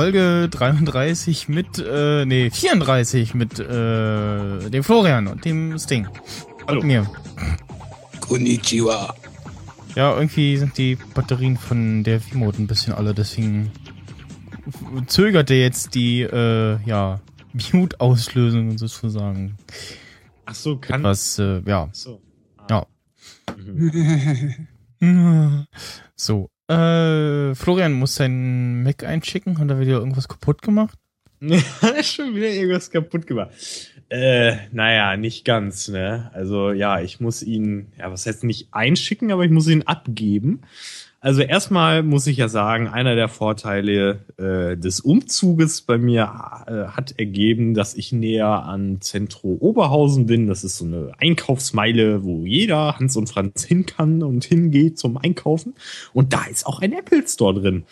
Folge 33 mit, äh, nee, 34 mit äh, dem Florian und dem Sting. Hallo. Und mir. Konnichiwa. Ja, irgendwie sind die Batterien von der V-Mode ein bisschen alle, deswegen zögerte jetzt die, äh, ja, Mute-Auslösung sozusagen. Ach so, kann. Was, äh, ja. Ach so. Ja. Mhm. So, äh, Florian muss seinen Mac einschicken. Hat er wieder irgendwas kaputt gemacht? Schon wieder irgendwas kaputt gemacht. Äh, naja, nicht ganz, ne? Also ja, ich muss ihn, ja, was heißt nicht einschicken, aber ich muss ihn abgeben. Also erstmal muss ich ja sagen, einer der Vorteile äh, des Umzuges bei mir äh, hat ergeben, dass ich näher an Zentro Oberhausen bin. Das ist so eine Einkaufsmeile, wo jeder Hans und Franz hin kann und hingeht zum Einkaufen. Und da ist auch ein Apple Store drin,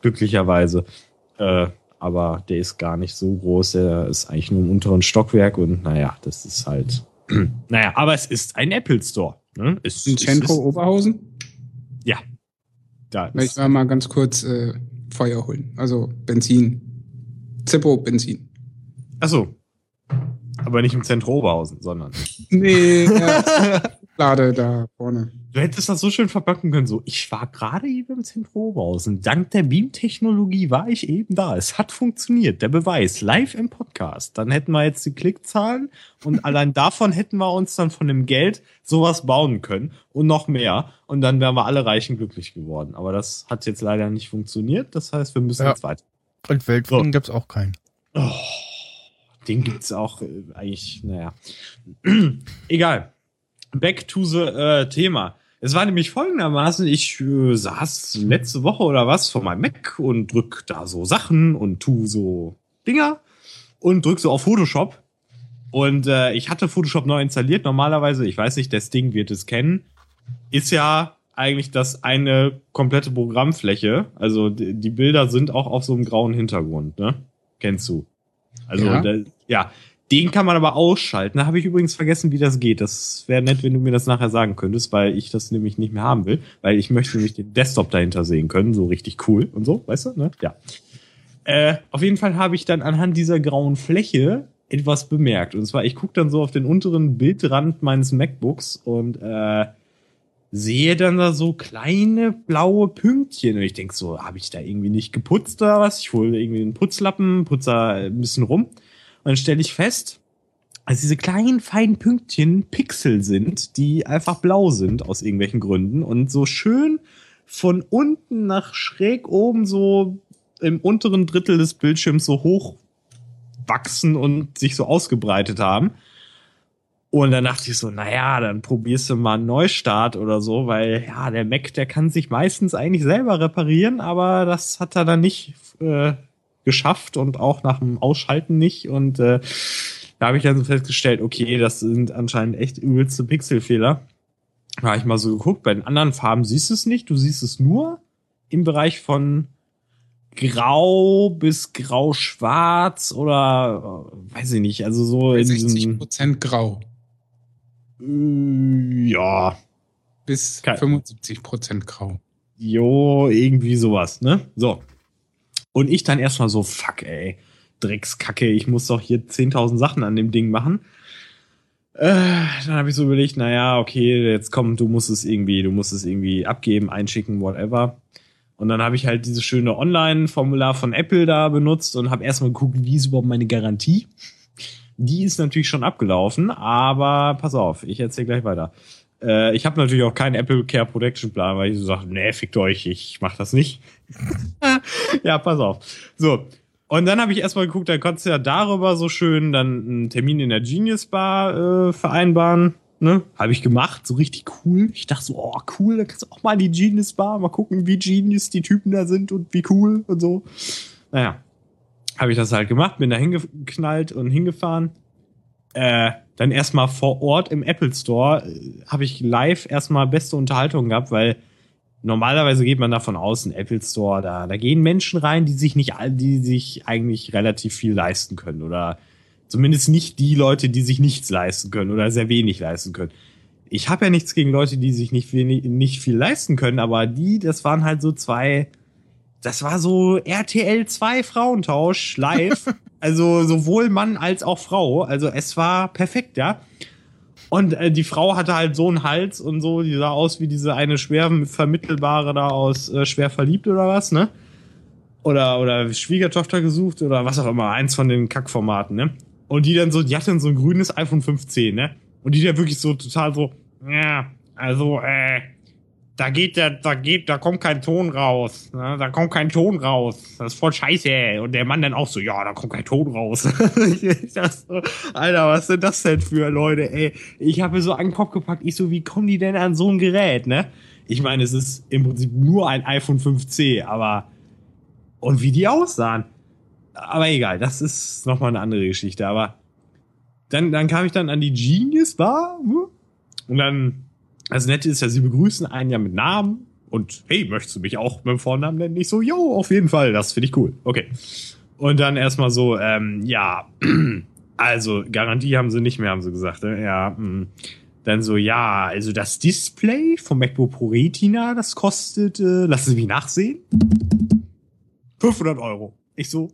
glücklicherweise. Äh, aber der ist gar nicht so groß. Der ist eigentlich nur im unteren Stockwerk und naja, das ist halt. naja, aber es ist ein Apple Store. Ne? Es, In Zentro Oberhausen? Ja. Da Ich war mal ganz kurz äh, Feuer holen. Also Benzin. Zippo Benzin. achso. Aber nicht im Zentrum Oberhausen, sondern. Nee, ja, Lade da vorne. Du hättest das so schön verpacken können. So, ich war gerade eben im Zentrum Oberhausen. Dank der Beam-Technologie war ich eben da. Es hat funktioniert. Der Beweis. Live im Podcast. Dann hätten wir jetzt die Klickzahlen und allein davon hätten wir uns dann von dem Geld sowas bauen können und noch mehr. Und dann wären wir alle reich und glücklich geworden. Aber das hat jetzt leider nicht funktioniert. Das heißt, wir müssen Ja. jetzt weiter. Und Weltfrieden So. gibt's auch keinen. Oh, den gibt's auch äh, eigentlich, naja. Egal. Back to the äh, Thema. Es war nämlich folgendermaßen, ich äh, saß letzte Woche oder was vor meinem Mac und drück da so Sachen und tu so Dinger und drück so auf Photoshop. Und äh, ich hatte Photoshop neu installiert. Normalerweise, ich weiß nicht, das Ding wird es kennen, ist ja eigentlich das eine komplette Programmfläche. Also die, die Bilder sind auch auf so einem grauen Hintergrund, ne? Kennst du? Also Ja. ja, ja den kann man aber ausschalten. Da habe ich übrigens vergessen, wie das geht. Das wäre nett, wenn du mir das nachher sagen könntest, weil ich das nämlich nicht mehr haben will, weil ich möchte nämlich den Desktop dahinter sehen können, so richtig cool und so, weißt du, ne? Ja. Äh, auf jeden Fall habe ich dann anhand dieser grauen Fläche etwas bemerkt. Und zwar, ich gucke dann so auf den unteren Bildrand meines MacBooks und äh, sehe dann da so kleine blaue Pünktchen. Und ich denk so, habe ich da irgendwie nicht geputzt oder was? Ich hole irgendwie einen Putzlappen, putzer ein bisschen rum. Dann stelle ich fest, dass diese kleinen feinen Pünktchen Pixel sind, die einfach blau sind aus irgendwelchen Gründen und so schön von unten nach schräg oben so im unteren Drittel des Bildschirms so hoch wachsen und sich so ausgebreitet haben. Und dann dachte ich so, naja, dann probierst du mal einen Neustart oder so, weil ja, der Mac, der kann sich meistens eigentlich selber reparieren, aber das hat er dann nicht äh, geschafft und auch nach dem Ausschalten nicht. Und äh, da habe ich dann so festgestellt, okay, das sind anscheinend echt übelste Pixelfehler. Da habe ich mal so geguckt, bei den anderen Farben siehst du es nicht, du siehst es nur im Bereich von grau bis grau-schwarz oder äh, weiß ich nicht, also so in 60 diesem, Prozent grau. äh, ja, Bis Kein- 75 Prozent grau. jo, irgendwie sowas, ne? So. Und ich dann erstmal so, fuck, ey, Dreckskacke, ich muss doch hier 10.000 Sachen an dem Ding machen. Äh, dann habe ich so überlegt, naja, okay, jetzt komm, du musst es irgendwie, du musst es irgendwie abgeben, einschicken, whatever. Und dann habe ich halt dieses schöne Online-Formular von Apple da benutzt und habe erstmal geguckt, wie ist überhaupt meine Garantie. Die ist natürlich schon abgelaufen, aber pass auf, ich erzähle gleich weiter. Äh, ich habe natürlich auch keinen Apple Care Protection Plan, weil ich so sage, nee, fickt euch, ich mach das nicht. ja, pass auf. So. Und dann habe ich erstmal geguckt, da konntest du ja darüber so schön dann einen Termin in der Genius Bar äh, vereinbaren. Ne? Habe ich gemacht, so richtig cool. Ich dachte so, oh cool, da kannst du auch mal in die Genius Bar, mal gucken, wie Genius die Typen da sind und wie cool und so. Naja, habe ich das halt gemacht, bin da hingeknallt und hingefahren. Äh, dann erstmal vor Ort im Apple Store äh, habe ich live erstmal beste Unterhaltung gehabt, weil normalerweise geht man davon aus, ein Apple Store, da, da gehen Menschen rein, die sich nicht, die sich eigentlich relativ viel leisten können oder zumindest nicht die Leute, die sich nichts leisten können oder sehr wenig leisten können. Ich habe ja nichts gegen Leute, die sich nicht, wenig, nicht viel leisten können, aber die, das waren halt so zwei, das war so RTL 2 Frauentausch live. also sowohl Mann als auch Frau. Also es war perfekt, ja. Und äh, die Frau hatte halt so einen Hals und so, die sah aus wie diese eine schwer vermittelbare da aus äh, schwer verliebt oder was, ne? Oder, oder Schwiegertochter gesucht oder was auch immer, eins von den Kackformaten, ne? Und die dann so, die hatte dann so ein grünes iPhone 15, ne? Und die dann wirklich so total so, ja, also, äh, da geht der, da geht, da kommt kein Ton raus. Ne? Da kommt kein Ton raus. Das ist voll scheiße. Und der Mann dann auch so, ja, da kommt kein Ton raus. so, Alter, was sind das denn für Leute, ey? Ich habe mir so den Kopf gepackt, ich so, wie kommen die denn an so ein Gerät, ne? Ich meine, es ist im Prinzip nur ein iPhone 5C, aber und wie die aussahen. Aber egal, das ist nochmal eine andere Geschichte. Aber dann, dann kam ich dann an die Genius Bar und dann das Nette ist ja, sie begrüßen einen ja mit Namen und hey, möchtest du mich auch mit dem Vornamen nennen? Ich so, jo, auf jeden Fall, das finde ich cool. Okay. Und dann erstmal so, ähm, ja, also Garantie haben sie nicht mehr, haben sie gesagt. Ne? Ja, mh. Hm. dann so, ja, also das Display vom MacBook Pro Retina, das kostet, äh, lassen Sie mich nachsehen, 500 Euro. Ich so,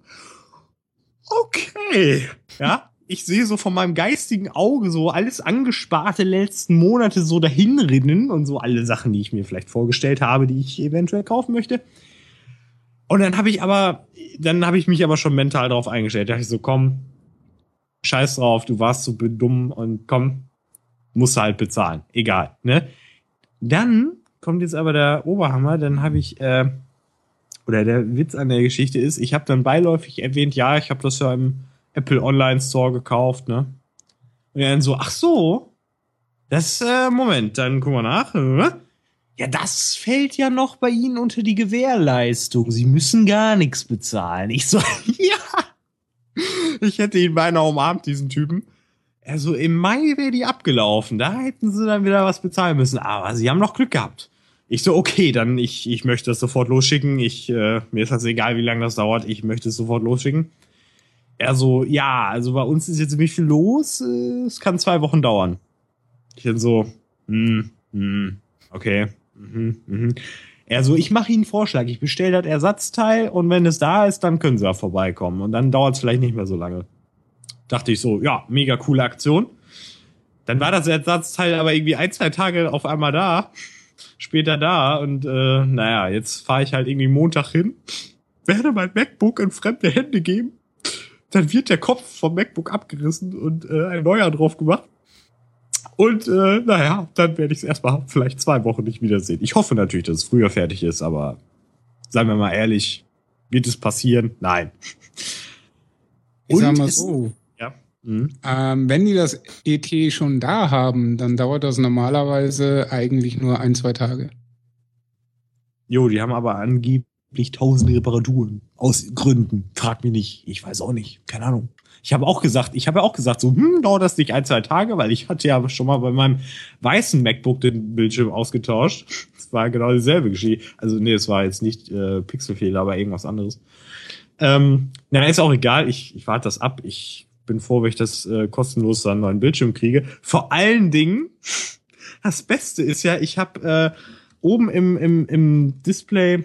okay, ja, ich sehe so von meinem geistigen Auge so alles angesparte letzten Monate so dahinrinnen und so alle Sachen, die ich mir vielleicht vorgestellt habe, die ich eventuell kaufen möchte. Und dann habe ich aber, dann habe ich mich aber schon mental darauf eingestellt. Da dachte ich so, komm, scheiß drauf, du warst so dumm und komm, musst du halt bezahlen. Egal, ne? Dann kommt jetzt aber der Oberhammer, dann habe ich, äh, oder der Witz an der Geschichte ist, ich habe dann beiläufig erwähnt, ja, ich habe das ja im Apple Online Store gekauft, ne? Und dann so, ach so, das, äh, Moment, dann gucken wir nach. Äh? Ja, das fällt ja noch bei Ihnen unter die Gewährleistung. Sie müssen gar nichts bezahlen. Ich so, ja. Ich hätte ihn beinahe umarmt, diesen Typen. Also im Mai wäre die abgelaufen. Da hätten sie dann wieder was bezahlen müssen. Aber sie haben noch Glück gehabt. Ich so, okay, dann ich, ich möchte das sofort losschicken. Ich, äh, mir ist das egal, wie lange das dauert. Ich möchte es sofort losschicken. Er so, ja, also bei uns ist jetzt ziemlich viel los. Äh, es kann zwei Wochen dauern. Ich bin so, hm, hm, okay. Mhm, mhm. Er so, ich mache Ihnen einen Vorschlag. Ich bestelle das Ersatzteil und wenn es da ist, dann können Sie ja vorbeikommen. Und dann dauert es vielleicht nicht mehr so lange. Dachte ich so, ja, mega coole Aktion. Dann war das Ersatzteil aber irgendwie ein, zwei Tage auf einmal da. Später da. Und äh, naja, jetzt fahre ich halt irgendwie Montag hin. Werde mein MacBook in fremde Hände geben dann wird der Kopf vom MacBook abgerissen und äh, ein neuer drauf gemacht. Und äh, naja, dann werde ich es erstmal vielleicht zwei Wochen nicht wiedersehen. Ich hoffe natürlich, dass es früher fertig ist, aber seien wir mal ehrlich, wird es passieren? Nein. Ich sag mal so. Ja. Mhm. Ähm, wenn die das ET schon da haben, dann dauert das normalerweise eigentlich nur ein, zwei Tage. Jo, die haben aber angeblich angeblich tausend Reparaturen. Aus Gründen. Frag mich nicht. Ich weiß auch nicht. Keine Ahnung. Ich habe auch gesagt, ich habe auch gesagt, so, hm, dauert das nicht ein, zwei Tage, weil ich hatte ja schon mal bei meinem weißen MacBook den Bildschirm ausgetauscht. Das war genau dieselbe Geschichte. Also, nee, es war jetzt nicht äh, Pixelfehler, aber irgendwas anderes. Ähm, na, ist auch egal. Ich, ich warte das ab. Ich bin froh, wenn ich das äh, kostenlos dann neuen Bildschirm kriege. Vor allen Dingen, das Beste ist ja, ich habe äh, oben im, im, im Display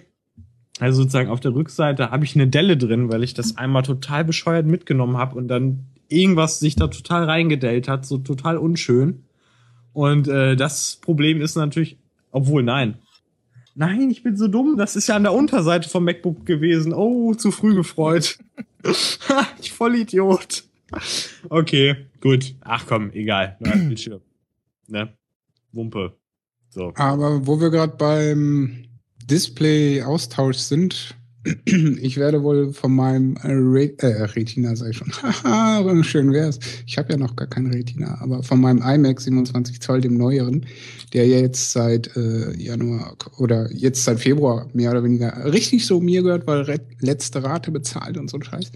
also sozusagen auf der Rückseite habe ich eine Delle drin, weil ich das einmal total bescheuert mitgenommen habe und dann irgendwas sich da total reingedellt hat, so total unschön. Und äh, das Problem ist natürlich, obwohl nein. Nein, ich bin so dumm. Das ist ja an der Unterseite vom MacBook gewesen. Oh, zu früh gefreut. ich voll Idiot. Okay, gut. Ach komm, egal. Bildschirm. Ne? Wumpe. So. Aber wo wir gerade beim Display-Austausch sind, ich werde wohl von meinem Re äh, Retina, sei schon, schön wär's. Ich habe ja noch gar kein Retina, aber von meinem iMac 27 Zoll, dem neueren, der ja jetzt seit äh, Januar oder jetzt seit Februar mehr oder weniger richtig so mir gehört, weil letzte Rate bezahlt und so ein Scheiß.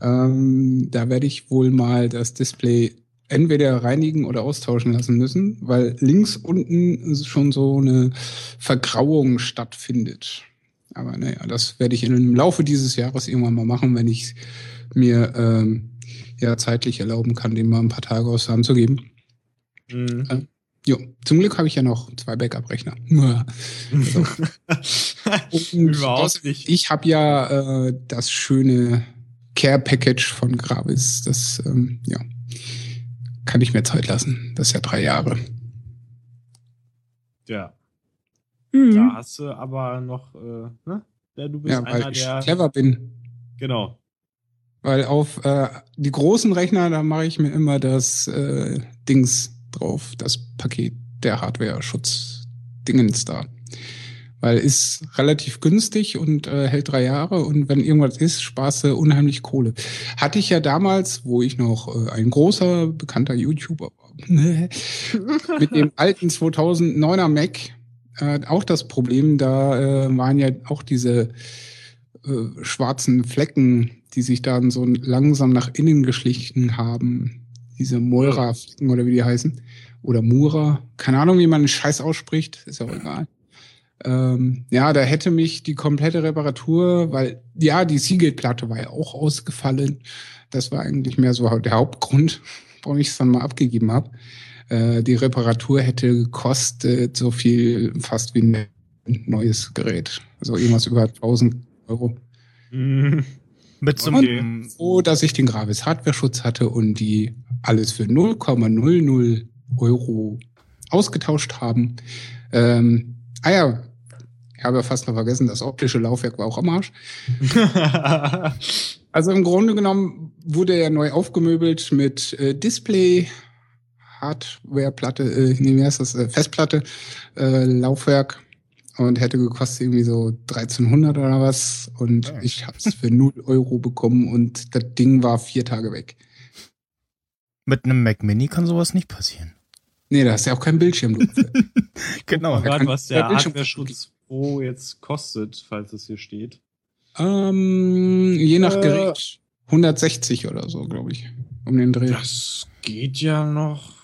Ähm, da werde ich wohl mal das Display entweder reinigen oder austauschen lassen müssen, weil links unten schon so eine Vergrauung stattfindet. Aber naja, das werde ich im Laufe dieses Jahres irgendwann mal machen, wenn ich mir ähm, ja zeitlich erlauben kann, dem mal ein paar Tage aus der Hand zu geben. Mhm. Äh, jo, zum Glück habe ich ja noch zwei Backup-Rechner. Überhaupt nicht. Ich habe ja äh, das schöne Care-Package von Gravis. Das ähm, ja, kann ich mir Zeit lassen. Das ist ja drei Jahre. Ja, Mhm. da hast du aber noch, äh, ne? Ja, du bist Ja, einer weil ich der. clever bin. Genau. Weil auf äh, die großen Rechner, da mache ich mir immer das äh, Dings drauf, das Paket der Hardware-Schutz-Dingens da. Weil ist relativ günstig und äh, hält drei Jahre und wenn irgendwas ist, sparst du unheimlich Kohle. Hatte ich ja damals, wo ich noch äh, ein großer, bekannter YouTuber war, mit dem alten 2009er Mac äh, auch das Problem, da äh, waren ja auch diese äh, schwarzen Flecken, die sich dann so langsam nach innen geschlichen haben. Diese Moira-Flecken oder wie die heißen. Oder Mura. Keine Ahnung, wie man den Scheiß ausspricht. Ist auch egal. Ähm, ja, da hätte mich die komplette Reparatur, weil ja, die Seagate-Platte war ja auch ausgefallen. Das war eigentlich mehr so der Hauptgrund, warum ich es dann mal abgegeben habe. Äh, die Reparatur hätte gekostet so viel fast wie ein neues Gerät. Also irgendwas über 1000 Euro. Mhm. Mit so Okay. einem So, dass ich den Gravis Hardware-Schutz hatte und die alles für 0,00 Euro ausgetauscht haben. Ähm, ah ja, ich habe ja fast noch vergessen, das optische Laufwerk war auch am Arsch. Also im Grunde genommen wurde er neu aufgemöbelt mit äh, Display, Hardware-Platte, äh, nee, wie heißt das, äh, Festplatte, äh, Laufwerk und hätte gekostet irgendwie so 1300 oder was und Ja. ich habe es für 0 Euro bekommen und das Ding war vier Tage weg. mit einem Mac Mini kann sowas nicht passieren. Nee, da ist ja auch kein Bildschirm. Du. Genau. Gerade kann- was der der Bildschirm- Hardware-Schutz Pro jetzt kostet, falls es hier steht. ähm, je nach Äh. Gerät 160 oder so, glaube ich, um den Dreh. Das geht ja noch.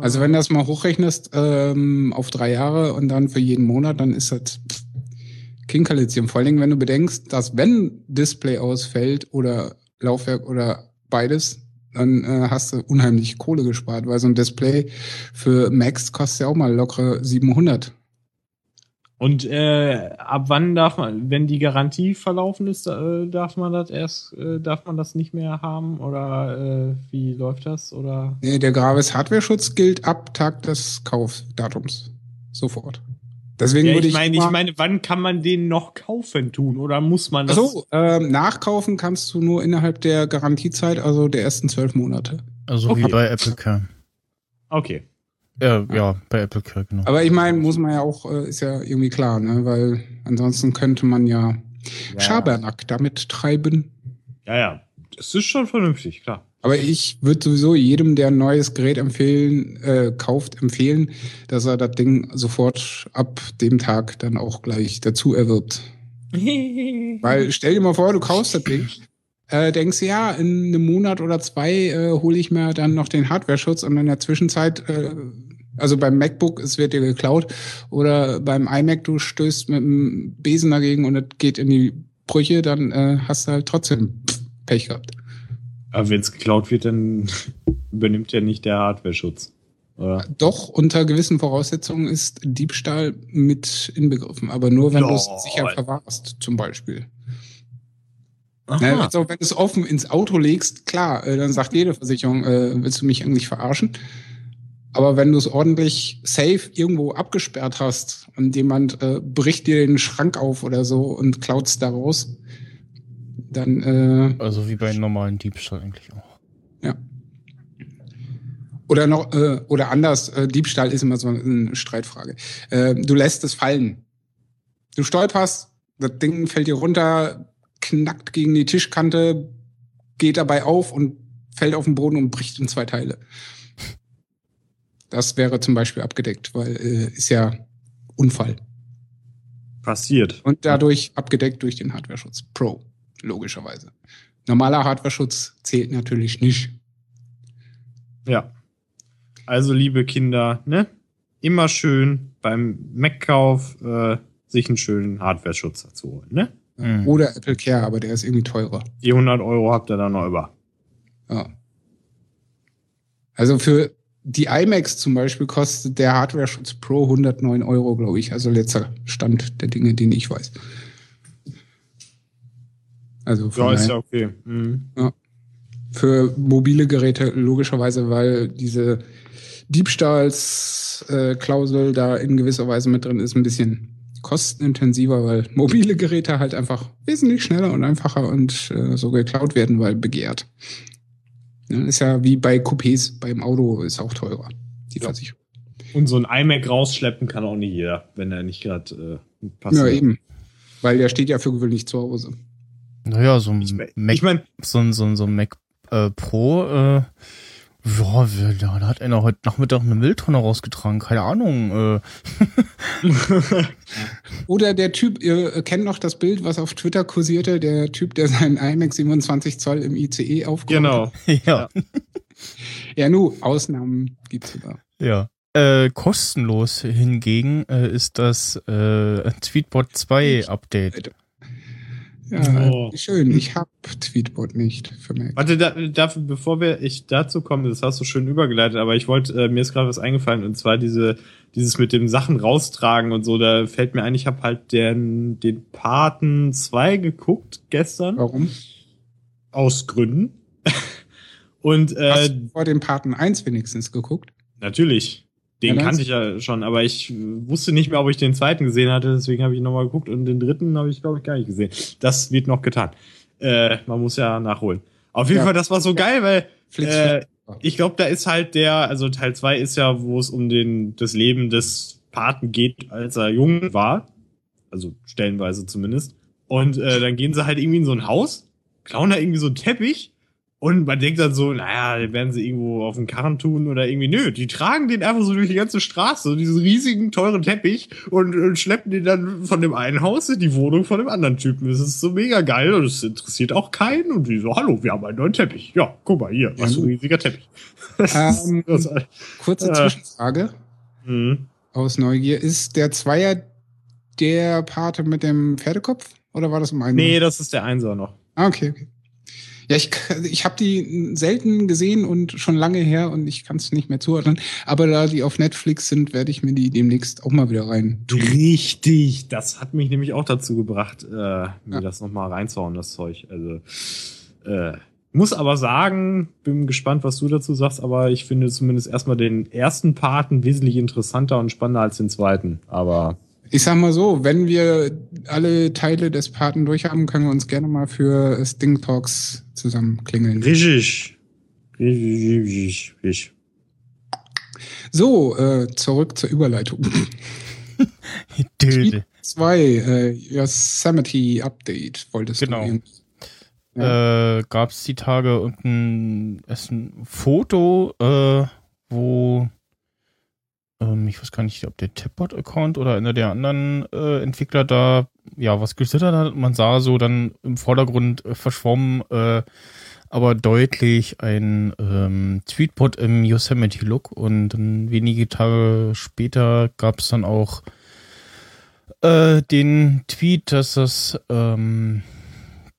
Also wenn du das mal hochrechnest ähm, auf drei Jahre und dann für jeden Monat, dann ist das Kinkerlitzchen. Vor allen Dingen, wenn du bedenkst, dass wenn Display ausfällt oder Laufwerk oder beides, dann äh, hast du unheimlich Kohle gespart, weil so ein Display für Max kostet ja auch mal lockere 700. Und äh, ab wann darf man, wenn die Garantie verlaufen ist, äh, darf man das erst, äh, darf man das nicht mehr haben oder äh, wie läuft das? Oder Nee, der Gravis Hardware-Schutz gilt ab Tag des Kaufdatums. Sofort. Deswegen ja, würde ich ich. meine, ich meine, wann kann man den noch kaufen tun oder muss man das? Ach so, ähm, nachkaufen kannst du nur innerhalb der Garantiezeit, also der ersten zwölf Monate. Also wie Okay. bei Apple Care. Okay. Ja, ja, bei Apple Care, genau. Aber ich meine, muss man ja auch, äh, ist ja irgendwie klar, ne? Weil ansonsten könnte man ja, Ja. Schabernack damit treiben. Ja, ja. Das ist schon vernünftig, klar. Aber ich würde sowieso jedem, der ein neues Gerät empfehlen, äh, kauft, empfehlen, dass er das Ding sofort ab dem Tag dann auch gleich dazu erwirbt. Weil stell dir mal vor, du kaufst das Ding, äh, denkst ja, in einem Monat oder zwei äh, hole ich mir dann noch den Hardware-Schutz und in der Zwischenzeit, äh, also beim MacBook, es wird dir geklaut oder beim iMac, du stößt mit dem Besen dagegen und es geht in die Brüche, dann äh, hast du halt trotzdem Pech gehabt. Aber wenn es geklaut wird, dann übernimmt ja nicht der Hardware-Schutz. Oder? Doch, unter gewissen Voraussetzungen ist Diebstahl mit inbegriffen, aber nur wenn du es sicher verwahrst, zum Beispiel. Aha. Ne, also wenn du es offen ins Auto legst, klar, äh, dann sagt jede Versicherung, äh, willst du mich eigentlich verarschen? Aber wenn du es ordentlich safe irgendwo abgesperrt hast und jemand äh, bricht dir den Schrank auf oder so und klaut es daraus, dann äh, Also wie bei normalen Diebstahl eigentlich auch. ja. Oder noch, äh, oder anders, äh, Diebstahl ist immer so eine Streitfrage. Äh, du lässt es fallen. Du stolperst, das Ding fällt dir runter, knackt gegen die Tischkante, geht dabei auf und fällt auf den Boden und bricht in zwei Teile. Das wäre zum Beispiel abgedeckt, weil äh, ist ja Unfall. Passiert. Und dadurch abgedeckt durch den Hardware-Schutz Pro, logischerweise. Normaler Hardware-Schutz zählt natürlich nicht. Ja. Also, liebe Kinder, ne? Immer schön beim Mac-Kauf äh, sich einen schönen Hardware-Schutz dazu holen, ne? Mhm. Oder Apple Care, aber der ist irgendwie teurer. Die 100 Euro habt ihr da noch über. Ja. Also für die iMacs zum Beispiel kostet der Hardware-Schutz Pro 109 Euro, glaube ich. Also letzter Stand der Dinge, den ich weiß. Also Ja, ist ja okay. Mhm. für mobile Geräte logischerweise, weil diese Diebstahlsklausel da in gewisser Weise mit drin ist, ein bisschen kostenintensiver, weil mobile Geräte halt einfach wesentlich schneller und einfacher und äh, so geklaut werden, weil begehrt. Ja, ist ja wie bei Coupés beim Auto ist auch teurer, die Ja. Versicherung. Und so ein iMac rausschleppen kann auch nicht jeder, wenn er nicht gerade äh, passt. Ja, eben. Weil der steht ja für gewöhnlich zu Hause. Naja, so ein Ich, Mac, ich meine, so ein, so ein, so ein Mac äh, Pro, äh, ja, da hat einer heute Nachmittag eine Mülltonne rausgetragen, keine Ahnung. Äh, Oder der Typ, ihr kennt noch das Bild, was auf Twitter kursierte, der Typ, der seinen iMac 27 Zoll im ICE aufgehoben hat. genau. ja, Ja, nu, Ausnahmen gibt's sogar. ja. Äh, kostenlos hingegen äh, ist das äh, Tweetbot 2 Update. Ja, Oh. schön. Ich hab Tweetbot nicht für Mac. Warte, da, dafür, bevor wir ich dazu komme, das hast du schön übergeleitet, aber ich wollte, äh, mir ist gerade was eingefallen und zwar diese, dieses mit dem Sachen raustragen und so, da fällt mir ein, ich habe halt den, den Paten 2 geguckt gestern, Warum? aus Gründen. und äh, Hast du vor dem Paten 1 wenigstens geguckt? natürlich, den Ja, kannte ich ja schon, aber ich wusste nicht mehr, ob ich den zweiten gesehen hatte, deswegen habe ich nochmal geguckt und den dritten habe ich, glaube ich, gar nicht gesehen. Das wird noch getan. Äh, man muss ja nachholen. Auf jeden Ja. Fall, das war so geil, weil Äh, ich glaube, da ist halt der, also Teil 2 ist ja, wo es um den, das Leben des Paten geht, als er jung war. Also stellenweise zumindest. Und äh, dann gehen sie halt irgendwie in so ein Haus, klauen da irgendwie so einen Teppich und man denkt dann so, naja, den werden sie irgendwo auf den Karren tun oder irgendwie, nö, die tragen den einfach so durch die ganze Straße, diesen riesigen, teuren Teppich und, und schleppen den dann von dem einen Haus in die Wohnung von dem anderen Typen. Das ist so mega geil und es interessiert auch keinen und die so, hallo, wir haben einen neuen Teppich. Ja, guck mal hier, was für ein riesiger Teppich. Ähm. Kurze äh, Zwischenfrage Mhm. aus Neugier. Ist der Zweier der Pate mit dem Pferdekopf? Oder war das im einen? Nee, das ist der Einser noch. Ah, okay, okay. Ja, ich, ich habe die selten gesehen und schon lange her und ich kann es nicht mehr zuordnen. Aber da die auf Netflix sind, werde ich mir die demnächst auch mal wieder rein. tun. Richtig, das hat mich nämlich auch dazu gebracht, äh, mir Ja. das nochmal reinzuhauen, das Zeug. Also, äh, muss aber sagen, bin gespannt, was du dazu sagst, aber ich finde zumindest erstmal den ersten Parten wesentlich interessanter und spannender als den zweiten. Aber Ich sag mal so, wenn wir alle Teile des Paten durch haben, können wir uns gerne mal für Sting Talks zusammenklingeln. richtig. Richtig, richtig, richtig. So, äh, zurück zur Überleitung. Döde. Zwei, äh, Yosemite Update wolltest Genau. du eben. Äh, Gab es die Tage irgendein ist ein Foto, äh, wo ähm, ich weiß gar nicht, ob der Tipbot-Account oder einer der anderen äh, Entwickler da ja was getwittert hat. Man sah so dann im Vordergrund äh, verschwommen, äh, aber deutlich ein ähm, Tweetbot im Yosemite-Look und dann wenige Tage später gab es dann auch äh, den Tweet, dass das ähm,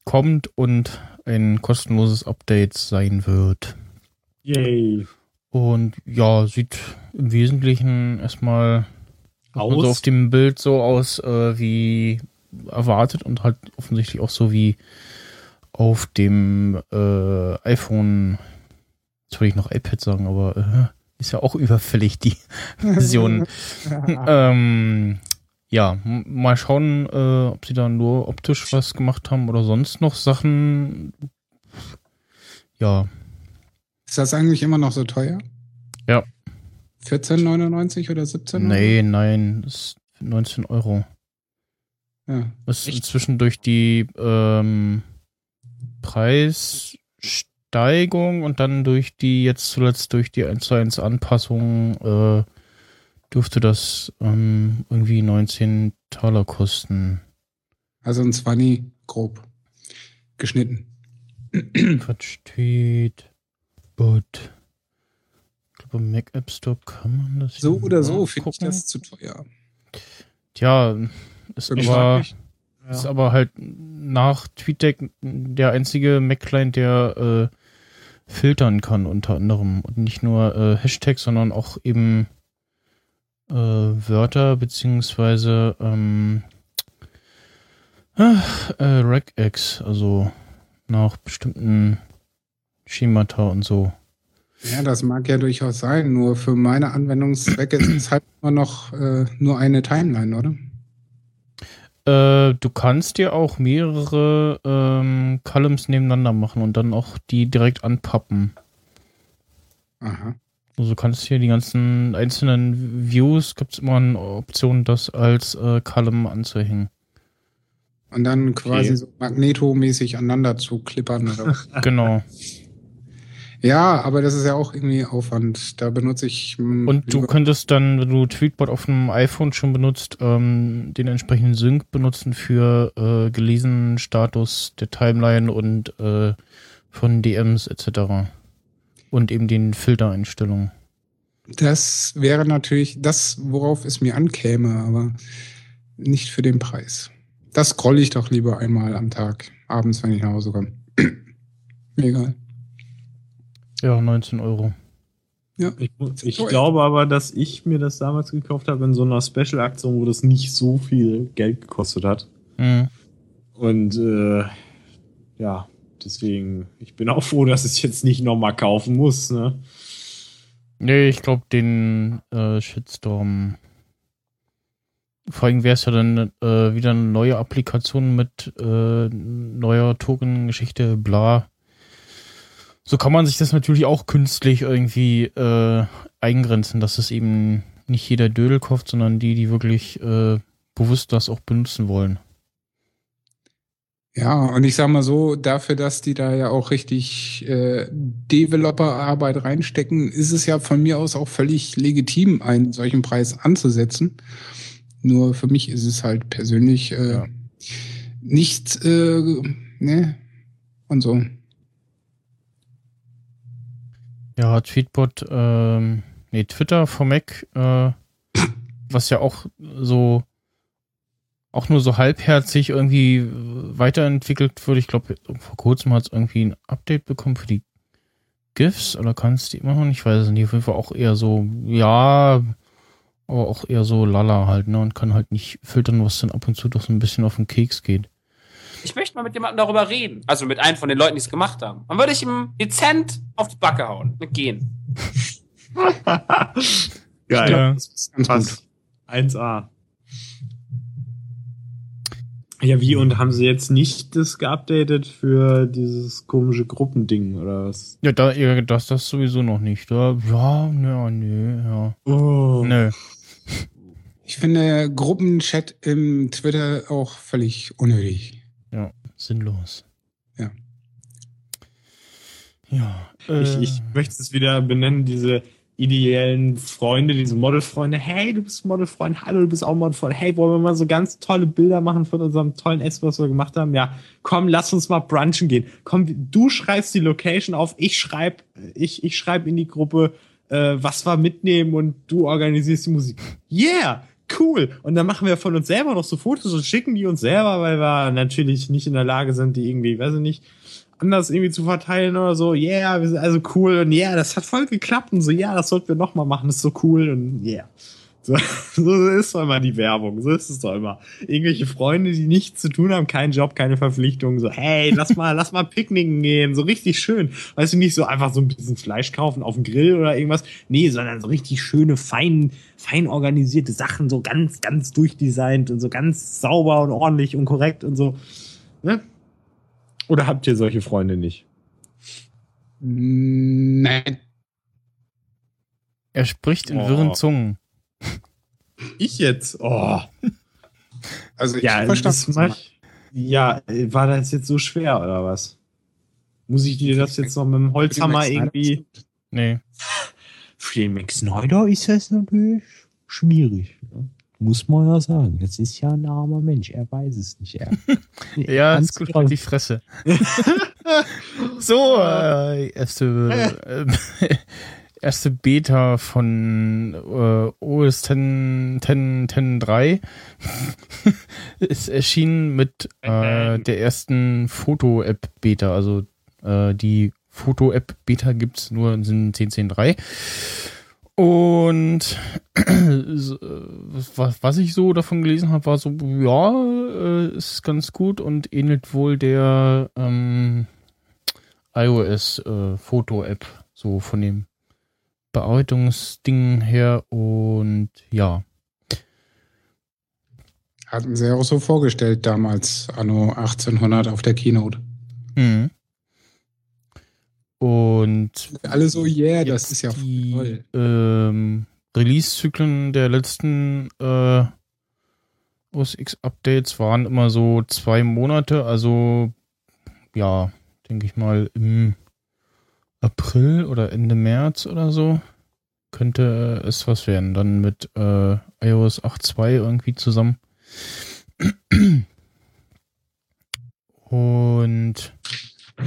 kommt und ein kostenloses Update sein wird. Yay. Und ja, sieht im Wesentlichen erstmal Aus. so auf dem Bild so aus äh, wie erwartet und halt offensichtlich auch so wie auf dem äh, iPhone, jetzt wollte ich noch iPad sagen, aber äh, ist ja auch überfällig die Version. ähm, ja, mal schauen, äh, ob sie da nur optisch was gemacht haben oder sonst noch Sachen. Ja, Ist das eigentlich immer noch so teuer? Ja. 14,99 oder 17? nee, nein, das ist 19 Euro. Ja. Das ist Echt? inzwischen durch die ähm, Preissteigerung und dann durch die, jetzt zuletzt durch die 1 zu 1 Anpassung, äh, dürfte das ähm, irgendwie 19 Taler kosten. Also ein 20 grob geschnitten. Quatsch, Bot. Ich glaube, Mac App Store kann man das. So oder so finde ich das zu teuer. Tja, ist aber. Ja. ist aber halt nach TweetDeck der einzige Mac-Client, der äh, filtern kann, unter anderem. Und nicht nur äh, Hashtags, sondern auch eben äh, Wörter, beziehungsweise ähm, äh, Regex, also nach bestimmten Schemata und so. Ja, das mag ja durchaus sein, nur für meine Anwendungszwecke ist es halt immer noch äh, nur eine Timeline, oder? Äh, du kannst dir auch mehrere ähm, Columns nebeneinander machen und dann auch die direkt anpappen. Aha. Also du kannst hier die ganzen einzelnen Views, gibt es immer eine Option, das als äh, Column anzuhängen. Und dann quasi Okay. so magnetomäßig aneinander zu klippern. Oder? Genau. ja, aber das ist ja auch irgendwie Aufwand. Da benutze ich. mm, Und du könntest dann, wenn du Tweetbot auf dem iPhone schon benutzt, ähm, den entsprechenden Sync benutzen für äh, gelesenen Status der Timeline und äh, von DMs etc. Und eben den Filtereinstellungen. Das wäre natürlich das, worauf es mir ankäme, aber nicht für den Preis. Das scrolle ich doch lieber einmal am Tag, abends, wenn ich nach Hause komme. Egal. Ja, 19 Euro. Ich, muss- ich Toll. glaube aber, dass ich mir das damals gekauft habe in so einer Special-Aktion, wo das nicht so viel Geld gekostet hat. Mhm. Und äh, ja, deswegen, ich bin auch froh, dass ich es jetzt nicht nochmal kaufen muss. Ne? Nee, ich glaube, den äh, Shitstorm. Vor allem wäre es ja dann äh, wieder eine neue Applikation mit äh, neuer Token-Geschichte, bla. So kann man sich das natürlich auch künstlich irgendwie äh, eingrenzen, dass es eben nicht jeder Dödel kauft, sondern die, die wirklich äh, bewusst das auch benutzen wollen. Ja, und ich sag mal so, dafür, dass die da ja auch richtig äh, Developer-Arbeit reinstecken, ist es ja von mir aus auch völlig legitim, einen solchen Preis anzusetzen. Nur für mich ist es halt persönlich äh, Ja. nicht, äh, ne, und so. Ja, Tweetbot, ähm, nee, Twitter for Mac, äh, was ja auch so, auch nur so halbherzig irgendwie weiterentwickelt wird. Ich glaube, vor kurzem hat es irgendwie ein Update bekommen für die GIFs oder kannst die immer noch nicht, ich weiß es nicht. Auf jeden Fall auch eher so, ja, aber auch eher so lala halt, ne, und kann halt nicht filtern, was dann ab und zu doch so ein bisschen auf den Keks geht. Ich möchte mal mit jemandem darüber reden. Also mit einem von den Leuten, die es gemacht haben. Dann würde ich ihm dezent auf die Backe hauen. Und gehen. Geil. Ja. Das ist ganz Passt. 1A. Ja, wie und haben sie jetzt nicht das geupdatet für dieses komische Gruppending oder was? Ja, da, ja, das, das sowieso noch nicht. Ja, ja, ja, nö, ja. Oh. Nö. Ich finde Gruppenchat im Twitter auch völlig unnötig. Ja, sinnlos. Ja. Ja. Ich, äh, ich möchte es wieder benennen, diese ideellen Freunde, diese Modelfreunde. Hey, du bist Modelfreund. Hallo, du bist auch Modelfreund. Hey, wollen wir mal so ganz tolle Bilder machen von unserem tollen Essen, was wir gemacht haben? Ja, komm, lass uns mal brunchen gehen. Komm, du schreibst die Location auf, ich schreib, ich, ich schreib in die Gruppe, äh, was wir mitnehmen und du organisierst die Musik. Yeah! Cool. Und dann machen wir von uns selber noch so Fotos und schicken die uns selber, weil wir natürlich nicht in der Lage sind, die irgendwie, weiß ich nicht, anders irgendwie zu verteilen oder so. Yeah, wir sind also cool und yeah, das hat voll geklappt und so, ja, das sollten wir noch mal machen, das ist so cool und yeah. So, so ist doch immer die Werbung, so ist es doch immer. Irgendwelche Freunde, die nichts zu tun haben, keinen Job, keine Verpflichtungen, so, hey, lass mal, lass mal picknicken gehen, so richtig schön. Weißt du, nicht so einfach so ein bisschen Fleisch kaufen auf dem Grill oder irgendwas. Nee, sondern so richtig schöne, fein, fein organisierte Sachen, so ganz, ganz durchdesignt und so ganz sauber und ordentlich und korrekt und so. Ne? Oder habt ihr solche Freunde nicht? Nein. er spricht in Oh. wirren Zungen. Ich jetzt? Oh. Also ich Ja, verstand. Ja, war das jetzt so schwer oder was? Muss ich dir das jetzt noch mit dem Holzhammer irgendwie? Nee. Für den Max Snyder ist das natürlich schwierig. Ne? Muss man ja sagen. Das ist ja ein armer Mensch. Er weiß es nicht. Er, Ja, Ganz ist gut, genau. halt die Fresse. so, äh, erste, äh, erste Beta von äh, OS 10, 10, 10 3 ist erschienen mit äh, der ersten Foto-App-Beta. Also äh, die Foto-App-Beta gibt's nur in 10.10.3. Und so, äh, was, was ich so davon gelesen habe, war so, ja, äh, ist ganz gut und ähnelt wohl der ähm, iOS-Foto-App, so von dem Bearbeitungsding her. Und ja, Hatten sie ja auch so vorgestellt damals, anno 1800 auf der Keynote. Mhm. Und Alle so, yeah, das ist ja die toll. ähm, Release-Zyklen der letzten äh, OS X-Updates waren immer so zwei Monate, also ja, denke ich mal im April oder Ende März oder so könnte es was werden. Dann mit äh, iOS 8.2 irgendwie zusammen. Und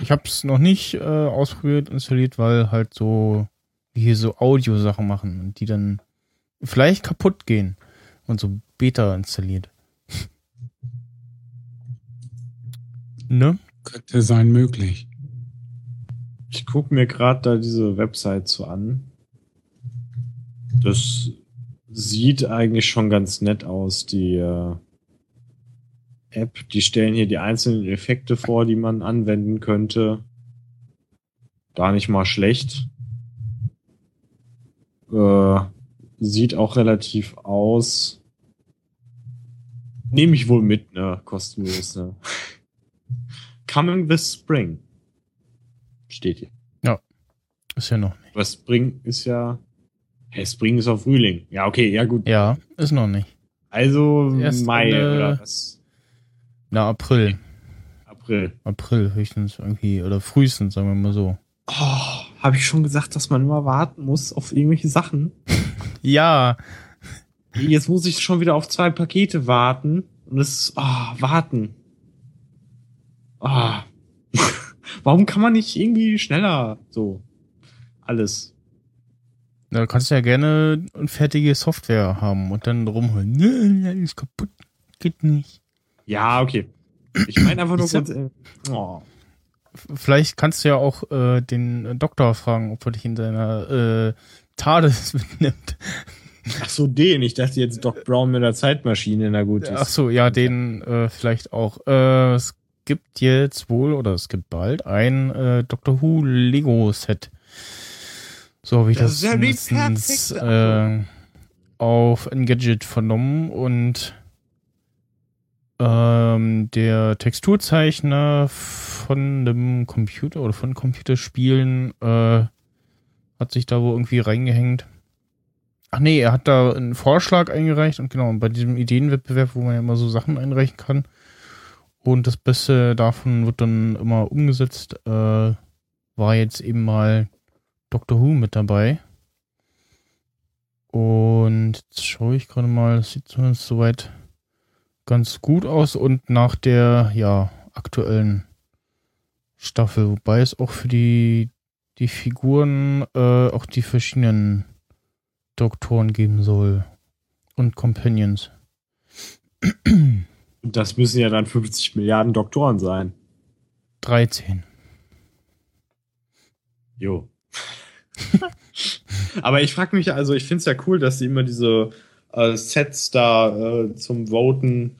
ich habe es noch nicht äh, ausprobiert, installiert, weil halt so hier so Audio-Sachen machen und die dann vielleicht kaputt gehen und so Beta installiert. ne? Könnte sein möglich. Ich gucke mir gerade da diese Website so an. Das sieht eigentlich schon ganz nett aus, die äh, App. Die stellen hier die einzelnen Effekte vor, die man anwenden könnte. Gar nicht mal schlecht. Äh, sieht auch relativ aus. Nehme ich wohl mit, ne? Kostenlos, ne? Coming this spring. Steht hier. Ist ja noch nicht. Aber Spring ist ja. Hey, Spring ist auf Frühling. Ja, okay, ja gut. Ja, ist noch nicht. Also Erst Mai Ende- oder was? Na, April. April. April höchstens irgendwie oder frühestens, sagen wir mal so. Oh, habe ich schon gesagt, dass man immer warten muss auf irgendwelche Sachen? Ja, Jetzt muss ich schon wieder auf zwei Pakete warten. Und es ist, ah, warten. Ah. Warum kann man nicht irgendwie schneller so alles? da kannst du ja gerne fertige Software haben und dann rumholen. Ne, ist kaputt. Geht nicht. Ja, okay. Ich meine einfach nur ganz, äh, oh. Vielleicht kannst du ja auch äh, den Doktor fragen, ob er dich in seiner äh, TARDIS mitnimmt. Ach so, den. Ich dachte jetzt Doc Brown mit der Zeitmaschine. Na gut. Ach so, ja, den äh, vielleicht auch. Äh, gibt jetzt wohl, oder es gibt bald, ein äh, Doctor Who Lego-Set. So habe ich Das das, perfekte äh, auf Engadget vernommen und ähm, der Texturzeichner von dem Computer oder von Computerspielen äh, hat sich da wohl irgendwie reingehängt. Ach nee, er hat da einen Vorschlag eingereicht und genau, und bei diesem Ideenwettbewerb, wo man ja immer so Sachen einreichen kann. Und das Beste davon wird dann immer umgesetzt, äh, war jetzt eben mal Doctor Who mit dabei. Und jetzt schaue ich gerade mal, das sieht zumindest soweit ganz gut aus und nach der, ja, aktuellen Staffel, wobei es auch für die, die Figuren äh, auch die verschiedenen Doktoren geben soll. Und Companions. Das müssen ja dann 50 Milliarden Doktoren sein. 13. Jo. Aber ich frage mich, also ich finde es ja cool, dass sie immer diese äh, Sets da äh, zum Voten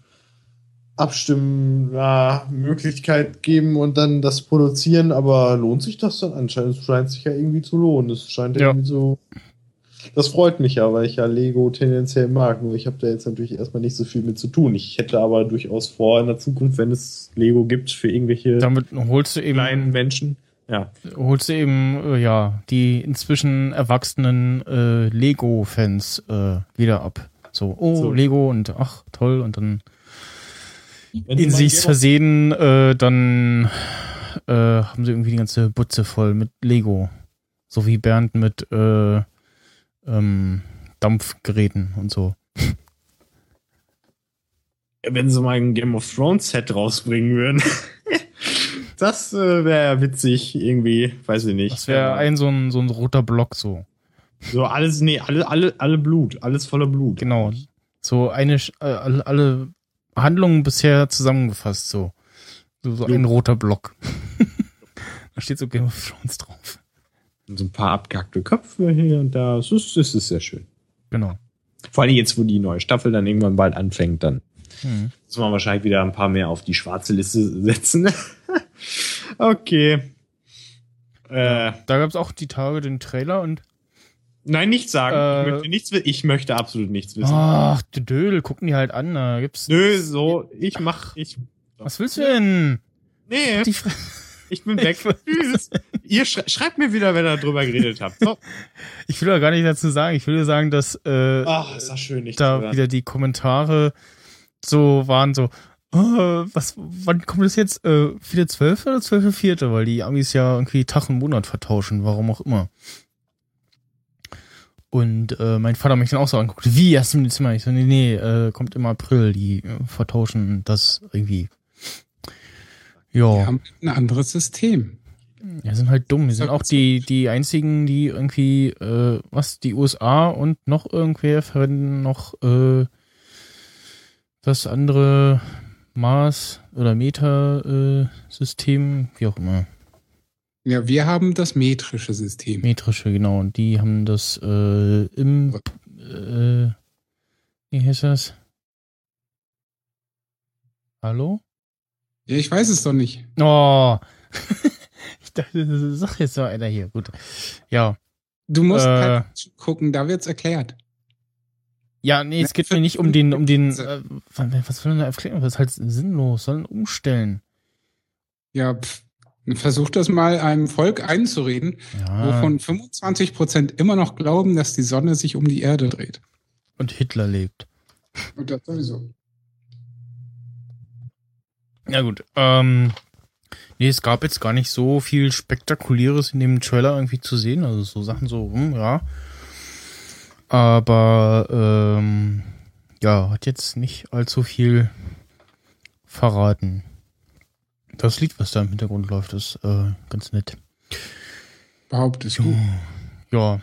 abstimmen, ja, Möglichkeit geben und dann das produzieren, aber lohnt sich das dann anscheinend? Es scheint sich ja irgendwie zu lohnen. Es scheint Ja. irgendwie so. Das freut mich ja, weil ich ja Lego tendenziell mag. Nur ich habe da jetzt natürlich erstmal nicht so viel mit zu tun. Ich hätte aber durchaus vor, in der Zukunft, wenn es Lego gibt für irgendwelche Damit holst du eben kleinen Menschen, ja, holst du eben, äh, ja, die inzwischen erwachsenen äh, Lego-Fans äh, wieder ab. So, oh, So. Lego und ach, toll, und dann Wenn sie in Lego- versehen, äh, dann äh, haben sie irgendwie die ganze Butze voll mit Lego. So wie Bernd mit äh, ähm, Dampfgeräten und so. wenn sie mal ein Game of Thrones Set rausbringen würden. das äh, wäre ja witzig, irgendwie, weiß ich nicht. Das wäre ein so ein, so ein roter Block so. So alles, nee, alle, alle, alle Blut, alles voller Blut. Genau. So eine, äh, alle, alle Handlungen bisher zusammengefasst, so. So, so ein roter Block. da steht so Game of Thrones drauf. So ein paar abgehackte Köpfe hier und da. Das ist, das ist sehr schön. Genau. Vor allem jetzt, wo die neue Staffel dann irgendwann bald anfängt, dann Hm. muss man wahrscheinlich wieder ein paar mehr auf die schwarze Liste setzen. okay. Äh, Da gab's auch die Tage den Trailer und nein, nichts sagen. Äh, ich möchte nichts. Ich möchte absolut nichts wissen. ach, du Dödel, gucken die halt an, da gibt's. Nö, so, ich mach, ich. Was willst du denn? Nee, Die Fre ich bin weg. Tschüss. Ihr schrei schreibt mir wieder, wenn ihr drüber geredet habt. So. ich will ja gar nicht dazu sagen, ich will nur sagen, dass äh, Ach, ist das schön, nicht da wieder die Kommentare so waren so, äh, was, wann kommt das jetzt? Äh, vierte Zwölfte oder zwölfte Vierte? Weil die Amis ja irgendwie Tag und Monat vertauschen, warum auch immer. Und äh, mein Vater mich dann auch so anguckt, wie erst im Dezember? Ich so, nee, nee, äh, kommt im April, die äh, vertauschen das irgendwie. Wir Ja, haben ein anderes System. ja, sind halt dumm. Die sind auch die, die einzigen, die irgendwie, äh, was, die USA und noch irgendwer verwenden noch äh, das andere Mars- oder Meta-System, wie auch immer. Ja, wir haben das metrische System. Metrische, genau. Und die haben das äh, im, äh, wie heißt das? Hallo? Ja, ich weiß es doch nicht. Oh. ich dachte, sag jetzt so einer hier. Gut. Ja. Du musst Äh. halt gucken, da wird's erklärt. Ja, nee, es geht mir nicht um den, um den, für- äh, was soll denn da erklären? Das ist halt sinnlos, sollen umstellen. Ja, pff, versuch das mal einem Volk einzureden, Ja. wovon 25 Prozent immer noch glauben, dass die Sonne sich um die Erde dreht. Und Hitler lebt. Und das sowieso. Ja gut, ähm, nee, es gab jetzt gar nicht so viel Spektakuläres in dem Trailer irgendwie zu sehen. Also so Sachen so, hm, ja. Aber, ähm, ja, hat jetzt nicht allzu viel verraten. Das Lied, was da im Hintergrund läuft, ist äh, ganz nett. Behauptest du. Ja.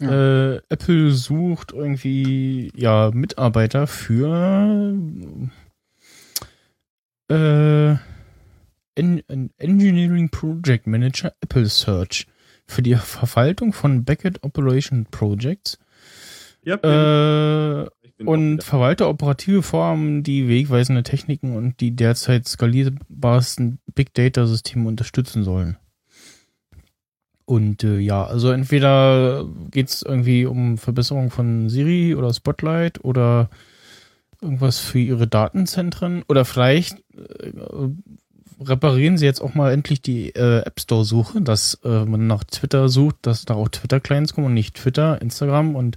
Ja. Äh, Apple sucht irgendwie ja Mitarbeiter für äh, en en Engineering Project Manager Apple Search. Für die Verwaltung von Backend Operation Projects. Ja, äh, und verwalte operative Formen, die wegweisende Techniken und die derzeit skalierbarsten Big Data Systeme unterstützen sollen. Und äh, ja, also entweder geht's irgendwie um Verbesserung von Siri oder Spotlight oder irgendwas für ihre Datenzentren oder vielleicht äh, reparieren sie jetzt auch mal endlich die äh, App Store Suche, dass äh, man nach Twitter sucht, dass da auch Twitter Clients kommen und nicht Twitter, Instagram und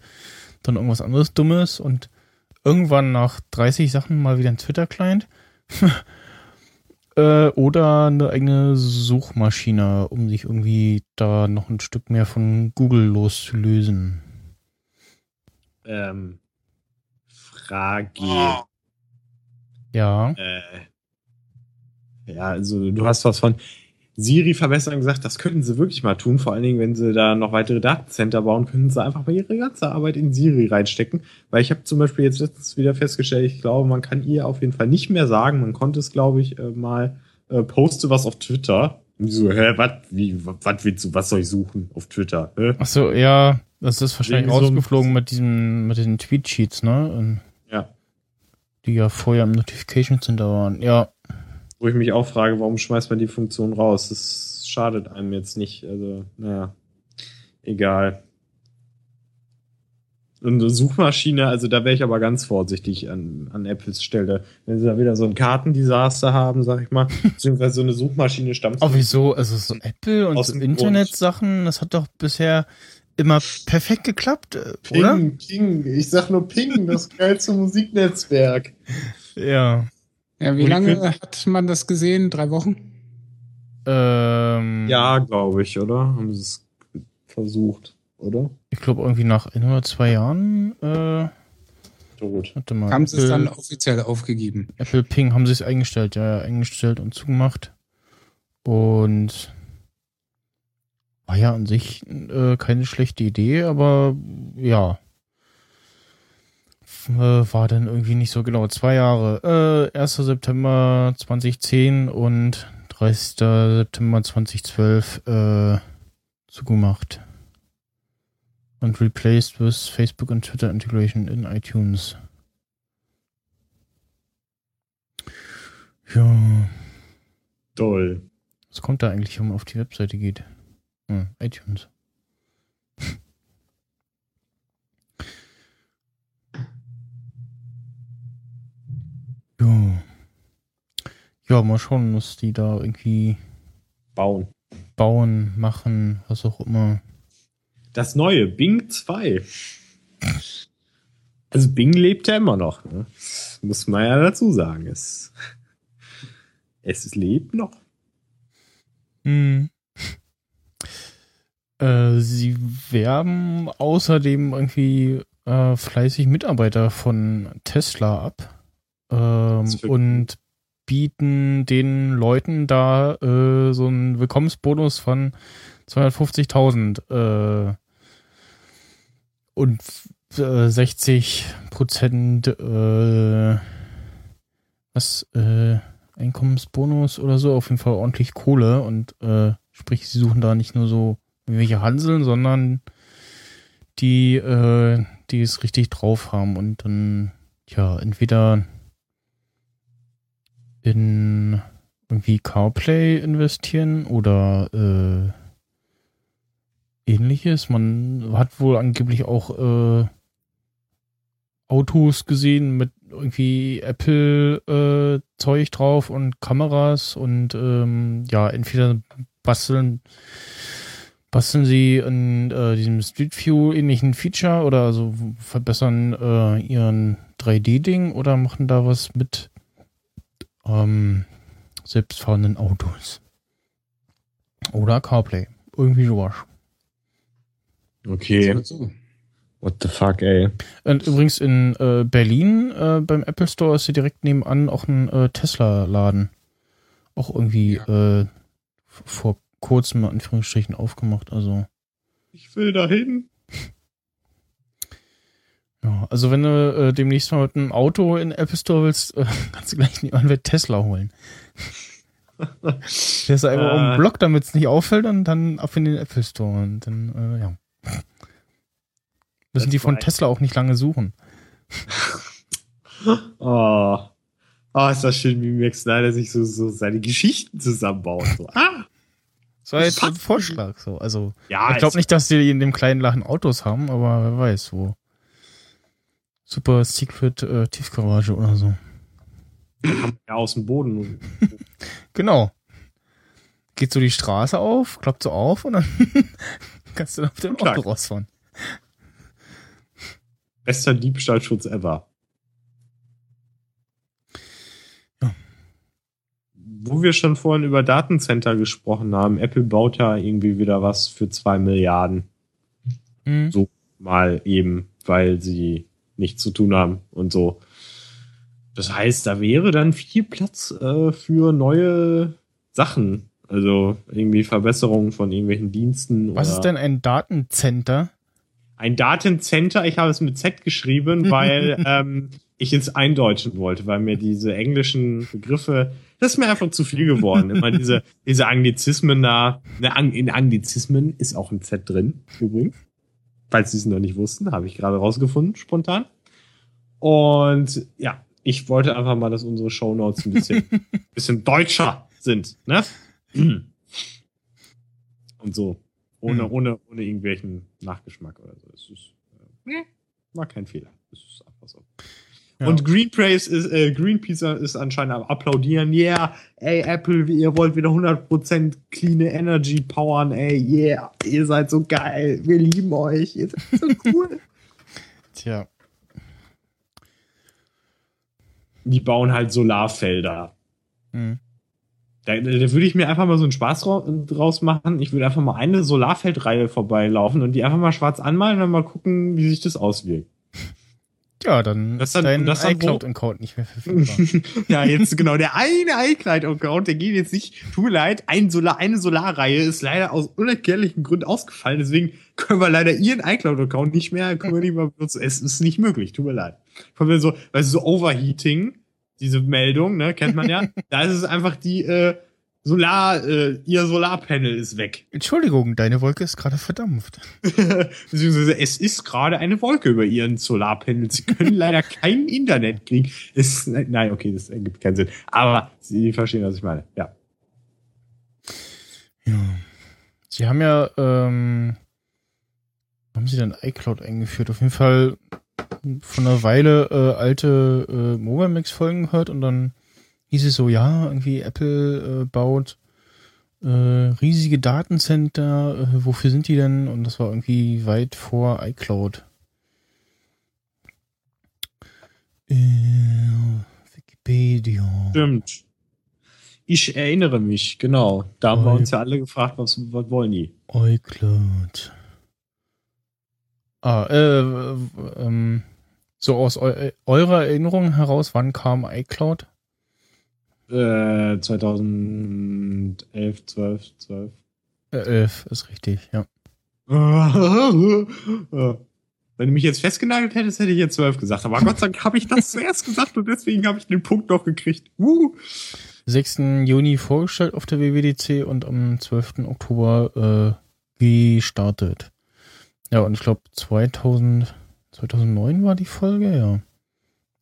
dann irgendwas anderes Dummes und irgendwann nach 30 Sachen mal wieder ein Twitter Client. äh, oder eine eigene Suchmaschine, um sich irgendwie da noch ein Stück mehr von Google loszulösen. Ähm, Frage. Ja. Äh, ja, also du hast was von Siri verbessern gesagt, das könnten sie wirklich mal tun. Vor allen Dingen, wenn sie da noch weitere Datencenter bauen, könnten sie einfach mal ihre ganze Arbeit in Siri reinstecken. Weil ich habe zum Beispiel jetzt letztens wieder festgestellt, ich glaube, man kann ihr auf jeden Fall nicht mehr sagen. Man konnte es, glaube ich, äh, mal äh, poste was auf Twitter. Und die so, hä, was, wie, was willst du, was soll ich suchen auf Twitter? Hä? Ach so, ja, das ist wahrscheinlich Wegen so rausgeflogen mit diesem, mit den Tweet-Sheets, ne? Und. Die ja vorher im Notification Center waren. Ja. Wo ich mich auch frage, warum schmeißt man die Funktion raus? Das schadet einem jetzt nicht. Also, naja, egal. Und eine Suchmaschine, also da wäre ich aber ganz vorsichtig an, an Apples Stelle. Wenn sie da wieder so ein Kartendesaster haben, sag ich mal, beziehungsweise so eine Suchmaschine stammt. Aber wieso? Also so Apple und so Internetsachen, das hat doch bisher immer perfekt geklappt, äh, oder? Ping, Ping, ich sag nur Ping, das geilste Musiknetzwerk. Ja. Ja, wie Und lange hat man das gesehen? Drei Wochen? Ähm, Ja, glaube ich, oder? Haben sie es versucht, oder? Ich glaube irgendwie nach ein oder zwei Jahren, äh, Tot. warte mal. Haben sie es dann offiziell aufgegeben? Apple Ping haben sie es eingestellt, ja, eingestellt und zugemacht. Und war ja an sich äh, keine schlechte Idee, aber ja. Äh, war dann irgendwie nicht so genau. Zwei Jahre. Äh, 1. September 2010 und 30. September 2012 äh, zugemacht. Und replaced with Facebook und Twitter Integration in iTunes. Ja. Toll. Was kommt da eigentlich, wenn man auf die Webseite geht? Hm, iTunes. Ja. Ja, mal schauen, was die da irgendwie Bauen. bauen, machen, was auch immer. Das neue Bing 2. Also Bing lebt ja immer noch. Ne? Muss man ja dazu sagen. Es, es lebt noch. Hm. Äh, sie werben außerdem irgendwie äh, fleißig Mitarbeiter von Tesla ab ähm, und bieten den Leuten da äh, so einen Willkommensbonus von 250.000 äh, und äh, 60 Prozent äh, was äh, Einkommensbonus oder so, auf jeden Fall ordentlich Kohle und sprich, sie suchen da nicht nur so irgendwelche Hanseln, sondern die, äh, die es richtig drauf haben und dann, ja, entweder in irgendwie CarPlay investieren oder äh, ähnliches. Man hat wohl angeblich auch äh, Autos gesehen mit irgendwie Apple-Zeug drauf und Kameras und ähm, ja, entweder basteln basteln sie in äh, diesem Street View ähnlichen Feature oder also verbessern äh, ihren 3D-Ding oder machen da was mit ähm, selbstfahrenden Autos. Oder CarPlay. Irgendwie sowas. Okay. What the fuck, ey. Und übrigens in äh, Berlin äh, beim Apple Store ist hier direkt nebenan auch ein äh, Tesla-Laden. Auch irgendwie äh, f- vor kurzem in Anführungsstrichen aufgemacht. Also, Ich will dahin. ja, also wenn du äh, demnächst mal mit einem Auto in Apple Store willst, äh, kannst du gleich mit Tesla holen. Der ist einfach um Äh. den Block, damit es nicht auffällt und dann ab in den Apple Store. Und dann, äh, ja. Müssen Das die von Tesla auch nicht lange suchen. Oh. Oh, ist das schön, wie Max Snyder sich so, so seine Geschichten zusammenbaut. So. Ah, Das war jetzt so ein? Vorschlag. So. Also, ja, ich glaube nicht, dass die in dem kleinen Lachen Autos haben, aber wer weiß wo. Super Secret äh, Tiefgarage oder so. ja, aus dem Boden. Genau. Geht so die Straße auf, klappt so auf und dann kannst du dann auf dem. Auto rausfahren. Bester Diebstahlschutz ever. Wo wir schon vorhin über Datencenter gesprochen haben, Apple baut ja irgendwie wieder was für zwei Milliarden. Hm. So. Mal eben, weil sie nichts zu tun haben und so. Das heißt, da wäre dann viel Platz äh, für neue Sachen. Also irgendwie Verbesserungen von irgendwelchen Diensten. Was ist denn ein Datencenter? Ein Datencenter, ich habe es mit Z geschrieben, weil ähm, ich es eindeutschen wollte, weil mir diese englischen Begriffe, das ist mir einfach zu viel geworden. Immer diese, diese Anglizismen da. In Anglizismen ist auch ein Z drin, übrigens. Falls Sie es noch nicht wussten, habe ich gerade rausgefunden, spontan. Und ja, ich wollte einfach mal, dass unsere Shownotes ein bisschen, bisschen deutscher sind. Ne? Und so. Ohne, Hm. ohne, ohne irgendwelchen Nachgeschmack oder so. Es ist, äh, war kein Fehler. Es ist einfach so. Ja. Und Greenpeace ist, äh, Greenpeace ist anscheinend am applaudieren. Yeah, ey, Apple, ihr wollt wieder 100% clean Energy powern, ey, yeah, ihr seid so geil, wir lieben euch, ihr seid so cool. Tja. Die bauen halt Solarfelder. Hm. Da, da würde ich mir einfach mal so einen Spaß ra- draus machen. Ich würde einfach mal eine Solarfeldreihe vorbeilaufen und die einfach mal schwarz anmalen und dann mal gucken, wie sich das auswirkt. Ja, dann Das ist dann- dein das iCloud-Account nicht mehr verfügbar. ja, jetzt genau, der eine iCloud-Account, der geht jetzt nicht, tut mir leid, ein Solar, eine Solarreihe ist leider aus unerklärlichen Gründen ausgefallen, deswegen können wir leider ihren iCloud-Account nicht mehr, können wir nicht mehr benutzen. Es ist nicht möglich, tut mir leid. Kommt mir so, weil so Overheating, diese Meldung, ne, kennt man ja, da ist es einfach die, äh, Solar, äh, ihr Solarpanel ist weg. Entschuldigung, deine Wolke ist gerade verdampft. Beziehungsweise es ist gerade eine Wolke über ihren Solarpanel. Sie können leider kein Internet kriegen. Ist, nein, okay, das ergibt keinen Sinn. Aber Sie verstehen, was ich meine. Ja. Ja. Sie haben ja, ähm, haben sie denn iCloud eingeführt? Auf jeden Fall von einer Weile äh, alte äh, Mobile Mix Folgen gehört und dann hieß es so, ja, irgendwie Apple äh, baut äh, riesige Datencenter, äh, wofür sind die denn? Und das war irgendwie weit vor iCloud. Äh, Wikipedia. Stimmt. Ich erinnere mich, genau. Da haben wir Oh, uns ja alle gefragt, was, was wollen die? iCloud. Ah, äh, ähm, so aus eu eurer Erinnerung heraus, wann kam iCloud? Äh, 2011, 12, 12. Äh, 11 ist richtig, ja. Wenn du mich jetzt festgenagelt hättest, hätte ich jetzt 12 gesagt. Aber Gott sei Dank habe ich das zuerst gesagt und deswegen habe ich den Punkt noch gekriegt. Uh. 6. Juni vorgestellt auf der WWDC und am 12. Oktober äh, gestartet. Ja, und ich glaube 2000, 2009 war die Folge, ja.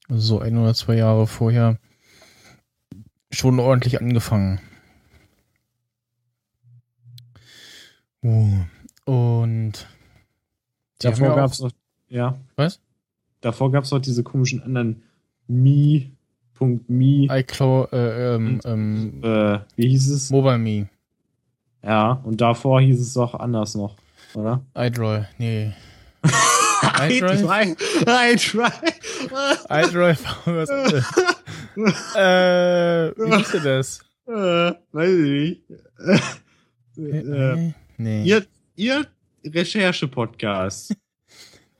Also so ein oder zwei Jahre vorher schon ordentlich angefangen. Uh, und Davor auch- gab's noch, ja. Was? Davor gab's noch diese komischen anderen Mi, Mi, iCloud, äh, ähm, ähm, äh, wie hieß es? Mobile Me, Ja, und davor hieß es auch anders noch, oder? iDroid, nee. I iDrive? try, I try. iDrive war was anderes. äh, wie hieß denn das? äh, weiß ich nicht. äh, Äh, nee. ihr, ihr Recherche-Podcast.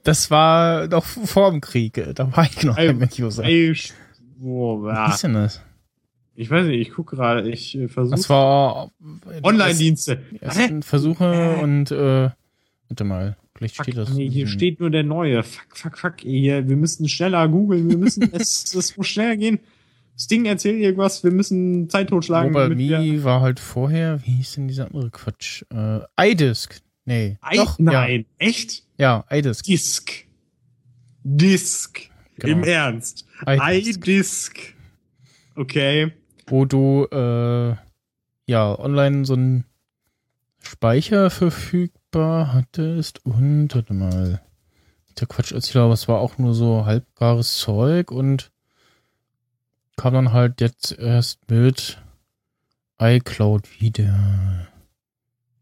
Das war doch vor dem Krieg. Da war ich noch ein User. Wo, Wie ja. hieß denn das? Ich weiß nicht, ich gucke gerade, ich äh, versuche. Das war Online-Dienste. Versuche und äh, warte mal, vielleicht Fuck, steht das. nee, hier steht nur der neue. Fuck, fuck, fuck. Hier, wir müssen schneller googeln. Wir müssen, es, es muss schneller gehen. Sting erzählt irgendwas. Wir müssen Zeit totschlagen. Wir- Me war halt vorher. Wie hieß denn dieser andere Quatsch? Äh, iDisk. Nee. Ei, Doch, nein, echt? Ja, ja iDisk. Disk. Disk. Genau. Im Ernst. iDisk. iDisk. Okay. Wo du äh, ja online so einen Speicher verfügbar hattest und warte mal. Der Quatsch erzähler, aber es war auch nur so halbgares Zeug und kam dann halt jetzt erst mit iCloud wieder.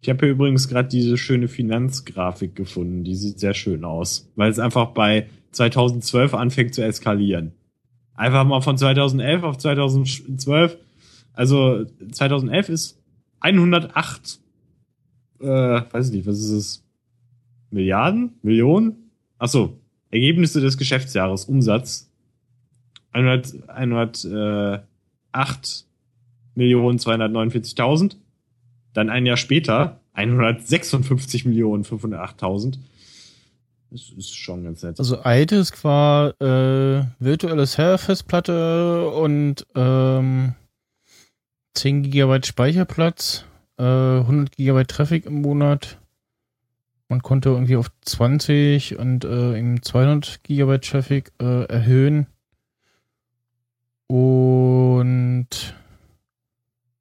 Ich habe hier übrigens gerade diese schöne Finanzgrafik gefunden. Die sieht sehr schön aus, weil es einfach bei 2012 anfängt zu eskalieren. Einfach mal von 2011 auf 2012. Also 2011 ist 108, äh, weiß ich nicht, was ist es? Milliarden? Millionen? Ach so, Ergebnisse des Geschäftsjahres, Umsatz. 100, 108 Millionen 249.000. Dann ein Jahr später 156 Millionen 508.000. Das ist schon ganz nett. Also iDisk war äh, virtuelle Serverfestplatte und ähm, 10 GB Speicherplatz, äh, 100 GB Traffic im Monat. Man konnte irgendwie auf 20 und äh, eben 200 GB Traffic äh, erhöhen. Und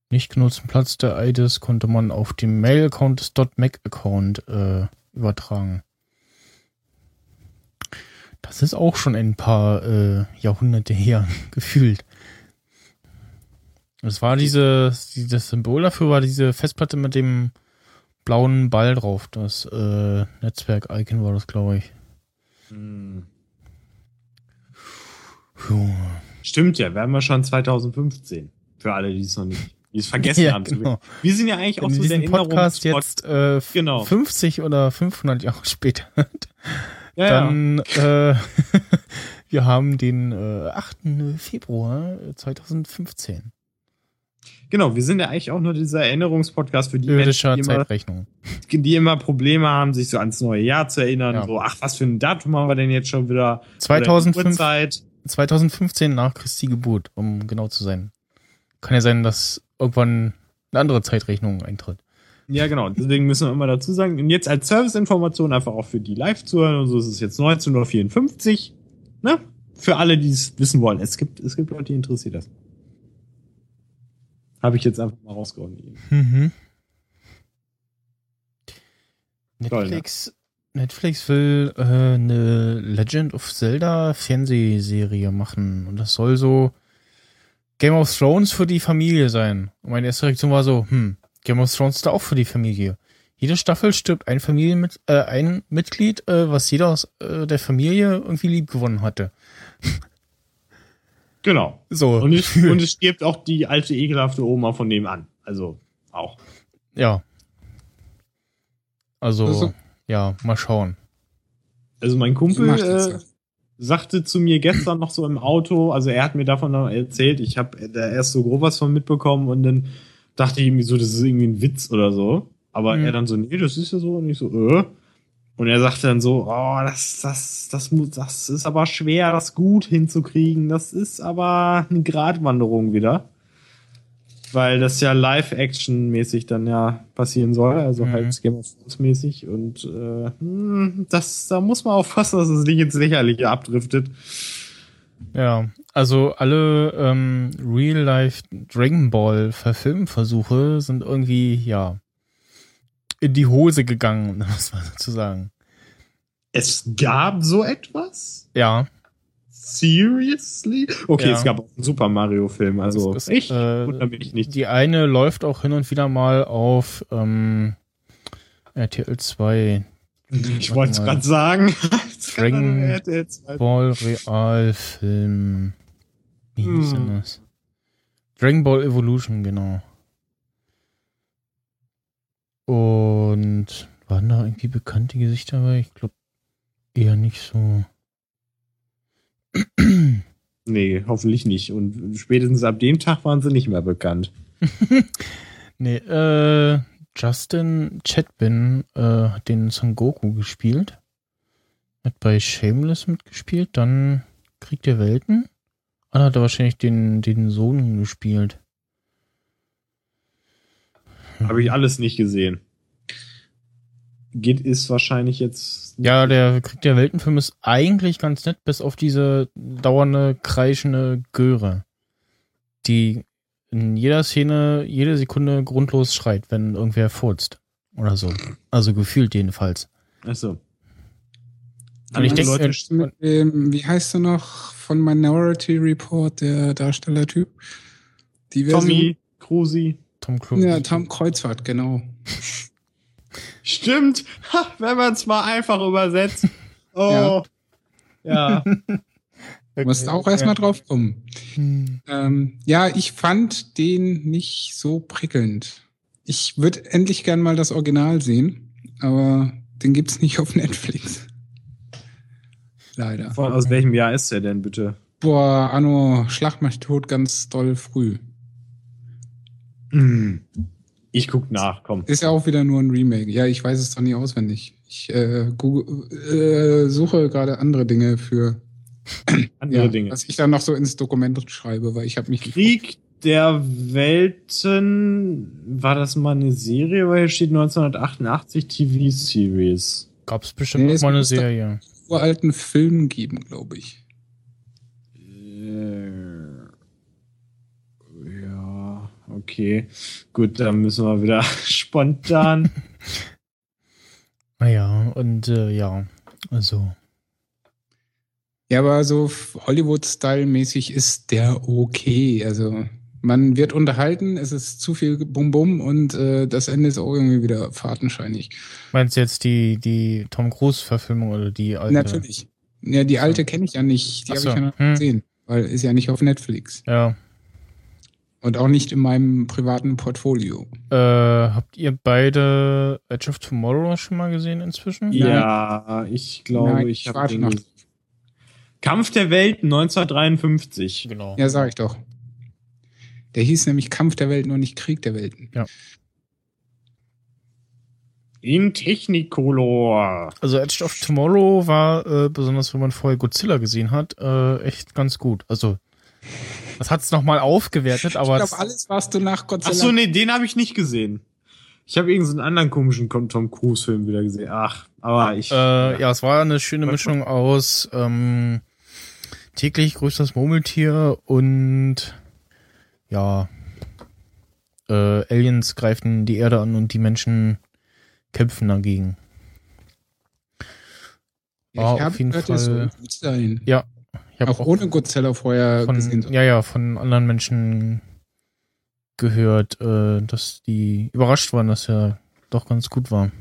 nicht genutzten Platz der iDisk konnte man auf dem Mail-Account des .mac-Account äh, übertragen. Das ist auch schon ein paar äh, Jahrhunderte her, gefühlt. Es war diese, das Symbol dafür war diese Festplatte mit dem blauen Ball drauf. Das äh, Netzwerk-Icon war das, glaube ich. Hm. Stimmt ja, werden wir schon 2015. Für alle, die es noch nicht, die es vergessen Ja, haben. genau. Wir sind ja eigentlich auch Wenn so diesen der Podcast jetzt äh, Genau. 50 oder 500 Jahre später ja, ja. dann äh, Wir haben den äh, 8. Februar 2015. Genau, wir sind ja eigentlich auch nur dieser Erinnerungspodcast für die Menschen, die immer, die immer Probleme haben, sich so ans neue Jahr zu erinnern. Ja. So, ach, was für ein Datum haben wir denn jetzt schon wieder? Oder 2005, Uhrzeit. 2015 nach Christi Geburt, um genau zu sein. Kann ja sein, dass irgendwann eine andere Zeitrechnung eintritt. Ja, genau. Deswegen müssen wir immer dazu sagen. Und jetzt als Serviceinformation einfach auch für die live zuhören und so ist es jetzt 19.54 Uhr. Ne? Für alle, die es wissen wollen. Es gibt, es gibt Leute, die interessiert das. Habe ich jetzt einfach mal rausgehauen. Mhm. Toll, ne? Netflix, Netflix will äh, eine Legend of Zelda Fernsehserie machen und das soll so Game of Thrones für die Familie sein. Und meine erste Reaktion war so, hm, Game of Thrones ist da auch für die Familie. Jede Staffel stirbt ein Familienmit äh, ein Mitglied, äh, was jeder aus äh, der Familie irgendwie lieb gewonnen hatte. Genau. So. Und es, und es stirbt auch die alte ekelhafte Oma von nebenan. Also auch. ja. Also, Also- ja, mal schauen. Also mein Kumpel äh, ja. sagte zu mir gestern noch so im Auto, also er hat mir davon noch erzählt, ich habe da erst so grob was von mitbekommen und dann dachte ich irgendwie so, das ist irgendwie ein Witz oder so. Aber Mhm. er dann so, nee, das ist ja so und ich so, äh. Und er sagte dann so, oh, das, das, das das ist aber schwer, das gut hinzukriegen. Das ist aber eine Gratwanderung wieder. Weil das ja Live-Action-mäßig dann ja passieren soll, also Mhm. halt Game of Thrones mäßig und äh, hm, das, da muss man aufpassen, dass es nicht ins Lächerliche abdriftet. Ja, also alle ähm, Real-Life Dragon Ball Verfilmversuche sind irgendwie, ja, in die Hose gegangen, um das mal so zu sagen. Es gab so etwas? Ja, Seriously? Okay, Ja. es gab auch einen Super Mario-Film, also es ist, ich äh, wundere mich nicht. die eine läuft auch hin und wieder mal auf RTL 2 Ich wollte es gerade sagen. Dragon RTL 2. Ball Realfilm. Wie hieß denn Hm. das? Dragon Ball Evolution, genau. Und waren da irgendwie bekannte Gesichter dabei? Ich glaube eher nicht so. Nee, hoffentlich nicht. Und spätestens ab dem Tag waren sie nicht mehr bekannt. nee, äh, Justin Chatwin äh, hat den Son Goku gespielt. Hat bei Shameless mitgespielt, dann Krieg der Welten. Ah, hat er wahrscheinlich den, den Sohn gespielt. Habe ich alles nicht gesehen. Geht ist wahrscheinlich jetzt. Ja, der Krieg der Weltenfilm ist eigentlich ganz nett, bis auf diese dauernde, kreischende Göre, die in jeder Szene, jede Sekunde grundlos schreit, wenn irgendwer furzt. Oder so. Also gefühlt jedenfalls. Achso. Und ich denke, Leute, äh, Mit dem, wie heißt er noch von Minority Report, der Darstellertyp? Die Version- Tommy, Krusi. Tom Cruise. Ja, Tom Kreuzfahrt, genau. Stimmt. Ha, wenn man es mal einfach übersetzt. Oh. Ja. Du musst auch erstmal drauf kommen. Hm. Ähm, ja, ich fand den nicht so prickelnd. Ich würde endlich gern mal das Original sehen, aber den gibt's nicht auf Netflix. Leider. Von, aus welchem Jahr ist der denn bitte? Boah, Anno, schlag mich tot ganz doll früh. Hm. Ich guck nach, komm. Ist ja auch wieder nur ein Remake. Ja, ich weiß es doch nie auswendig. Ich äh, Google, äh, suche gerade andere Dinge für Andere ja, Dinge. was ich dann noch so ins Dokument schreibe, weil ich habe mich Krieg der Welten. War das mal eine Serie? Weil hier steht 1988 TV-Series. Gab's bestimmt Nee, noch es mal eine Serie. uralten Film geben, glaube ich. Äh, Ja, okay. Gut, dann müssen wir wieder spontan. Naja, und äh, ja, also. Ja, aber so Hollywood-Style-mäßig ist der okay. Also man wird unterhalten, es ist zu viel Bum-Bum und äh, das Ende ist auch irgendwie wieder fahrtenscheinig. Meinst du jetzt die, die Tom Cruise-Verfilmung oder die alte? Natürlich. Ja, die alte kenne ich ja nicht. Die habe so, ich ja noch hm. nicht gesehen, weil ist ja nicht auf Netflix. Ja. Und auch nicht in meinem privaten Portfolio. Äh, habt ihr beide Edge of Tomorrow schon mal gesehen inzwischen? ja, ich glaube, Nein, ich habe warte den noch. Kampf der Welten 1953. Genau. Ja, sag ich doch. Der hieß nämlich Kampf der Welten und nicht Krieg der Welten. In Technicolor. Also Edge of Tomorrow war, äh, besonders wenn man vorher Godzilla gesehen hat, äh, echt ganz gut. Also das hat's noch nochmal aufgewertet, aber ich glaube, alles, was du nach Ach Godzilla... so, nee, den habe ich nicht gesehen. Ich habe irgendeinen anderen komischen Tom Cruise Film wieder gesehen. Ach, aber ich Äh, ja, es war eine schöne Mischung aus ähm, täglich größtes Murmeltier und ja, äh, Aliens greifen die Erde an und die Menschen kämpfen dagegen. war ich auf habe jeden Fall- gut sein. Ja, ich habe Auch ohne Godzilla vorher gesehen. von, ja, ja, von anderen Menschen gehört, äh, dass die überrascht waren, dass er doch ganz gut war.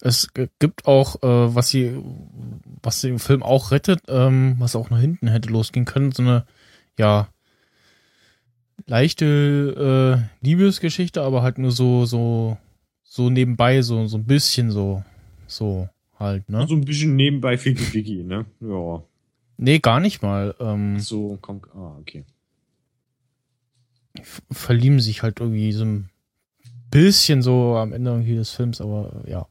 Es gibt auch, äh, was sie, was den Film auch rettet, ähm, was auch nach hinten hätte losgehen können, so eine, ja, leichte äh, Liebesgeschichte, aber halt nur so, so, so nebenbei, so, so ein bisschen so, so halt, ne? so ein bisschen nebenbei Fiki Fiki, ne? Ja. Nee, gar nicht mal. Ähm, So, komm, ah, okay. verlieben sich halt irgendwie so ein bisschen so am Ende irgendwie des Films, aber äh, ja.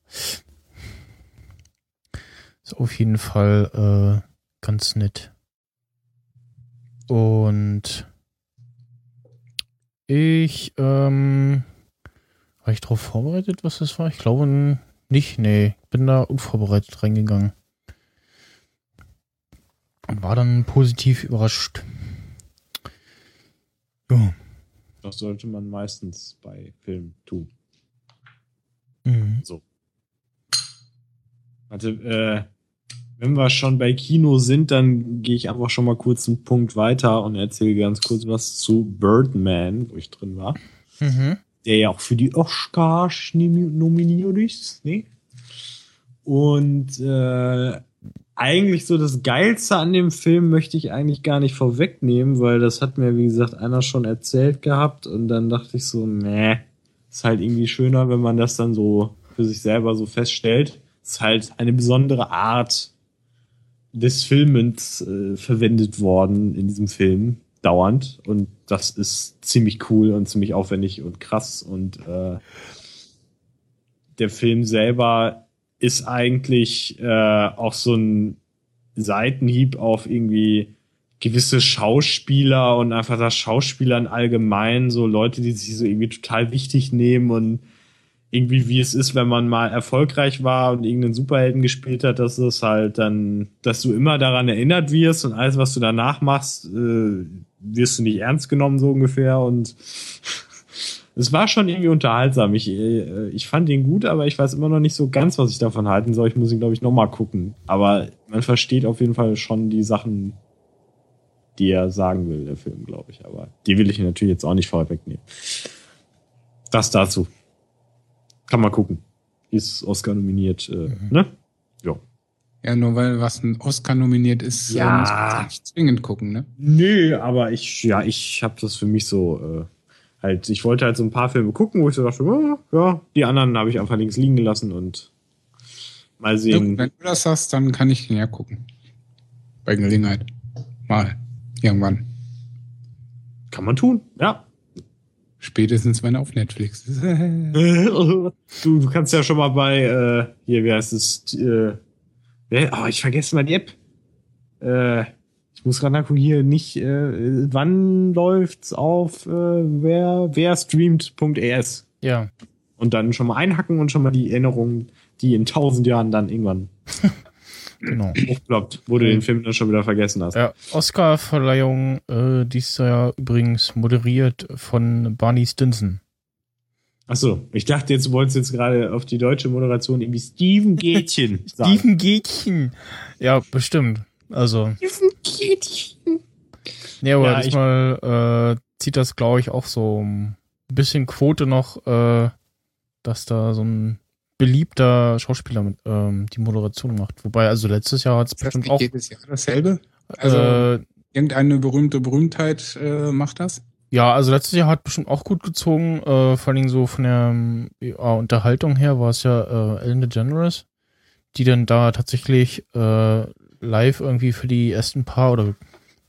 Ist auf jeden Fall äh, ganz nett. Und ich, ähm, war ich darauf vorbereitet, was das war? Ich glaube nicht, nee. Bin da unvorbereitet reingegangen. Und war dann positiv überrascht. Ja. Das sollte man meistens bei Filmen tun. Mhm. Also, äh, wenn wir schon bei Kino sind, dann gehe ich einfach schon mal kurz einen Punkt weiter und erzähle ganz kurz was zu Birdman, wo ich drin war. Mhm. der ja auch für die Oscars nomi- nominiert ist. Ne? Und äh, eigentlich so das Geilste an dem Film möchte ich eigentlich gar nicht vorwegnehmen, weil das hat mir, wie gesagt, einer schon erzählt gehabt und dann dachte ich so, meh, ist halt irgendwie schöner, wenn man das dann so für sich selber so feststellt. Ist halt eine besondere Art des Filmens äh, verwendet worden in diesem Film, dauernd. Und das ist ziemlich cool und ziemlich aufwendig und krass. Und äh, der Film selber ist eigentlich äh, auch so ein Seitenhieb auf irgendwie gewisse Schauspieler und einfach das Schauspielern allgemein, so Leute, die sich so irgendwie total wichtig nehmen und irgendwie wie es ist, wenn man mal erfolgreich war und irgendeinen Superhelden gespielt hat, dass es halt dann, dass du immer daran erinnert wirst und alles, was du danach machst, äh, wirst du nicht ernst genommen, so ungefähr. Und es war schon irgendwie unterhaltsam. Ich, äh, ich fand ihn gut, aber ich weiß immer noch nicht so ganz, was ich davon halten soll. Ich muss ihn, glaube ich, nochmal gucken. Aber man versteht auf jeden Fall schon die Sachen, die er sagen will, der Film, glaube ich. Aber die will ich natürlich jetzt auch nicht vorwegnehmen. Das dazu. Kann man gucken. Ist Oscar nominiert, äh, ne? Ja. Ja, nur weil was ein Oscar nominiert ist, Ja. äh, muss man nicht zwingend gucken, ne? Nö, aber ich, ja, ich habe das für mich so, äh, halt, ich wollte halt so ein paar Filme gucken, wo ich so dachte, oh, ja, die anderen habe ich einfach links liegen gelassen und mal sehen. wenn du das sagst, dann kann ich den ja gucken. Bei Gelegenheit. Mal. Irgendwann. Kann man tun, ja. Spätestens, wenn er auf Netflix ist. du, du kannst ja schon mal bei, äh, hier, wie heißt es, äh, oh, ich vergesse mal die App. Äh, muss gerade nachgucken, hier nicht, äh, wann läuft's auf, äh, wer, wer streamt.es. Ja. Und dann schon mal einhacken und schon mal die Erinnerungen, die in tausend Jahren dann irgendwann Genau. hochploppt, wo du den Film dann schon wieder vergessen hast. Ja, Oscar-Verleihung äh, dieses Jahr übrigens moderiert von Barney Stinson. Achso, ich dachte jetzt, du wolltest jetzt gerade auf die deutsche Moderation irgendwie Steven Gätchen sagen. Steven Gätchen. Ja, bestimmt. Also, nee, aber Ja, ich- diesmal äh, zieht das, glaube ich, auch so ein bisschen Quote noch, äh, dass da so ein beliebter Schauspieler mit, ähm, die Moderation macht. Wobei, also letztes Jahr hat es bestimmt nicht auch. jedes Jahr dasselbe? Also, äh, irgendeine berühmte Berühmtheit äh, macht das? Ja, also letztes Jahr hat bestimmt auch gut gezogen, äh, vor allen Dingen so von der ja, Unterhaltung her war es ja äh, Ellen DeGeneres, die dann da tatsächlich äh, live irgendwie für die ersten paar oder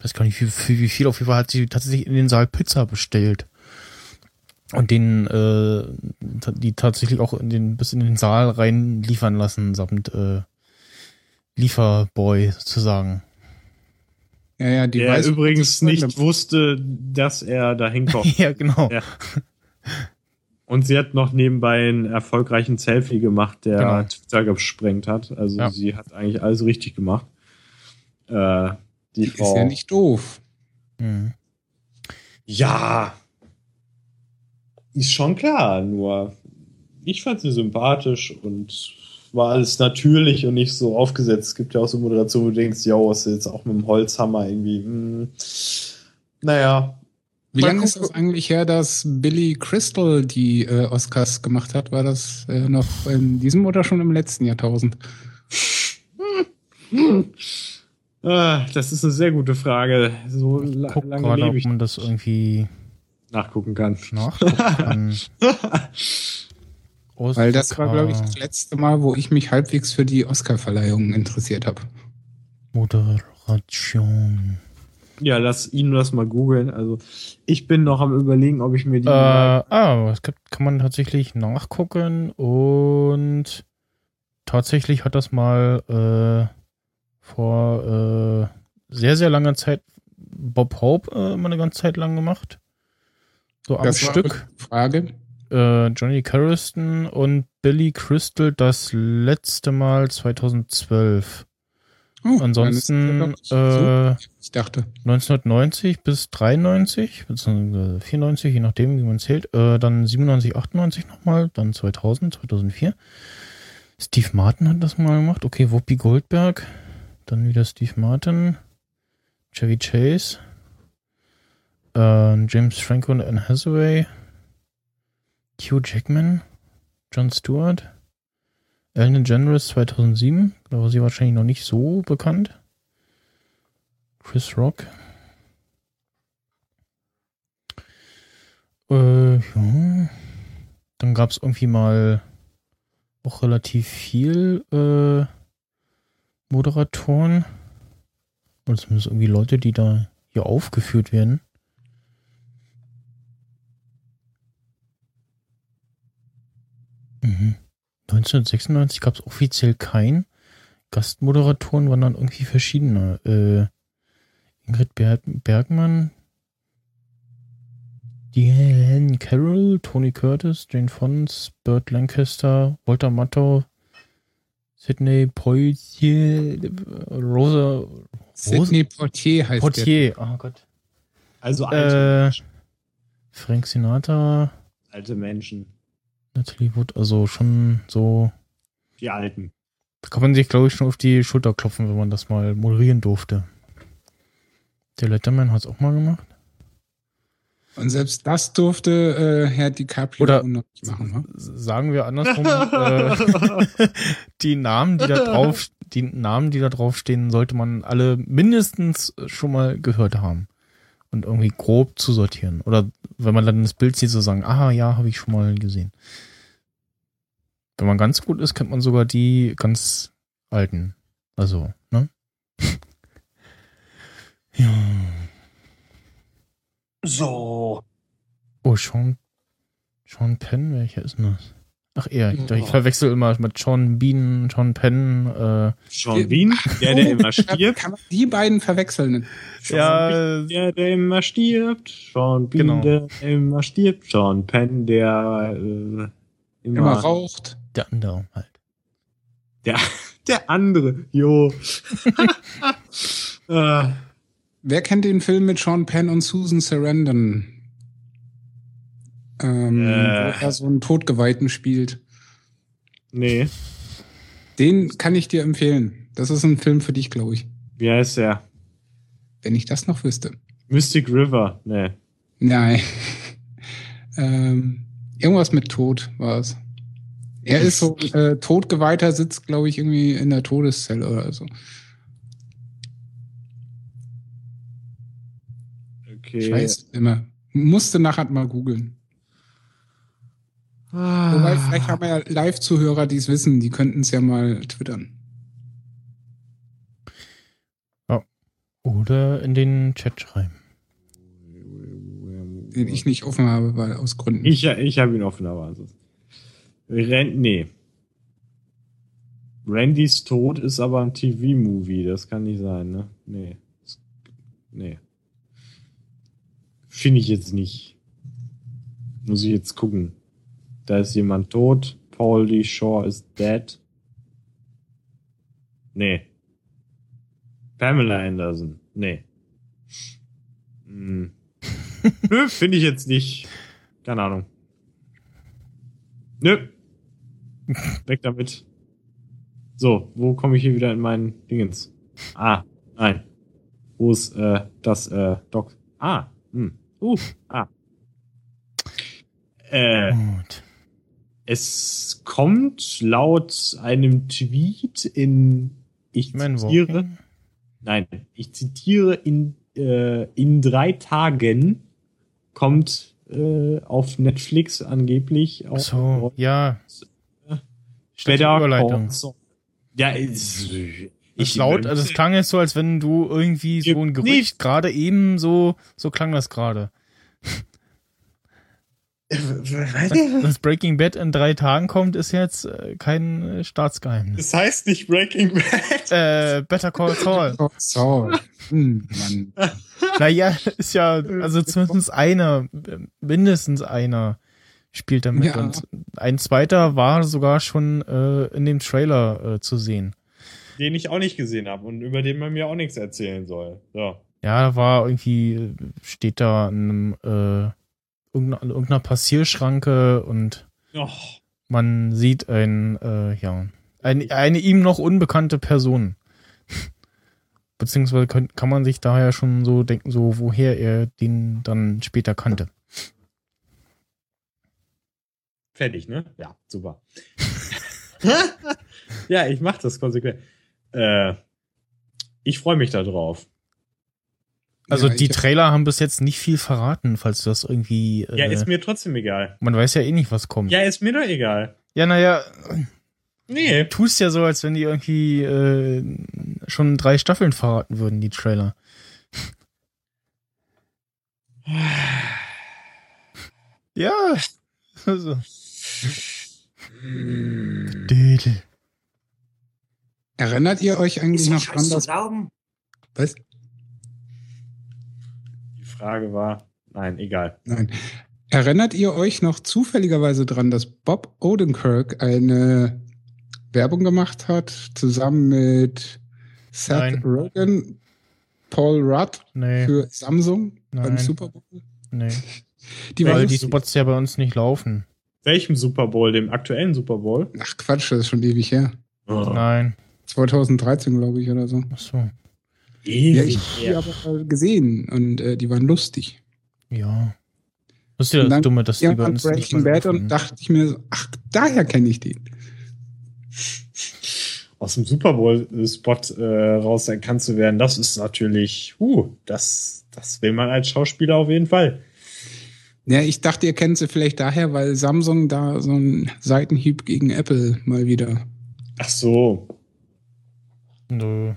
weiß gar nicht, wie, für wie viel auf jeden Fall hat sie tatsächlich in den Saal Pizza bestellt. Und den, äh, die tatsächlich auch in den, bis in den Saal rein liefern lassen, samt äh, Lieferboy sozusagen. Ja, ja, die Der weiß übrigens nicht wusste, dass er da hinkommt. ja, genau. Ja. Und sie hat noch nebenbei einen erfolgreichen Selfie gemacht, der Genau. Twitter gesprengt hat. Also Ja. sie hat eigentlich alles richtig gemacht. Äh, die, Die Frau. ist ja nicht doof. Mhm. Ja. Ist schon klar, nur ich fand sie sympathisch und war alles natürlich und nicht so aufgesetzt. Es gibt ja auch so Moderationen, wo du denkst, ja, ist jetzt auch mit dem Holzhammer irgendwie. Hm. Naja, Wie lange ist das eigentlich her, dass Billy Crystal die äh, Oscars gemacht hat? War das äh, noch in diesem oder schon im letzten Jahrtausend? Ah, das ist eine sehr gute Frage. So la Guck lange gerade, lebe ob ich man das irgendwie nachgucken kann. nachgucken kann. Weil das war, glaube ich, das letzte Mal, wo ich mich halbwegs für die Oscar-Verleihung interessiert habe. Moderation. Ja, lass ihn das mal googeln. Also ich bin noch am überlegen, ob ich mir die. Äh, ah, es gibt, kann man tatsächlich nachgucken und tatsächlich hat das mal äh, vor äh, sehr, sehr langer Zeit Bob Hope äh, mal eine ganze Zeit lang gemacht. So am das Stück. Frage. Äh, Johnny Carriston und Billy Crystal das letzte Mal 2012. Oh, Ansonsten äh, ich dachte. 1990 bis 93, beziehungsweise 94, je nachdem, wie man zählt. Äh, dann 97, 98 nochmal, dann 2000, 2004. Steve Martin hat das mal gemacht. Okay, Whoopi Goldberg. Dann wieder Steve Martin. Chevy Chase. Äh, James Franco und Anne Hathaway. Hugh Jackman. John Stewart. Ellen DeGeneres 2007. Da war sie wahrscheinlich noch nicht so bekannt. Chris Rock. Äh, ja. Dann gab es irgendwie mal auch relativ viel äh, Moderatoren. Oder zumindest irgendwie Leute, die da hier aufgeführt werden. Mhm. 1996 gab es offiziell keinen. Gastmoderatoren waren dann irgendwie verschiedene. Äh, Ingrid Ber Bergmann, Diane Carroll, Tony Curtis, Jane Fons, Burt Lancaster, Walter Matthau, Sidney Poitier, Rosa Sidney Portier heißt Portier, oh Gott. also alte, Äh, Menschen, Frank Sinatra, alte Menschen. Natalie Wood, also schon so, Die Alten. da kann man sich glaube ich schon auf die Schulter klopfen, wenn man das mal moderieren durfte. Der Letterman hat es auch mal gemacht. Und selbst das durfte äh, Herr DiCaprio Oder- noch nicht machen. Ne? sagen wir andersrum, äh, die Namen, die da drauf, die Namen, die da drauf stehen, sollte man alle mindestens schon mal gehört haben und irgendwie grob zusortieren. Oder wenn man dann das Bild sieht, so sagen, aha, ja, habe ich schon mal gesehen. Wenn man ganz gut ist, kennt man sogar die ganz alten. Also, ne? ja. So. Oh, Sean, Sean Penn, welcher ist denn das? Ach, er. Ich, ich verwechsel immer mit Sean Bean, Sean Penn, äh, Sean Bean, der, der immer stirbt. Kann man die beiden verwechseln? Sean Ja, Bean, der, der immer stirbt. Sean Bean, Genau. der immer stirbt. Sean Penn, der äh, immer, Immer raucht. der andere halt. Der, der andere. Jo. äh, Wer kennt den Film mit Sean Penn und Susan Sarandon? Ähm, Äh. Wo er so einen Todgeweihten spielt. nee. Den kann ich dir empfehlen. Das ist ein Film für dich, glaube ich. Wie heißt der? Wenn ich das noch wüsste. Mystic River. Nee. Nein. ähm, irgendwas mit Tod war es. Er ist so äh, Todgeweihter, sitzt, glaube ich, irgendwie in der Todeszelle oder so. Okay. Ich weiß immer. Musste nachher mal googeln. Ah. Wobei, vielleicht haben wir ja Live-Zuhörer, die es wissen, die könnten es ja mal twittern. Oder in den Chat schreiben. Den ich nicht offen habe, weil aus Gründen. Ich, ich habe ihn offen, aber also. Ren nee. Randys Tod ist aber ein TV-Movie, das kann nicht sein, ne? Nee. Nee. Finde ich jetzt nicht. Muss ich jetzt gucken. Da ist jemand tot. Paul D. Shaw is dead. Nee. Pamela Anderson. Nee. Hm. Nö, finde ich jetzt nicht. Keine Ahnung. Nö. Weg damit. So, wo komme ich hier wieder in meinen Dingens? Ah, nein. Wo ist äh, das äh, Doc? Ah, hm. Uh, ah. Äh, Gut. es kommt laut einem Tweet in ich Man zitiere Walking? Nein, ich zitiere in, äh, in drei Tagen kommt äh, auf Netflix angeblich auch So, ja. Saul. Ja, ist, Ich laut, also es klang jetzt so, als wenn du irgendwie so ein. Gerücht gerade eben so, so klang das gerade. Dass Breaking Bad in drei Tagen kommt, ist jetzt äh, kein äh, Staatsgeheimnis. Das heißt nicht Breaking Bad. Äh, Better Call Saul. Oh, Saul. Hm, Mann. Naja, ist ja, also zumindest einer, äh, mindestens einer spielt damit. Ja. Und ein zweiter war sogar schon äh, in dem Trailer äh, zu sehen. Den ich auch nicht gesehen habe und über den man mir auch nichts erzählen soll. So. Ja, war irgendwie, steht da in einem, äh, irgendeiner, an irgendeiner Passierschranke und Och, man sieht ein, äh, ja, ein, eine ihm noch unbekannte Person. Beziehungsweise kann, kann man sich daher schon so denken, so woher er den dann später kannte. fertig, ne? Ja, super. ja, ich mach das konsequent. Äh, ich freue mich da drauf. Also Ja, die Trailer haben bis jetzt nicht viel verraten, falls du das irgendwie. Äh, Ja, ist mir trotzdem egal. man weiß ja eh nicht, was kommt. Ja, ist mir doch egal. ja naja, Nee. tust ja so, als wenn die irgendwie äh, schon drei Staffeln verraten würden, die Trailer. ja. Also. Dödel. Erinnert ihr euch eigentlich noch dran, dass. glauben? Was? Die Frage war, nein, egal. Nein. Erinnert ihr euch noch zufälligerweise dran, dass Bob Odenkirk eine Werbung gemacht hat, zusammen mit Seth Nein. Rogen, Paul Rudd Nee, für Samsung beim Nein. Super Bowl? nee. Die Weil die. Spots ja bei uns nicht laufen. Welchem Super Bowl? Dem aktuellen Super Bowl? Ach Quatsch, das ist schon ewig her. Oh, Nein. 2013, glaube ich, oder so. Ach so. Ja, ewig. ich habe die aber gesehen und äh, die waren lustig. Ja. Das ist ja Und das dann Dumme, dass die bei uns nicht mal Bad und dachte ich mir so, ach, daher kenne ich den. Aus dem Super Bowl-Spot äh, raus erkannt zu werden, das ist natürlich, uh, das, das will man als Schauspieler auf jeden Fall. Ja, ich dachte, ihr kennt sie vielleicht daher, weil Samsung da so einen Seitenhieb gegen Apple mal wieder. Ach so. Nö.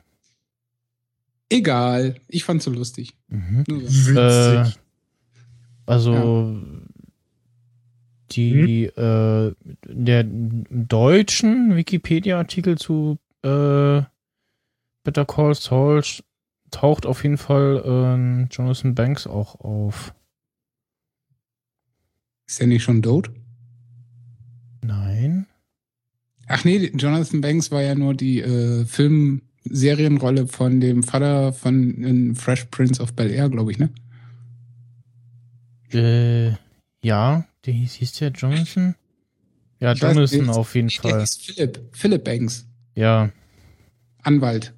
Egal, ich fand's so lustig. Mhm. So. Äh, Witzig. also die äh, der deutschen Wikipedia-Artikel zu äh, Better Call Saul taucht auf jeden Fall ähm, Jonathan Banks auch auf. Ist der nicht schon tot? Nein. Ach nee, Jonathan Banks war ja nur die äh, Filmserienrolle von dem Vater von äh, Fresh Prince of Bel Air, glaube ich, ne? Äh, ja, der hieß, hieß der Jonathan? Ja, Ich weiß Jonathan nicht. auf jeden Nee, Der Fall. hieß Philipp. Philipp Banks. Ja. Anwalt.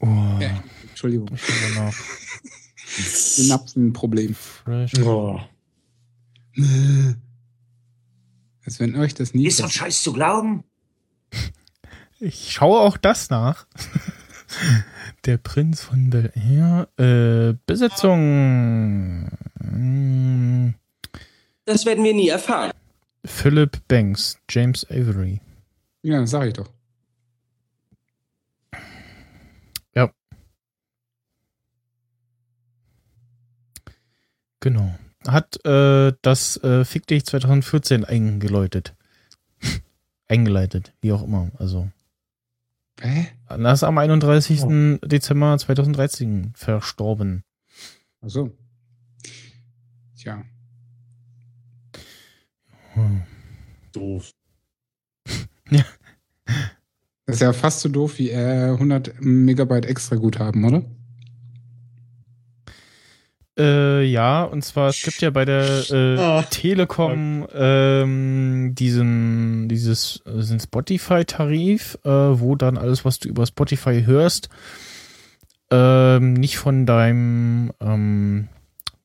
Oh, Ja, Entschuldigung. mal nach. Synapsenproblem. Fresh. Oh. Als wenn euch das nie. Ist doch scheiß zu glauben. Ich schaue auch das nach. Der Prinz von Bel Air. Äh, Besetzung. Hm. Das werden wir nie erfahren. Philip Banks, James Avery. Ja, das sag ich doch. Ja. Genau. Hat äh, das äh, Fick dich 2014 eingeläutet. Eingeleitet, wie auch immer. Also. Hä? Das ist am 31. Dezember 2013 verstorben. Ach so. Tja. Hm. Doof. Das ist ja fast so doof wie äh, 100 Megabyte extra Guthaben, oder? Äh, ja, und zwar, es gibt ja bei der äh, Ah. Telekom ähm, diesen, dieses, äh, Spotify-Tarif, äh, wo dann alles, was du über Spotify hörst, ähm, nicht von deinem ähm,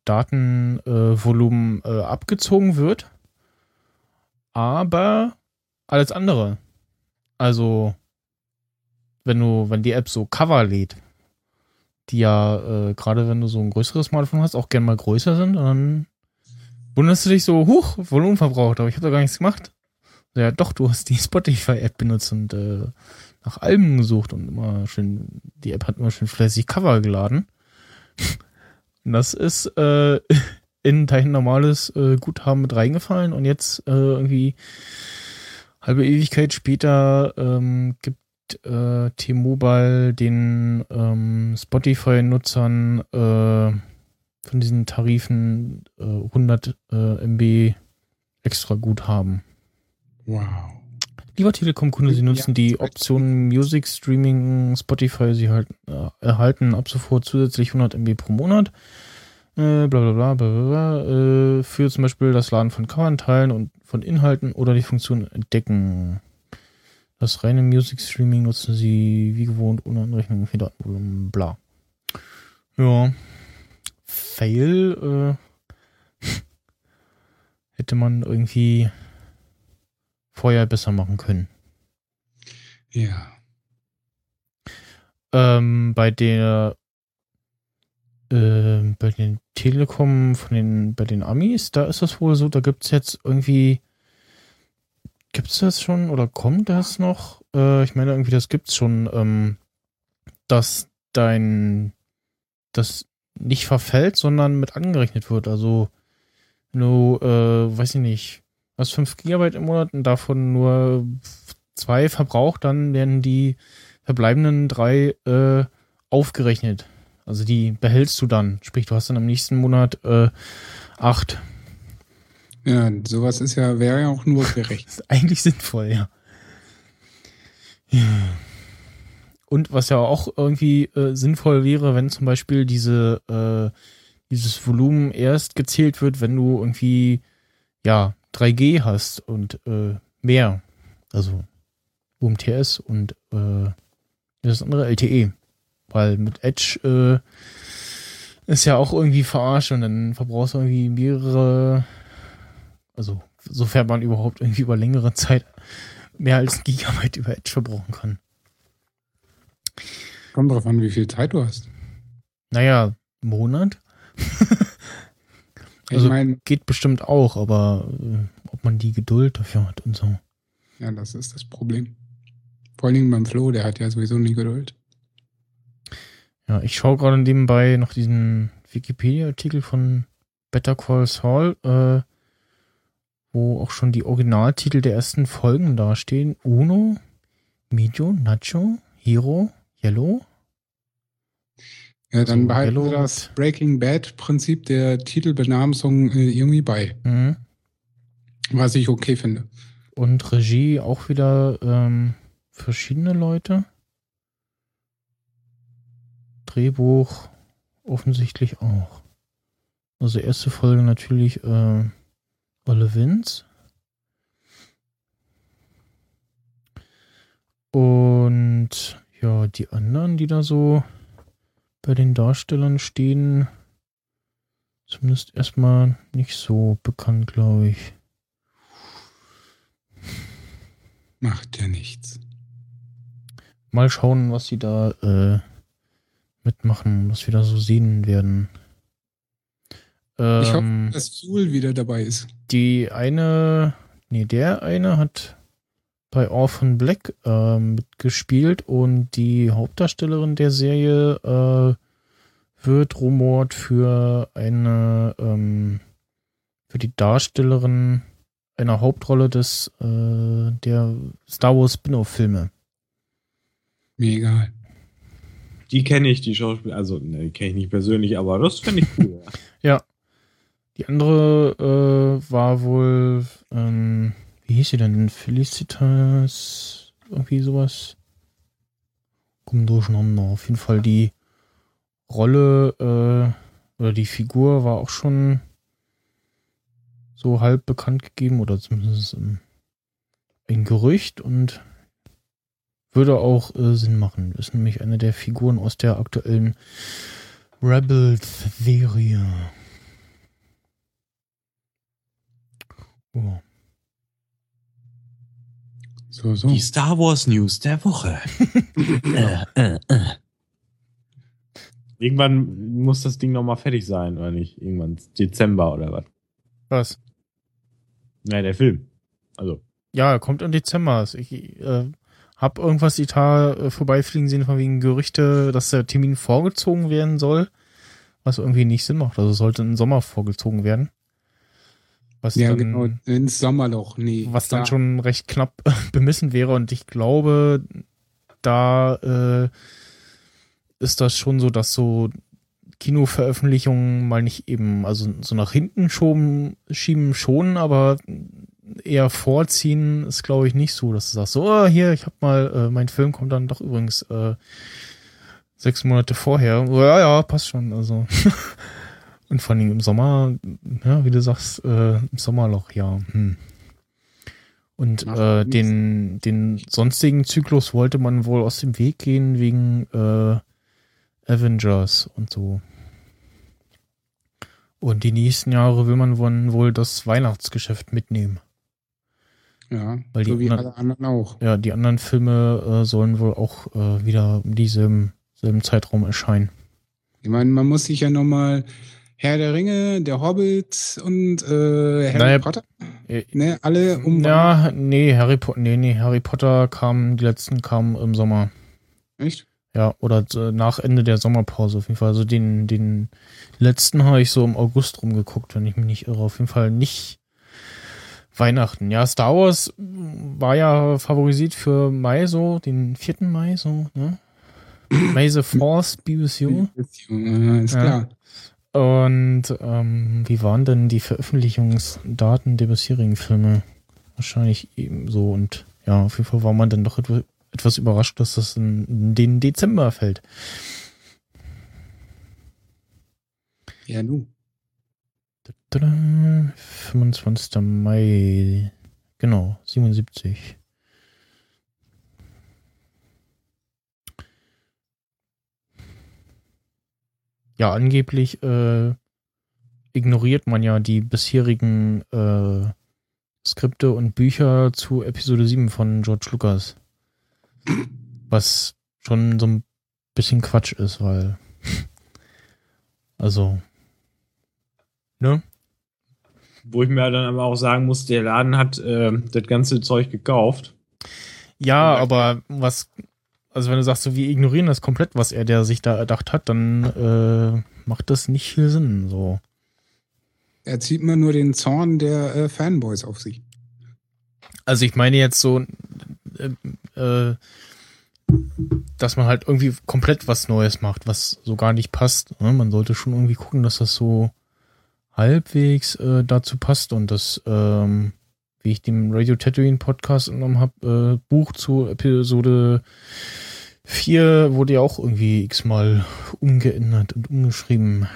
Datenvolumen Volumen, äh, abgezogen wird, aber alles andere. Also, wenn du, wenn die App so Cover lädt, die ja, äh, gerade wenn du so ein größeres Smartphone hast, auch gern mal größer sind, und dann wunderst du dich so, huch, Volumen verbraucht, aber ich habe da gar nichts gemacht. Ja, doch, du hast die Spotify-App benutzt und äh, nach Alben gesucht und immer schön, die App hat immer schön fleißig Cover geladen. Und das ist äh, in dein normales äh, Guthaben mit reingefallen und jetzt äh, irgendwie halbe Ewigkeit später ähm, gibt äh, T-Mobile den ähm, Spotify-Nutzern äh, von diesen Tarifen äh, 100 äh, MB extra Guthaben. Wow. Lieber Telekom-Kunde, Sie Ja, nutzen die korrekt. Option Music Streaming Spotify. Sie halt, äh, erhalten ab sofort zusätzlich 100 MB pro Monat. Äh, bla bla bla bla bla, bla äh, für zum Beispiel das Laden von Covern, Teilen und von Inhalten oder die Funktion Entdecken. Das reine Music Streaming nutzen Sie wie gewohnt ohne Anrechnung für Datenvolumen, bla. Ja. Fail äh, hätte man irgendwie vorher besser machen können. Ja. Ähm, bei der ähm, bei den Telekom von den bei den Amis, da ist das wohl so, da gibt's jetzt irgendwie gibt's das schon oder kommt das noch? Äh, ich meine irgendwie das gibt's schon, ähm, dass dein das nicht verfällt, sondern mit angerechnet wird. Also du, äh, weiß ich nicht, hast 5 Gigabyte im Monat und davon nur zwei verbraucht, dann werden die verbleibenden drei äh, aufgerechnet. Also die behältst du dann. Sprich, du hast dann im nächsten Monat äh, acht. Ja, sowas ist ja, wäre ja auch nur gerecht. Eigentlich sinnvoll, ja. ja. Und was ja auch irgendwie äh, sinnvoll wäre, wenn zum Beispiel diese, äh, dieses Volumen erst gezählt wird, wenn du irgendwie, ja, 3G hast und äh, mehr. Also UMTS und äh, das andere LTE. Weil mit Edge äh, ist ja auch irgendwie verarscht und dann verbrauchst du irgendwie mehrere, also sofern man überhaupt irgendwie über längere Zeit mehr als ein Gigabyte über Edge verbrauchen kann. Kommt drauf an, wie viel Zeit du hast. Naja, Monat Ich Also- meine, geht bestimmt auch, aber äh, ob man die Geduld dafür hat und so. ja, das ist das Problem. Vor allen Dingen beim Flo, der hat ja sowieso nie Geduld. Ja, ich schaue gerade nebenbei noch diesen Wikipedia-Artikel von Better Call Saul, äh, wo auch schon die Originaltitel der ersten Folgen dastehen. Uno, Medio, Nacho, Hero, Yellow. Ja, dann So, behalten wir Hello. das Breaking Bad-Prinzip der Titelbenamsung äh, irgendwie bei, Mhm. was ich okay finde. Und Regie auch wieder ähm, verschiedene Leute. Drehbuch offensichtlich auch. Also erste Folge natürlich äh, Olle Vince. Und ja, die anderen, die da so bei den Darstellern stehen, zumindest erstmal nicht so bekannt, glaube ich. Macht ja nichts. Mal schauen, was sie da äh, mitmachen, was wir da so sehen werden. Ich hoffe, Ähm, dass Fuel wieder dabei ist. die eine, nee, der eine hat bei Orphan Black ähm, mitgespielt und die Hauptdarstellerin der Serie äh, wird rumort für eine, ähm, für die Darstellerin einer Hauptrolle des, äh, der Star Wars Spin-off-Filme. Mir egal. Die kenne ich, die Schauspieler. Also, ne, die kenne ich nicht persönlich, aber das finde ich cool. ja. Die andere äh, war wohl, ähm, wie hieß sie denn? Felicitas, irgendwie sowas. Kommen durcheinander. Auf jeden Fall die Rolle äh, oder die Figur war auch schon so halb bekannt gegeben oder zumindest ein Gerücht und würde auch äh, Sinn machen. Ist nämlich eine der Figuren aus der aktuellen Rebels-Serie. Oh. So, so. Die Star Wars News der Woche. äh, äh, äh. Irgendwann muss das Ding nochmal fertig sein, oder nicht? Irgendwann Dezember oder was? Was? Nein, der Film. Also. Ja, er kommt im Dezember. Ich äh, hab irgendwas die Tage äh, vorbeifliegen sehen von wegen Gerüchte, dass der Termin vorgezogen werden soll, was irgendwie nicht Sinn macht. Also sollte im Sommer vorgezogen werden. Was ja, dann, genau, ins Sommerloch, nee. Was dann ja. schon recht knapp bemessen wäre und ich glaube, da äh, ist das schon so, dass so Kinoveröffentlichungen mal nicht eben, also so nach hinten schoben, schieben schon, aber eher vorziehen ist, glaube ich, nicht so, dass du sagst, so, oh, hier, ich hab mal, äh, mein Film kommt dann doch übrigens äh, sechs Monate vorher. Oh, ja, ja, passt schon. Also und vor allem im Sommer, ja, wie du sagst, äh, im Sommerloch, ja. Hm. Und äh, den, den sonstigen Zyklus wollte man wohl aus dem Weg gehen wegen äh, Avengers und so. Und die nächsten Jahre will man wohl das Weihnachtsgeschäft mitnehmen. Ja, Weil so die wie anderen, alle anderen auch. Ja, die anderen Filme äh, sollen wohl auch äh, wieder in diesem selben Zeitraum erscheinen. Ich meine, man muss sich ja nochmal Herr der Ringe, der Hobbit und äh, Harry naja, Potter, äh, ne, alle um. Ja, nee, Harry Potter, nee, nee, Harry Potter kam, die letzten kamen im Sommer. Echt? Ja, oder äh, nach Ende der Sommerpause auf jeden Fall. Also den, den letzten habe ich so im August rumgeguckt, wenn ich mich nicht irre. Auf jeden Fall nicht Weihnachten. Ja, Star Wars war ja favorisiert für Mai so, den 4. Mai so, ne? May the Force be with you. Ja, ist klar. Und ähm, wie waren denn die Veröffentlichungsdaten der bisherigen Filme? Wahrscheinlich ebenso. Und ja, auf jeden Fall war man dann doch etwas überrascht, dass das in den Dezember fällt. Ja, nu. 25. Mai. Genau, 77. Ja, angeblich äh, ignoriert man ja die bisherigen äh, Skripte und Bücher zu Episode 7 von George Lucas. Was schon so ein bisschen Quatsch ist, weil. Also. Ne? Wo ich mir dann aber auch sagen muss, der Laden hat äh, das ganze Zeug gekauft. Ja, aber was, also wenn du sagst, so wir ignorieren das komplett, was er der sich da erdacht hat, dann äh, macht das nicht viel Sinn. So. Er zieht mir nur den Zorn der äh, Fanboys auf sich. Also ich meine jetzt so, äh, äh, dass man halt irgendwie komplett was Neues macht, was so gar nicht passt. Ne? Man sollte schon irgendwie gucken, dass das so halbwegs äh, dazu passt und das, ähm, wie ich dem Radio Tatooine Podcast entnommen habe, äh, Buch zu Episode 4 wurde ja auch irgendwie x-mal umgeändert und umgeschrieben.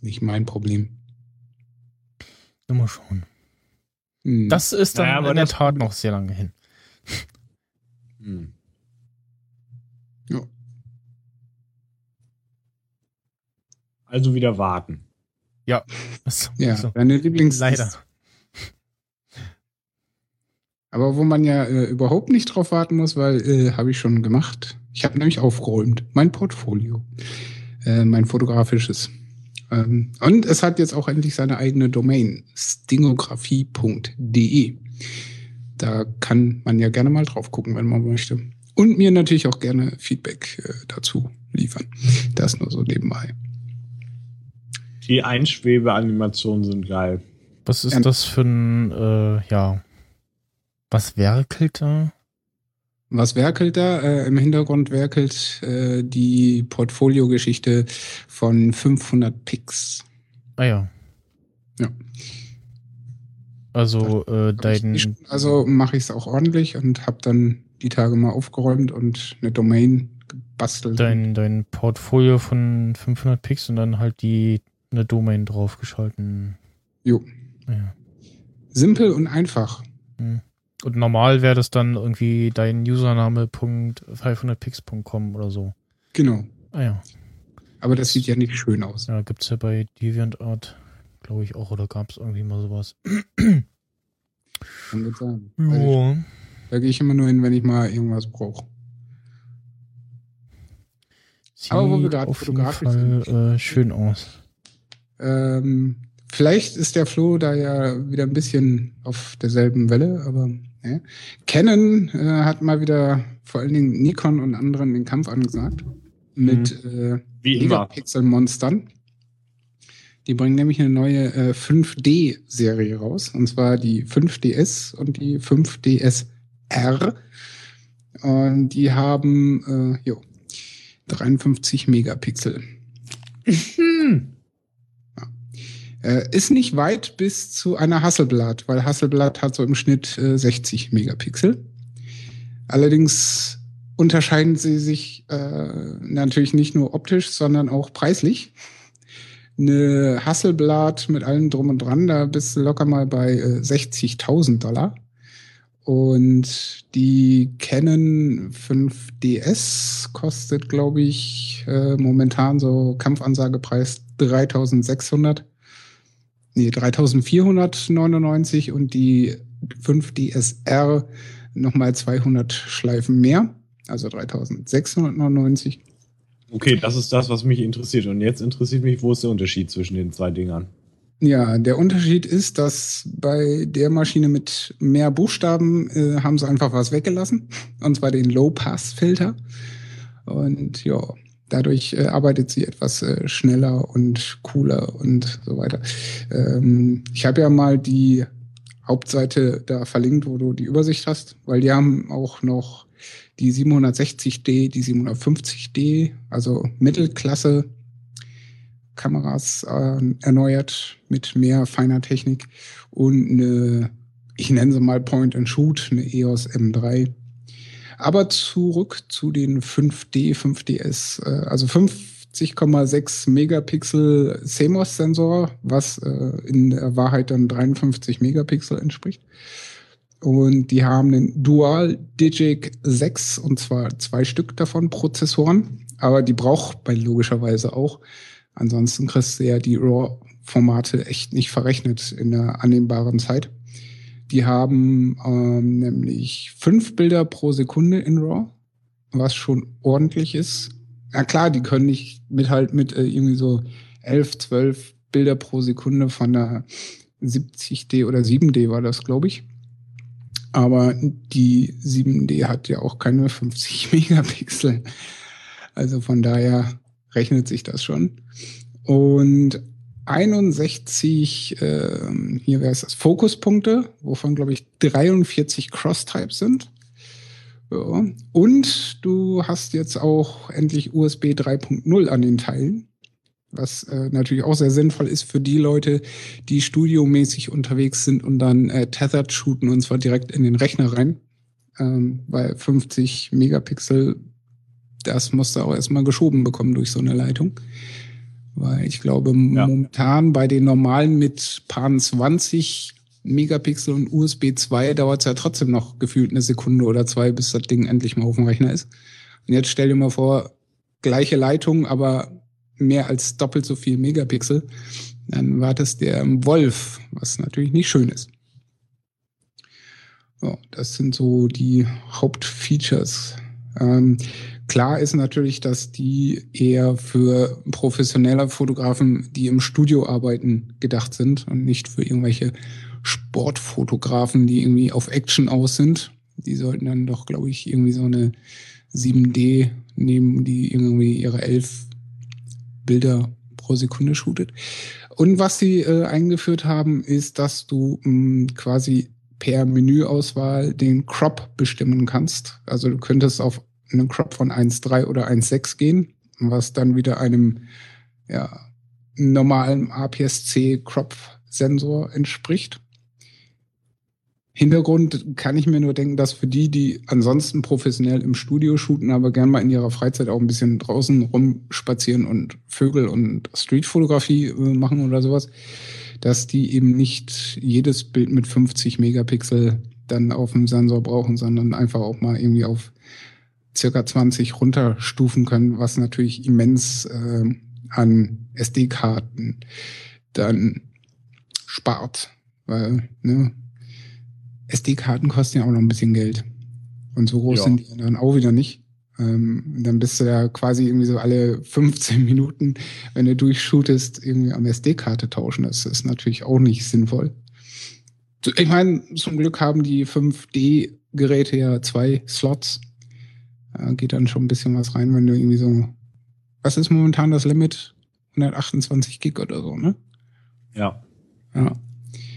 Nicht mein Problem. Immer schon. Hm. Das ist dann naja, in der Tat noch sehr lange hin. Hm. Ja. Also wieder warten. Ja. ja, so. deine Lieblings. Leider. Aber wo man ja äh, überhaupt nicht drauf warten muss, weil äh, habe ich schon gemacht. Ich habe nämlich aufgeräumt. Mein Portfolio. Äh, mein fotografisches. Ähm, und es hat jetzt auch endlich seine eigene Domain. stingografie.de. Da kann man ja gerne mal drauf gucken, wenn man möchte. Und mir natürlich auch gerne Feedback äh, dazu liefern. Das nur so nebenbei. Die Einschwebeanimationen sind geil. Was ist Ähm. das für ein, äh, ja, was werkelt da? Was werkelt da? Äh, Im Hintergrund werkelt äh, die Portfoliogeschichte von 500 Pix. Ah ja. Ja. Also äh, dein, Also mache ich es auch ordentlich und habe dann die Tage mal aufgeräumt und eine Domain gebastelt. dein, dein Portfolio von 500 Pix und dann halt die eine Domain draufgeschalten. Jo. Ja. Simpel und einfach. Und normal wäre das dann irgendwie dein Username Punkt 500pix.com oder so. Genau. Ah ja. Aber das sieht ja nicht schön aus. Ja, gibt's ja bei DeviantArt, glaube ich auch, oder gab's irgendwie mal sowas. Kann gut sein. Ja. da gehe ich immer nur hin, wenn ich mal irgendwas brauche. Aber wo wir Sieht gerade auf jeden fotografisch Fall sind. äh, schön aus. Ähm, vielleicht ist der Flo da ja wieder ein bisschen auf derselben Welle, aber ja. Canon äh, hat mal wieder vor allen Dingen Nikon und anderen den Kampf angesagt. Mit äh, Wie immer. Megapixel-Monstern. Die bringen nämlich eine neue äh, 5D-Serie raus. Und zwar die 5DS und die 5DSR. Und die haben äh, jo, 53 Megapixel. Äh, ist nicht weit bis zu einer Hasselblad, weil Hasselblad hat so im Schnitt äh, 60 Megapixel. Allerdings unterscheiden sie sich äh, natürlich nicht nur optisch, sondern auch preislich. Eine Hasselblad mit allem drum und dran, da bist du locker mal bei äh, 60.000 Dollar. Und die Canon 5DS kostet, glaube ich, äh, momentan so Kampfansagepreis 3600. Nee, 3499 und die 5DSR nochmal 200 Schleifen mehr, also 3699. Okay, das ist das, was mich interessiert. Und jetzt interessiert mich, wo ist der Unterschied zwischen den zwei Dingern? Ja, der Unterschied ist, dass bei der Maschine mit mehr Buchstaben äh, haben sie einfach was weggelassen, und zwar den Low-Pass-Filter. Und ja, dadurch äh, arbeitet sie etwas äh, schneller und cooler und so weiter. Ähm, ich habe ja mal die Hauptseite da verlinkt, wo du die Übersicht hast, weil die haben auch noch die 760D, die 750D, also Mittelklasse Kameras äh, erneuert mit mehr feiner Technik und eine, ich nenne sie mal Point and Shoot, eine EOS M3. Aber zurück zu den 5D, 5DS, äh, also 50,6 Megapixel CMOS-Sensor, was äh, in der Wahrheit dann 53 Megapixel entspricht. Und die haben einen Dual Digic 6 und zwar zwei Stück davon Prozessoren, aber die braucht bei logischerweise auch. Ansonsten kriegst du ja die RAW-Formate echt nicht verrechnet in der annehmbaren Zeit. Die haben ähm, nämlich fünf Bilder pro Sekunde in RAW, was schon ordentlich ist. Na klar, die können nicht mithalten mit äh, irgendwie so 11, 12 Bilder pro Sekunde von der 70D oder 7D war das, glaube ich. Aber die 7D hat ja auch keine 50 Megapixel. Also von daher rechnet sich das schon. Und 61, äh, hier wäre es das Fokuspunkte, wovon glaube ich 43 Cross-Types sind. Ja. Und du hast jetzt auch endlich USB 3.0 an den Teilen, was äh, natürlich auch sehr sinnvoll ist für die Leute, die studiomäßig unterwegs sind und dann äh, tethered shooten und zwar direkt in den Rechner rein, ähm, weil 50 Megapixel, das musst du auch erstmal geschoben bekommen durch so eine Leitung. Weil ich glaube, Ja. momentan bei den normalen mit Pan 20 Megapixel und USB 2 dauert es ja trotzdem noch gefühlt eine Sekunde oder zwei, bis das Ding endlich mal auf dem Rechner ist. Und jetzt stell dir mal vor, gleiche Leitung, aber mehr als doppelt so viel Megapixel. Dann wartest der im Wolf, was natürlich nicht schön ist. So, das sind so die Hauptfeatures. Ähm, klar ist natürlich, dass die eher für professionelle Fotografen, die im Studio arbeiten, gedacht sind und nicht für irgendwelche Sportfotografen, die irgendwie auf Action aus sind. Die sollten dann doch, glaube ich, irgendwie so eine 7D nehmen, die irgendwie ihre elf Bilder pro Sekunde shootet. Und was sie äh, eingeführt haben, ist, dass du mh, quasi per Menüauswahl den Crop bestimmen kannst. Also du könntest auf einen Crop von 1.3 oder 1.6 gehen, was dann wieder einem ja, normalen APS-C-Crop-Sensor entspricht. Hintergrund kann ich mir nur denken, dass für die, die ansonsten professionell im Studio shooten, aber gern mal in ihrer Freizeit auch ein bisschen draußen rumspazieren und Vögel und Streetfotografie äh, machen oder sowas, dass die eben nicht jedes Bild mit 50 Megapixel dann auf dem Sensor brauchen, sondern einfach auch mal irgendwie auf circa 20 runterstufen können, was natürlich immens äh, an SD-Karten dann spart. Weil, ne, SD-Karten kosten ja auch noch ein bisschen Geld. Und so groß Ja. sind die dann auch wieder nicht. Ähm, dann bist du ja quasi irgendwie so alle 15 Minuten, wenn du durchshootest, irgendwie am SD-Karte tauschen. Das ist natürlich auch nicht sinnvoll. Ich meine, zum Glück haben die 5D-Geräte ja zwei Slots. Da geht dann schon ein bisschen was rein, wenn du irgendwie so. Was ist momentan das Limit? 128 Gig oder so, ne? Ja. Ja.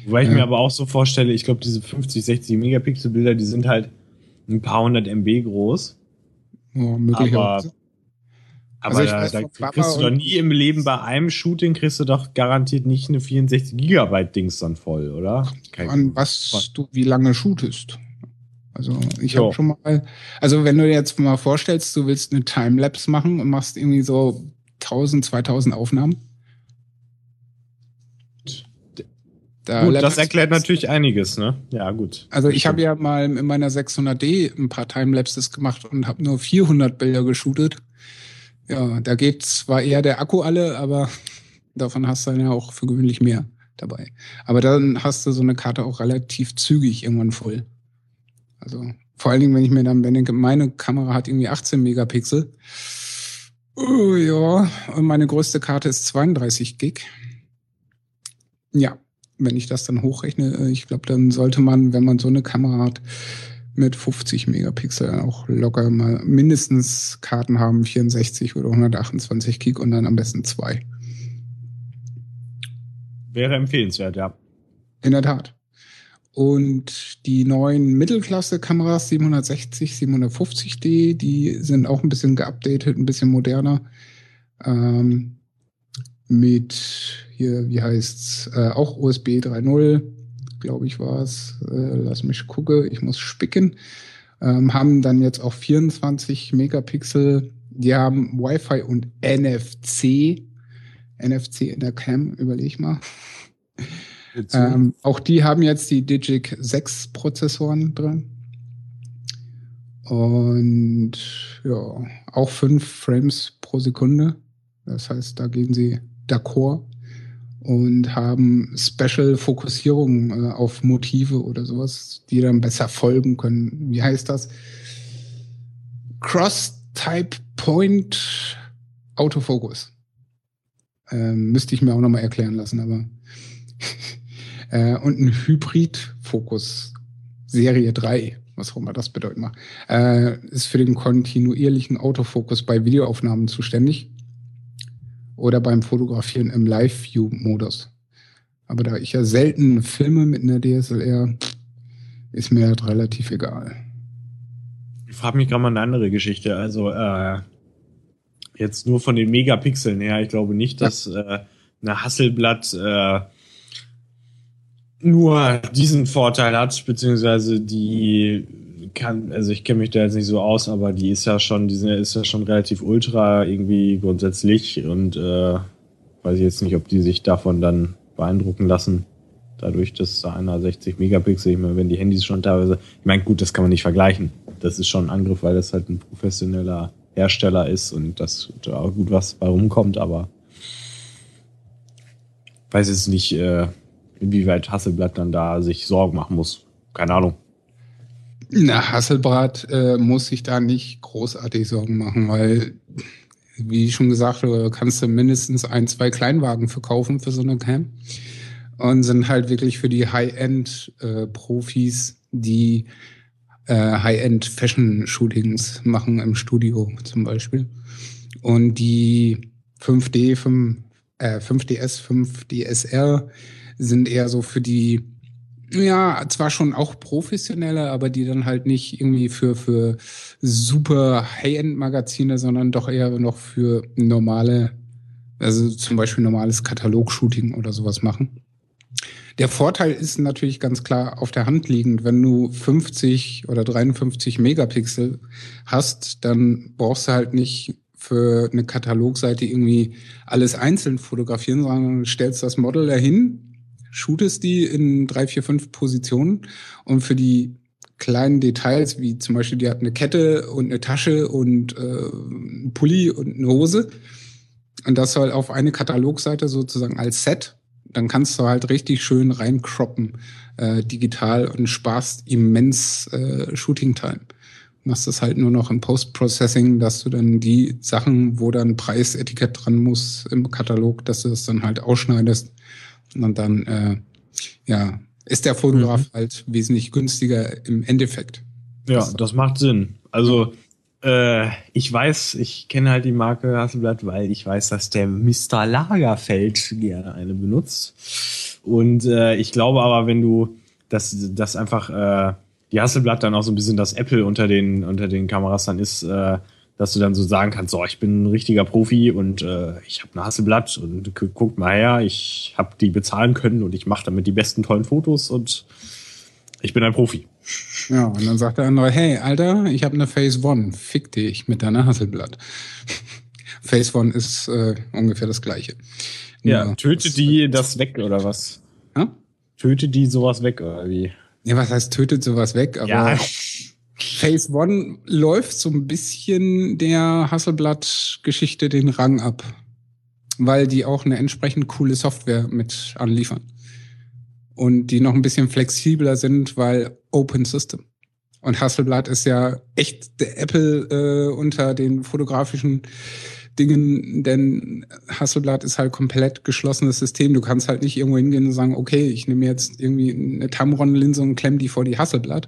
Wobei ich Ja. mir aber auch so vorstelle, ich glaube, diese 50, 60 Megapixel Bilder, die sind halt ein paar hundert MB groß. ja möglicherweise. Aber Also ich da, weiß da kriegst du doch nie im Leben bei einem Shooting kriegst du doch garantiert nicht eine 64 Gigabyte Dings dann voll, oder? Kein- an was du wie lange shootest. Also ich habe schon mal, also wenn du dir jetzt mal vorstellst, du willst eine Timelapse machen und machst irgendwie so 1000, 2000 Aufnahmen. Da Gut, das erklärt natürlich einiges, ne? Ja, gut. Also ich habe ja mal in meiner 600D ein paar Timelapses gemacht und habe nur 400 Bilder geshootet. Ja, da geht zwar eher der Akku alle, aber davon hast du dann ja auch für gewöhnlich mehr dabei. Aber dann hast du so eine Karte auch relativ zügig irgendwann voll. Also vor allen Dingen, wenn ich mir dann denke, meine Kamera hat irgendwie 18 Megapixel. Oh, ja, und meine größte Karte ist 32 Gig. Ja, wenn ich das dann hochrechne, äh, ich glaube, dann sollte man, wenn man so eine Kamera hat, mit 50 Megapixel auch locker mal mindestens Karten haben, 64 oder 128 Gig und dann am besten zwei. Wäre empfehlenswert, ja. In der Tat. Und die neuen Mittelklasse-Kameras 760, 750D, die sind auch ein bisschen geupdatet, ein bisschen moderner. Ähm, mit hier, wie heißt's, äh, auch USB 3.0, glaube ich, war es. Äh, lass mich gucken, ich muss spicken. Ähm, haben dann jetzt auch 24 Megapixel. Die haben Wi-Fi und NFC. NFC in der Cam, überleg mal. Ähm, auch die haben jetzt die Digic 6 Prozessoren drin. Und ja, auch 5 Frames pro Sekunde. Das heißt, da gehen sie d'accord und haben Special-Fokussierungen äh, auf Motive oder sowas, die dann besser folgen können. Wie heißt das? Cross-Type-Point Autofocus. Ähm, müsste ich mir auch nochmal erklären lassen, aber äh, und ein Hybrid-Fokus Serie 3, was auch immer das bedeuten mag, äh, ist für den kontinuierlichen Autofokus bei Videoaufnahmen zuständig oder beim Fotografieren im Live-View-Modus. Aber da ich ja selten filme mit einer DSLR, ist mir das relativ egal. Ich frage mich gerade mal eine andere Geschichte. Also, äh, jetzt nur von den Megapixeln her, ich glaube nicht, dass äh, eine Hasselblatt äh, nur diesen Vorteil hat, beziehungsweise die kann, also ich kenne mich da jetzt nicht so aus, aber die ist ja schon, die ist ja schon relativ ultra irgendwie grundsätzlich und äh, weiß ich jetzt nicht, ob die sich davon dann beeindrucken lassen. Dadurch, dass da einer 60 Megapixel, ich meine, wenn die Handys schon teilweise, ich meine, gut, das kann man nicht vergleichen. Das ist schon ein Angriff, weil das halt ein professioneller Hersteller ist und das da auch gut was bei rumkommt, aber weiß jetzt nicht, äh, inwieweit Hasselblatt dann da sich Sorgen machen muss. Keine Ahnung. Na, Hasselblatt äh, muss sich da nicht großartig Sorgen machen, weil, wie schon gesagt, du kannst du mindestens ein, zwei Kleinwagen verkaufen für so eine Cam. Und sind halt wirklich für die High-End-Profis, die äh, High-End-Fashion-Shootings machen im Studio zum Beispiel. Und die 5D, 5, äh, 5DS, 5DSR sind eher so für die, ja, zwar schon auch professionelle, aber die dann halt nicht irgendwie für, für super High-End-Magazine, sondern doch eher noch für normale, also zum Beispiel normales Katalog-Shooting oder sowas machen. Der Vorteil ist natürlich ganz klar auf der Hand liegend. Wenn du 50 oder 53 Megapixel hast, dann brauchst du halt nicht für eine Katalogseite irgendwie alles einzeln fotografieren, sondern stellst das Model dahin, shootest die in drei, vier, fünf Positionen und für die kleinen Details, wie zum Beispiel, die hat eine Kette und eine Tasche und äh, einen Pulli und eine Hose. Und das soll auf eine Katalogseite sozusagen als Set dann kannst du halt richtig schön reinkroppen äh, digital und sparst immens äh, Shooting-Time. Machst das halt nur noch im Post-Processing, dass du dann die Sachen, wo dann Preisetikett dran muss im Katalog, dass du das dann halt ausschneidest. Und dann, äh, ja, ist der Fotograf mhm. halt wesentlich günstiger im Endeffekt. Ja, das macht Sinn. Also äh, ich weiß, ich kenne halt die Marke Hasselblatt, weil ich weiß, dass der Mr. Lagerfeld gerne eine benutzt. Und äh, ich glaube aber, wenn du das, das einfach äh, die Hasselblatt dann auch so ein bisschen das Apple unter den unter den Kameras dann ist, äh, dass du dann so sagen kannst, so ich bin ein richtiger Profi und äh, ich habe eine Hasselblatt und guckt mal her, ich habe die bezahlen können und ich mache damit die besten tollen Fotos und ich bin ein Profi. Ja, und dann sagt der andere, hey, Alter, ich habe eine Phase One, fick dich mit deiner Hasselblatt. Phase One ist äh, ungefähr das gleiche. Ja, Nur, töte die das weg oder was? Ja? Töte die sowas weg oder wie? Ja, was heißt tötet sowas weg? Aber ja. Phase One läuft so ein bisschen der Hasselblatt-Geschichte den Rang ab, weil die auch eine entsprechend coole Software mit anliefern und die noch ein bisschen flexibler sind, weil Open System. Und Hasselblad ist ja echt der Apple äh, unter den fotografischen Dingen, denn Hasselblad ist halt komplett geschlossenes System. Du kannst halt nicht irgendwo hingehen und sagen, okay, ich nehme jetzt irgendwie eine Tamron-Linse und klemm die vor die Hasselblad.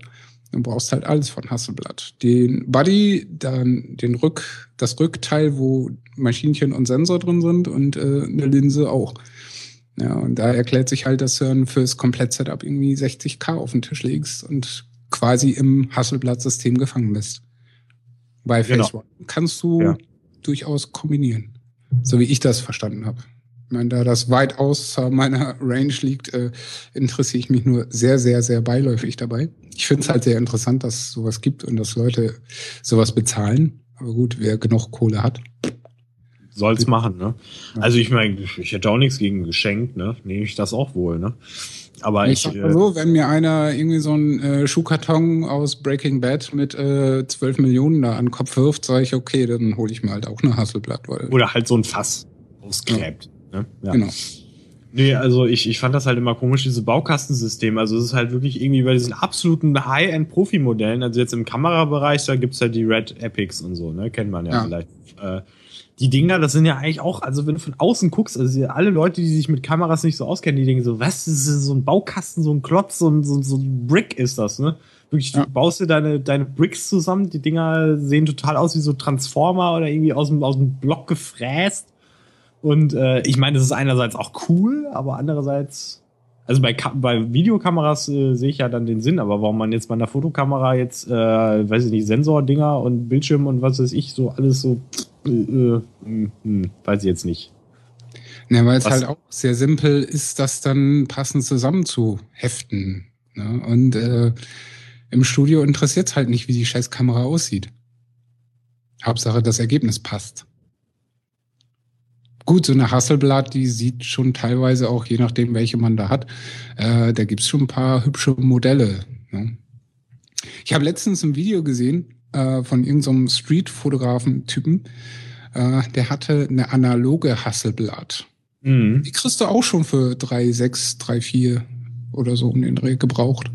Du brauchst halt alles von Hasselblad. Den Body, dann den Rück, das Rückteil, wo Maschinchen und Sensor drin sind und äh, eine Linse auch. Ja, und da erklärt sich halt, dass du dann fürs Komplett-Setup irgendwie 60k auf den Tisch legst und quasi im Hasselblatt-System gefangen bist. Bei genau. Face One kannst du ja. durchaus kombinieren. So wie ich das verstanden habe. Ich meine, da das weit außer meiner Range liegt, äh, interessiere ich mich nur sehr, sehr, sehr beiläufig dabei. Ich finde es halt sehr interessant, dass es sowas gibt und dass Leute sowas bezahlen. Aber gut, wer genug Kohle hat, soll's machen, ne? Also ich meine, ich hätte auch nichts gegen geschenkt, ne? Nehme ich das auch wohl, ne? Aber ich. ich äh, so, wenn mir einer irgendwie so einen äh, Schuhkarton aus Breaking Bad mit äh, 12 Millionen da an den Kopf wirft, sage ich, okay, dann hole ich mir halt auch eine Hasselblatt. Weil, Oder halt so ein Fass ausgräbt. Ja. Ne? Ja. Genau. Nee, also ich, ich fand das halt immer komisch, diese Baukastensysteme. Also es ist halt wirklich irgendwie bei diesen absoluten High-End-Profi-Modellen, also jetzt im Kamerabereich, da gibt's halt die Red Epics und so, ne? Kennt man ja, ja. vielleicht. Äh, die Dinger, das sind ja eigentlich auch, also wenn du von außen guckst, also alle Leute, die sich mit Kameras nicht so auskennen, die denken so, was, das ist so ein Baukasten, so ein Klotz, so ein, so, so ein Brick ist das, ne? Wirklich, ja. du baust dir deine, deine Bricks zusammen, die Dinger sehen total aus wie so Transformer oder irgendwie aus dem, aus dem Block gefräst. Und äh, ich meine, das ist einerseits auch cool, aber andererseits, also bei, bei Videokameras äh, sehe ich ja dann den Sinn, aber warum man jetzt bei einer Fotokamera jetzt, äh, weiß ich nicht, Sensordinger und Bildschirm und was weiß ich, so alles so äh, äh, hm, weiß ich jetzt nicht. Ne, weil es halt auch sehr simpel ist, das dann passend zusammenzuheften. Ne? Und äh, im Studio interessiert es halt nicht, wie die scheiß Kamera aussieht. Hauptsache, das Ergebnis passt. Gut, so eine Hasselblatt, die sieht schon teilweise auch, je nachdem, welche man da hat, äh, da gibt's schon ein paar hübsche Modelle. Ne? Ich habe letztens ein Video gesehen, äh, von irgendeinem so Street-Fotografen-Typen. Äh, der hatte eine analoge Hasselblatt. Mhm. Die kriegst du auch schon für 3,6, 3,4 oder so um den Dreh gebraucht.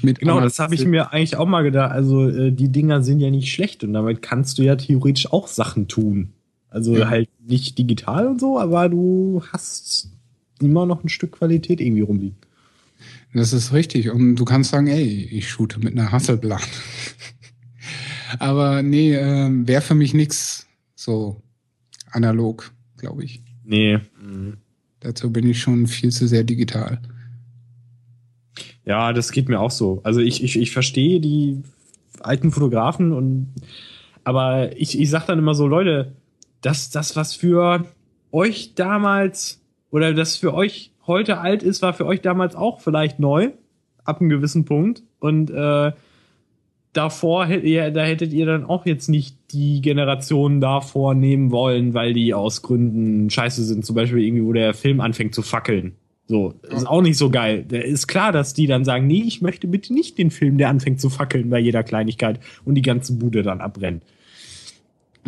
Mit genau, das habe ich mir eigentlich auch mal gedacht. Also äh, die Dinger sind ja nicht schlecht und damit kannst du ja theoretisch auch Sachen tun. Also ja. halt nicht digital und so, aber du hast immer noch ein Stück Qualität irgendwie rumliegen. Das ist richtig. Und du kannst sagen, ey, ich shoote mit einer Hasselblatt. Aber nee, äh, wäre für mich nix so analog, glaube ich. Nee. Dazu bin ich schon viel zu sehr digital. Ja, das geht mir auch so. Also ich, ich, ich verstehe die alten Fotografen und aber ich, ich sag dann immer so, Leute, das, das, was für euch damals oder das für euch heute alt ist, war für euch damals auch vielleicht neu, ab einem gewissen Punkt. Und äh, davor hättet ihr, da hättet ihr dann auch jetzt nicht die Generation davor nehmen wollen, weil die aus Gründen scheiße sind. Zum Beispiel irgendwie, wo der Film anfängt zu fackeln. So, ist auch nicht so geil. Da ist klar, dass die dann sagen, nee, ich möchte bitte nicht den Film, der anfängt zu fackeln bei jeder Kleinigkeit und die ganze Bude dann abbrennt.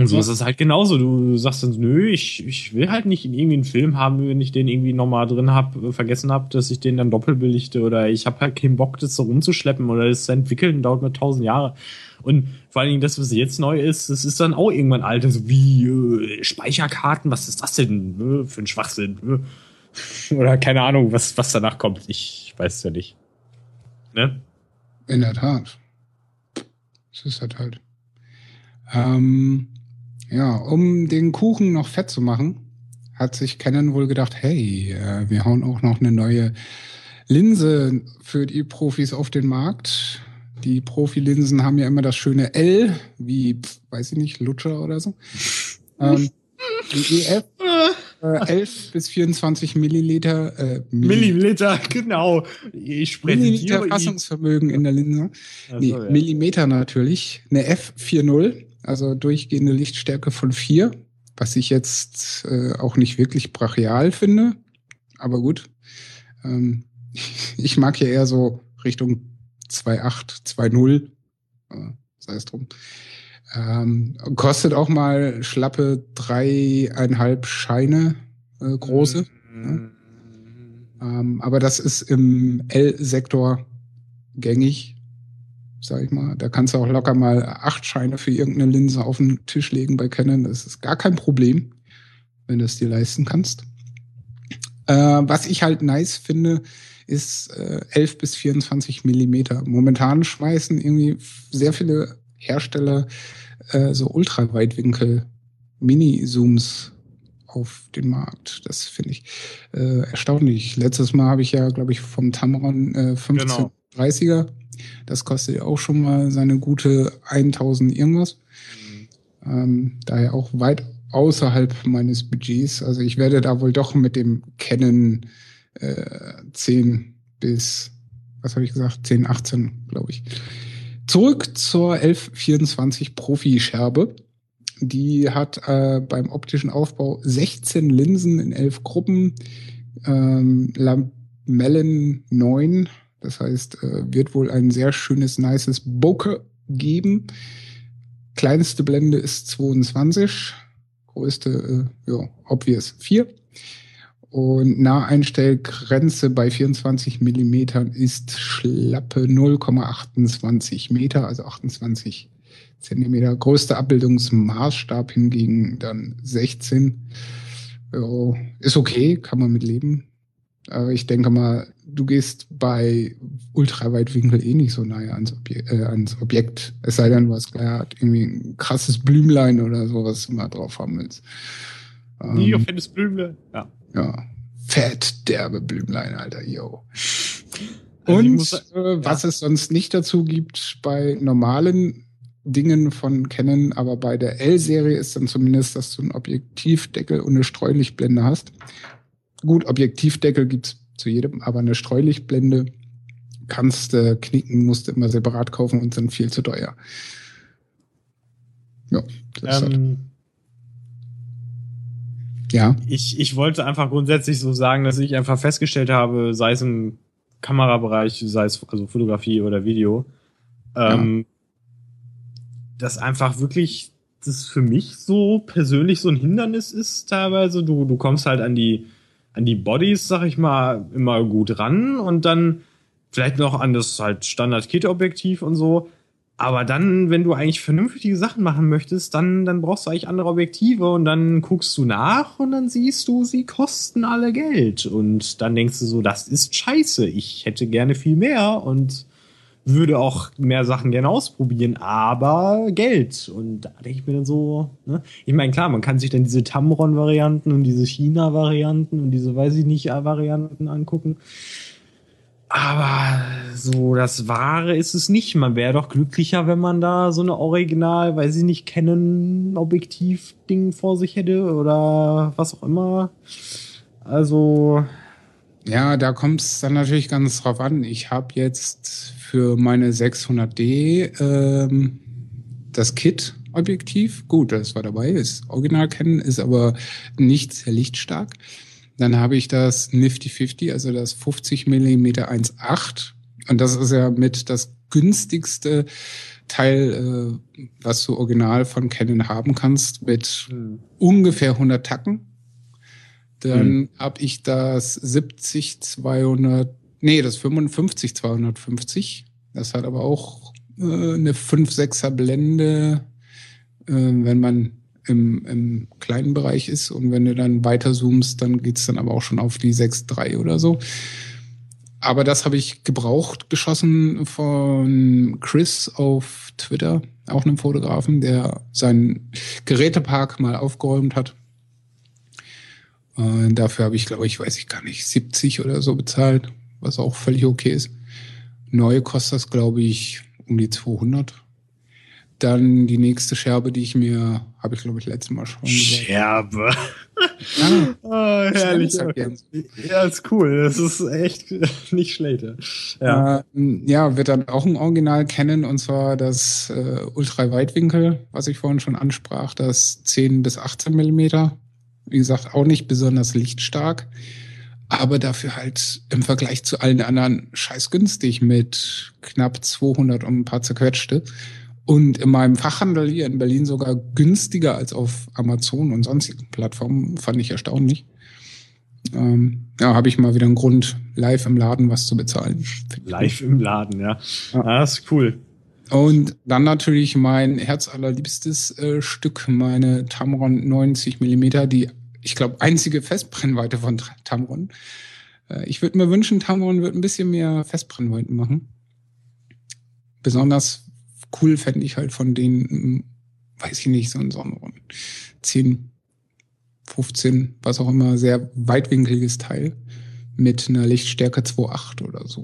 Und so ist es halt genauso. Du sagst dann, nö, ich, ich will halt nicht in irgendwie einen Film haben, wenn ich den irgendwie nochmal drin hab, vergessen hab, dass ich den dann doppelt belichte oder ich habe halt keinen Bock, das so rumzuschleppen oder das zu entwickeln, dauert mir tausend Jahre. Und vor allen Dingen das, was jetzt neu ist, das ist dann auch irgendwann alt. Also wie äh, Speicherkarten, was ist das denn äh, für ein Schwachsinn? Äh? Oder keine Ahnung, was, was danach kommt. Ich weiß es ja nicht. Ne? In der Tat. Das ist das halt. Ähm, ja, um den Kuchen noch fett zu machen, hat sich Canon wohl gedacht, hey, äh, wir hauen auch noch eine neue Linse für die Profis auf den Markt. Die Profilinsen haben ja immer das schöne L, wie, pf, weiß ich nicht, Lutscher oder so. Ähm, die EF, äh, 11 bis 24 Milliliter, äh, Milli Milliliter, genau. Ich Milliliter präsentiere ihn. Fassungsvermögen in der Linse. Nee, Ach so, ja. Millimeter natürlich. Eine F40, also durchgehende Lichtstärke von 4, was ich jetzt äh, auch nicht wirklich brachial finde. Aber gut. Ähm, ich mag ja eher so Richtung 2.8, 2.0. Äh, sei es drum. Ähm, kostet auch mal schlappe dreieinhalb Scheine äh, große. Mhm. Ähm, aber das ist im L-Sektor gängig, sag ich mal. Da kannst du auch locker mal acht Scheine für irgendeine Linse auf den Tisch legen bei Canon. Das ist gar kein Problem, wenn du es dir leisten kannst. Äh, was ich halt nice finde, ist äh, 11 bis 24 Millimeter. Momentan schmeißen irgendwie sehr viele Hersteller äh, so Ultraweitwinkel Mini-Zooms auf den Markt. Das finde ich äh, erstaunlich. Letztes Mal habe ich ja, glaube ich, vom Tamron äh, 1530er. Das kostet ja auch schon mal seine gute 1000 irgendwas. Ähm, daher auch weit außerhalb meines Budgets. Also ich werde da wohl doch mit dem Canon äh, 10 bis, was habe ich gesagt, 10, 18, glaube ich. Zurück zur 1124 Profi-Scherbe. Die hat äh, beim optischen Aufbau 16 Linsen in 11 Gruppen, ähm, Lamellen 9. Das heißt, äh, wird wohl ein sehr schönes, nices Bokeh geben. Kleinste Blende ist 22, größte, äh, ja, obvious 4. Und Naheinstellgrenze bei 24 Millimetern ist schlappe 0,28 Meter, also 28 Zentimeter. Größter Abbildungsmaßstab hingegen dann 16. Ja, ist okay, kann man mit leben. Aber ich denke mal, du gehst bei Ultraweitwinkel eh nicht so nahe ans, Obje äh, ans Objekt. Es sei denn, du hast gleich irgendwie ein krasses Blümlein oder so, was du mal drauf haben willst. Nie auf Ähm, fettes Blümle. Ja. ja, fett derbe Blümlein, Alter, yo. Also Und muss- äh, was es sonst nicht dazu gibt bei normalen Dingen von Canon, aber bei der L-Serie ist dann zumindest, dass du einen Objektivdeckel und eine Streulichtblende hast. Gut, Objektivdeckel gibt's zu jedem, aber eine Streulichtblende kannst du knicken, musst du immer separat kaufen und sind viel zu teuer. Ja, das ist halt, Ähm, ja. ich, ich wollte einfach grundsätzlich so sagen, dass ich einfach festgestellt habe, sei es im Kamerabereich, sei es also Fotografie oder Video, ähm, dass einfach wirklich das für mich so persönlich so ein Hindernis ist teilweise. Du, du kommst halt an die, an die Bodies, sag ich mal, immer gut ran und dann vielleicht noch an das halt Standard-Kit-Objektiv und so. Aber dann, wenn du eigentlich vernünftige Sachen machen möchtest, dann, dann brauchst du eigentlich andere Objektive und dann guckst du nach und dann siehst du, sie kosten alle Geld. Und dann denkst du so, das ist scheiße. Ich hätte gerne viel mehr und würde auch mehr Sachen gerne ausprobieren, aber Geld. Und da denke ich mir dann so, ne? Ich meine, klar, man kann sich dann diese Tamron-Varianten und diese China-Varianten und diese, weiß ich nicht, Varianten angucken. Aber so das Wahre ist es nicht. Man wäre doch glücklicher, wenn man da so eine Original, weiß ich nicht, kennen Objektiv-Ding vor sich hätte oder was auch immer. Also, Ja, da kommt es dann natürlich ganz drauf an. Ich habe jetzt für meine 600D ähm, das Kit-Objektiv. Gut, das war dabei, ist original kennen, ist aber nicht sehr lichtstark. Dann habe ich das Nifty 50, also das 50 mm 1.8. Und das ist ja mit das günstigste Teil, äh, was du original von Canon haben kannst, mit ungefähr 100 Tacken. Dann habe ich das 70 200, nee, das 55 250. Das hat aber auch äh, eine 5-6er Blende, äh, wenn man im, im kleinen Bereich ist. Und wenn du dann weiter zoomst, dann geht's dann aber auch schon auf die 6,3 oder so. Aber das habe ich gebraucht geschossen von Chris auf Twitter, auch einem Fotografen, der seinen Gerätepark mal aufgeräumt hat. Äh, dafür habe ich, glaube ich, weiß ich gar nicht, 70 oder so bezahlt, was auch völlig okay ist. Neu kostet das, glaube ich, um die 200. Dann die nächste Scherbe, die ich mir, habe ich, glaube ich, letztes Mal schon gesagt. Scherbe. Ah, Oh, herrlich. Ja, ist cool. Das ist echt nicht schlecht. Ja. Ja. ja, wird dann auch ein Original kennen, und zwar das äh, Ultraweitwinkel, was ich vorhin schon ansprach, das 10 bis 18 Millimeter. Wie gesagt, auch nicht besonders lichtstark, aber dafür halt im Vergleich zu allen anderen scheiß günstig mit knapp 200 und ein paar zerquetschte. Und in meinem Fachhandel hier in Berlin sogar günstiger als auf Amazon und sonstigen Plattformen, fand ich erstaunlich. Ähm, ja, habe ich mal wieder einen Grund, live im Laden was zu bezahlen. Live im Laden, ja. Ja. Ah, das ist cool. Und dann natürlich mein herzallerliebstes äh, Stück, meine Tamron 90 Millimeter, die, ich glaube, einzige Festbrennweite von Tamron. Äh, ich würde mir wünschen, Tamron wird ein bisschen mehr Festbrennweiten machen. Besonders cool fände ich halt von den, mm, weiß ich nicht, so ein, so ein 10, 15, was auch immer, sehr weitwinkliges Teil mit einer Lichtstärke 2.8 oder so.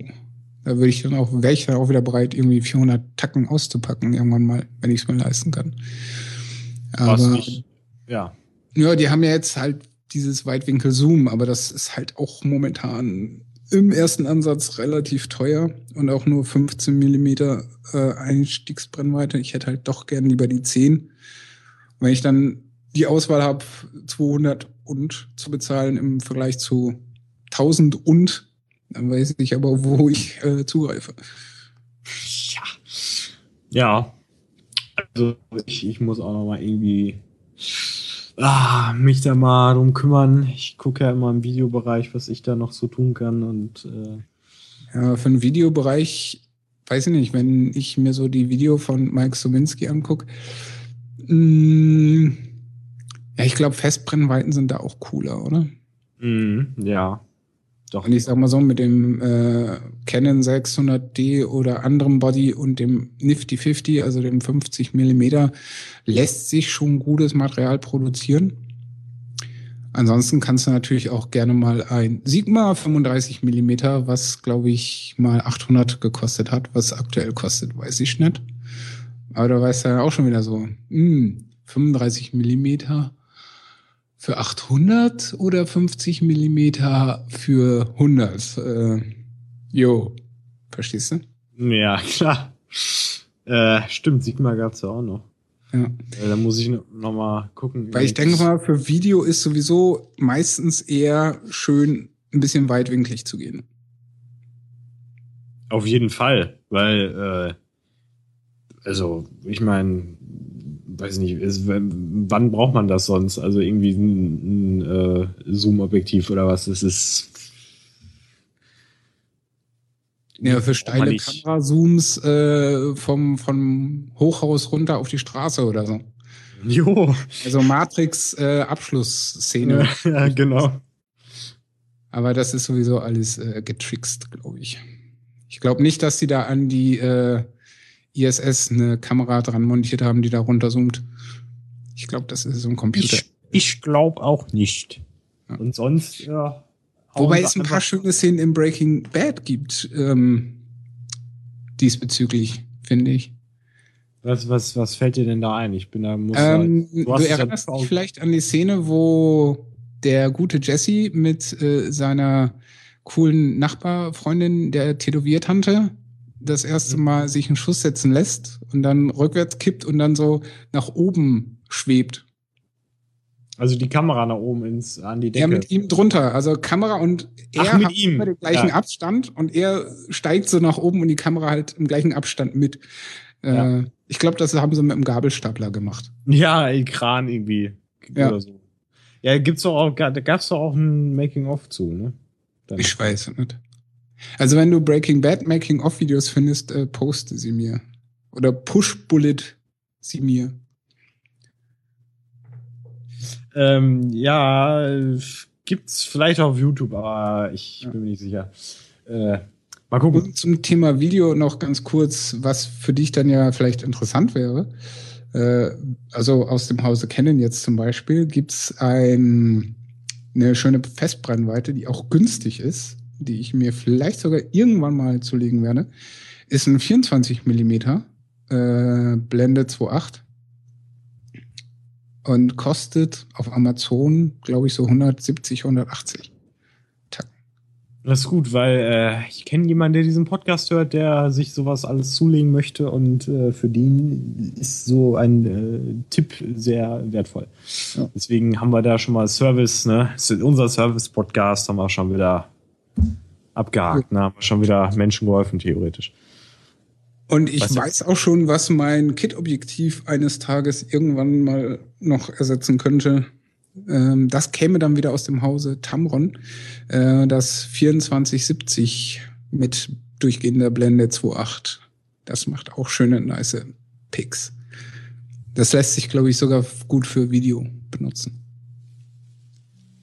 Da würde ich dann auch, wäre ich dann auch wieder bereit, irgendwie 400 Tacken auszupacken, irgendwann mal, wenn ich es mir leisten kann. Was Aber, nicht. Ja. Ja, die haben ja jetzt halt dieses Weitwinkel-Zoom, aber das ist halt auch momentan im ersten Ansatz relativ teuer und auch nur 15 Millimeter äh, Einstiegsbrennweite. Ich hätte halt doch gern lieber die 10. Wenn ich dann die Auswahl habe, 200 und zu bezahlen im Vergleich zu 1000 und, dann weiß ich aber, wo ich äh, zugreife. Ja. Ja. Also ich, ich muss auch noch mal irgendwie ah, mich da mal drum kümmern. Ich gucke ja immer im Videobereich, was ich da noch so tun kann und äh, Ja, für den Videobereich, weiß ich nicht, wenn ich mir so die Video von Mike Sominski angucke, mm, ja, ich glaube, Festbrennweiten sind da auch cooler, oder? mhm, ja. Doch. Und ich sag mal so, mit dem äh, Canon 600D oder anderem Body und dem Nifty 50, also dem 50 Millimeter, lässt sich schon gutes Material produzieren. Ansonsten kannst du natürlich auch gerne mal ein Sigma 35 Millimeter, was glaube ich mal 800 gekostet hat, was aktuell kostet, weiß ich nicht. Aber da weißt du ja auch schon wieder so, hm, 35 Millimeter für 800 oder 50 Millimeter für 100? Äh, jo, verstehst du? Ja, klar. Äh, stimmt, Sigma gab's ja auch noch. Ja. Äh, da muss ich noch noch mal gucken. Weil ich denke mal, für Video ist sowieso meistens eher schön, ein bisschen weitwinklig zu gehen. Auf jeden Fall, weil, äh, also, ich meine, weiß nicht, ist, wann braucht man das sonst? Also irgendwie ein, ein äh, Zoom-Objektiv oder was? Das ist. Ja, für steile. Kamerazooms äh, vom, vom Hochhaus runter auf die Straße oder so. Jo. Also Matrix äh, ja, genau. Aber das ist sowieso alles äh, getrickst, glaube ich. Ich glaube nicht, dass die da an die äh, ISS eine Kamera dran montiert haben, die da runterzoomt. Ich glaube, das ist so ein Computer. Ich, ich glaube auch nicht. Ja. Und sonst, ja. Wobei es ein paar schöne Szenen im Breaking Bad gibt, ähm, diesbezüglich, finde ich. Was, was, was fällt dir denn da ein? Ich bin da, muss Ähm, du du hast es ja erinnerst dich vielleicht an die Szene, wo der gute Jesse mit äh, seiner coolen Nachbarfreundin, der Tätowiertante, das erste Mal sich einen Schuss setzen lässt und dann rückwärts kippt und dann so nach oben schwebt. also die Kamera nach oben ins, an die Decke. Er mit ihm drunter, also Kamera und er Ach, mit ihm. immer den gleichen Ja. Abstand und er steigt so nach oben und die Kamera halt im gleichen Abstand mit. Ja. Äh, ich glaube, das haben sie mit dem Gabelstapler gemacht. Ja, ein Kran irgendwie. Ja. Oder so. Ja, gibt's doch auch, da gab's doch auch ein Making-of zu, ne? Dann- Ich weiß nicht. Also wenn du Breaking Bad Making-of-Videos findest, äh, poste sie mir. Oder Push-Bullet sie mir. Ähm, ja, gibt's vielleicht auf YouTube, aber ich Ja. bin mir nicht sicher. Äh, mal gucken. Und zum Thema Video noch ganz kurz, was für dich dann ja vielleicht interessant wäre. Äh, also aus dem Hause Canon jetzt zum Beispiel gibt's ein, eine schöne Festbrennweite, die auch günstig ist, die ich mir vielleicht sogar irgendwann mal zulegen werde. Ist ein 24 Millimeter äh, Blende 2.8 und kostet auf Amazon, glaube ich, so 170, 180. Das ist gut, weil äh, ich kenne jemanden, der diesen Podcast hört, der sich sowas alles zulegen möchte und äh, für den ist so ein äh, Tipp sehr wertvoll. Ja. Deswegen haben wir da schon mal Service, ne? Unser Service-Podcast haben wir schon wieder abgehakt, ne? Haben wir schon wieder Menschen geholfen, theoretisch. Und ich Weißt du- weiß auch schon, was mein Kit-Objektiv eines Tages irgendwann mal noch ersetzen könnte. Ähm, das käme dann wieder aus dem Hause Tamron. Äh, das 2470 mit durchgehender Blende 2.8. Das macht auch schöne, nice Pics. Das lässt sich, glaube ich, sogar gut für Video benutzen.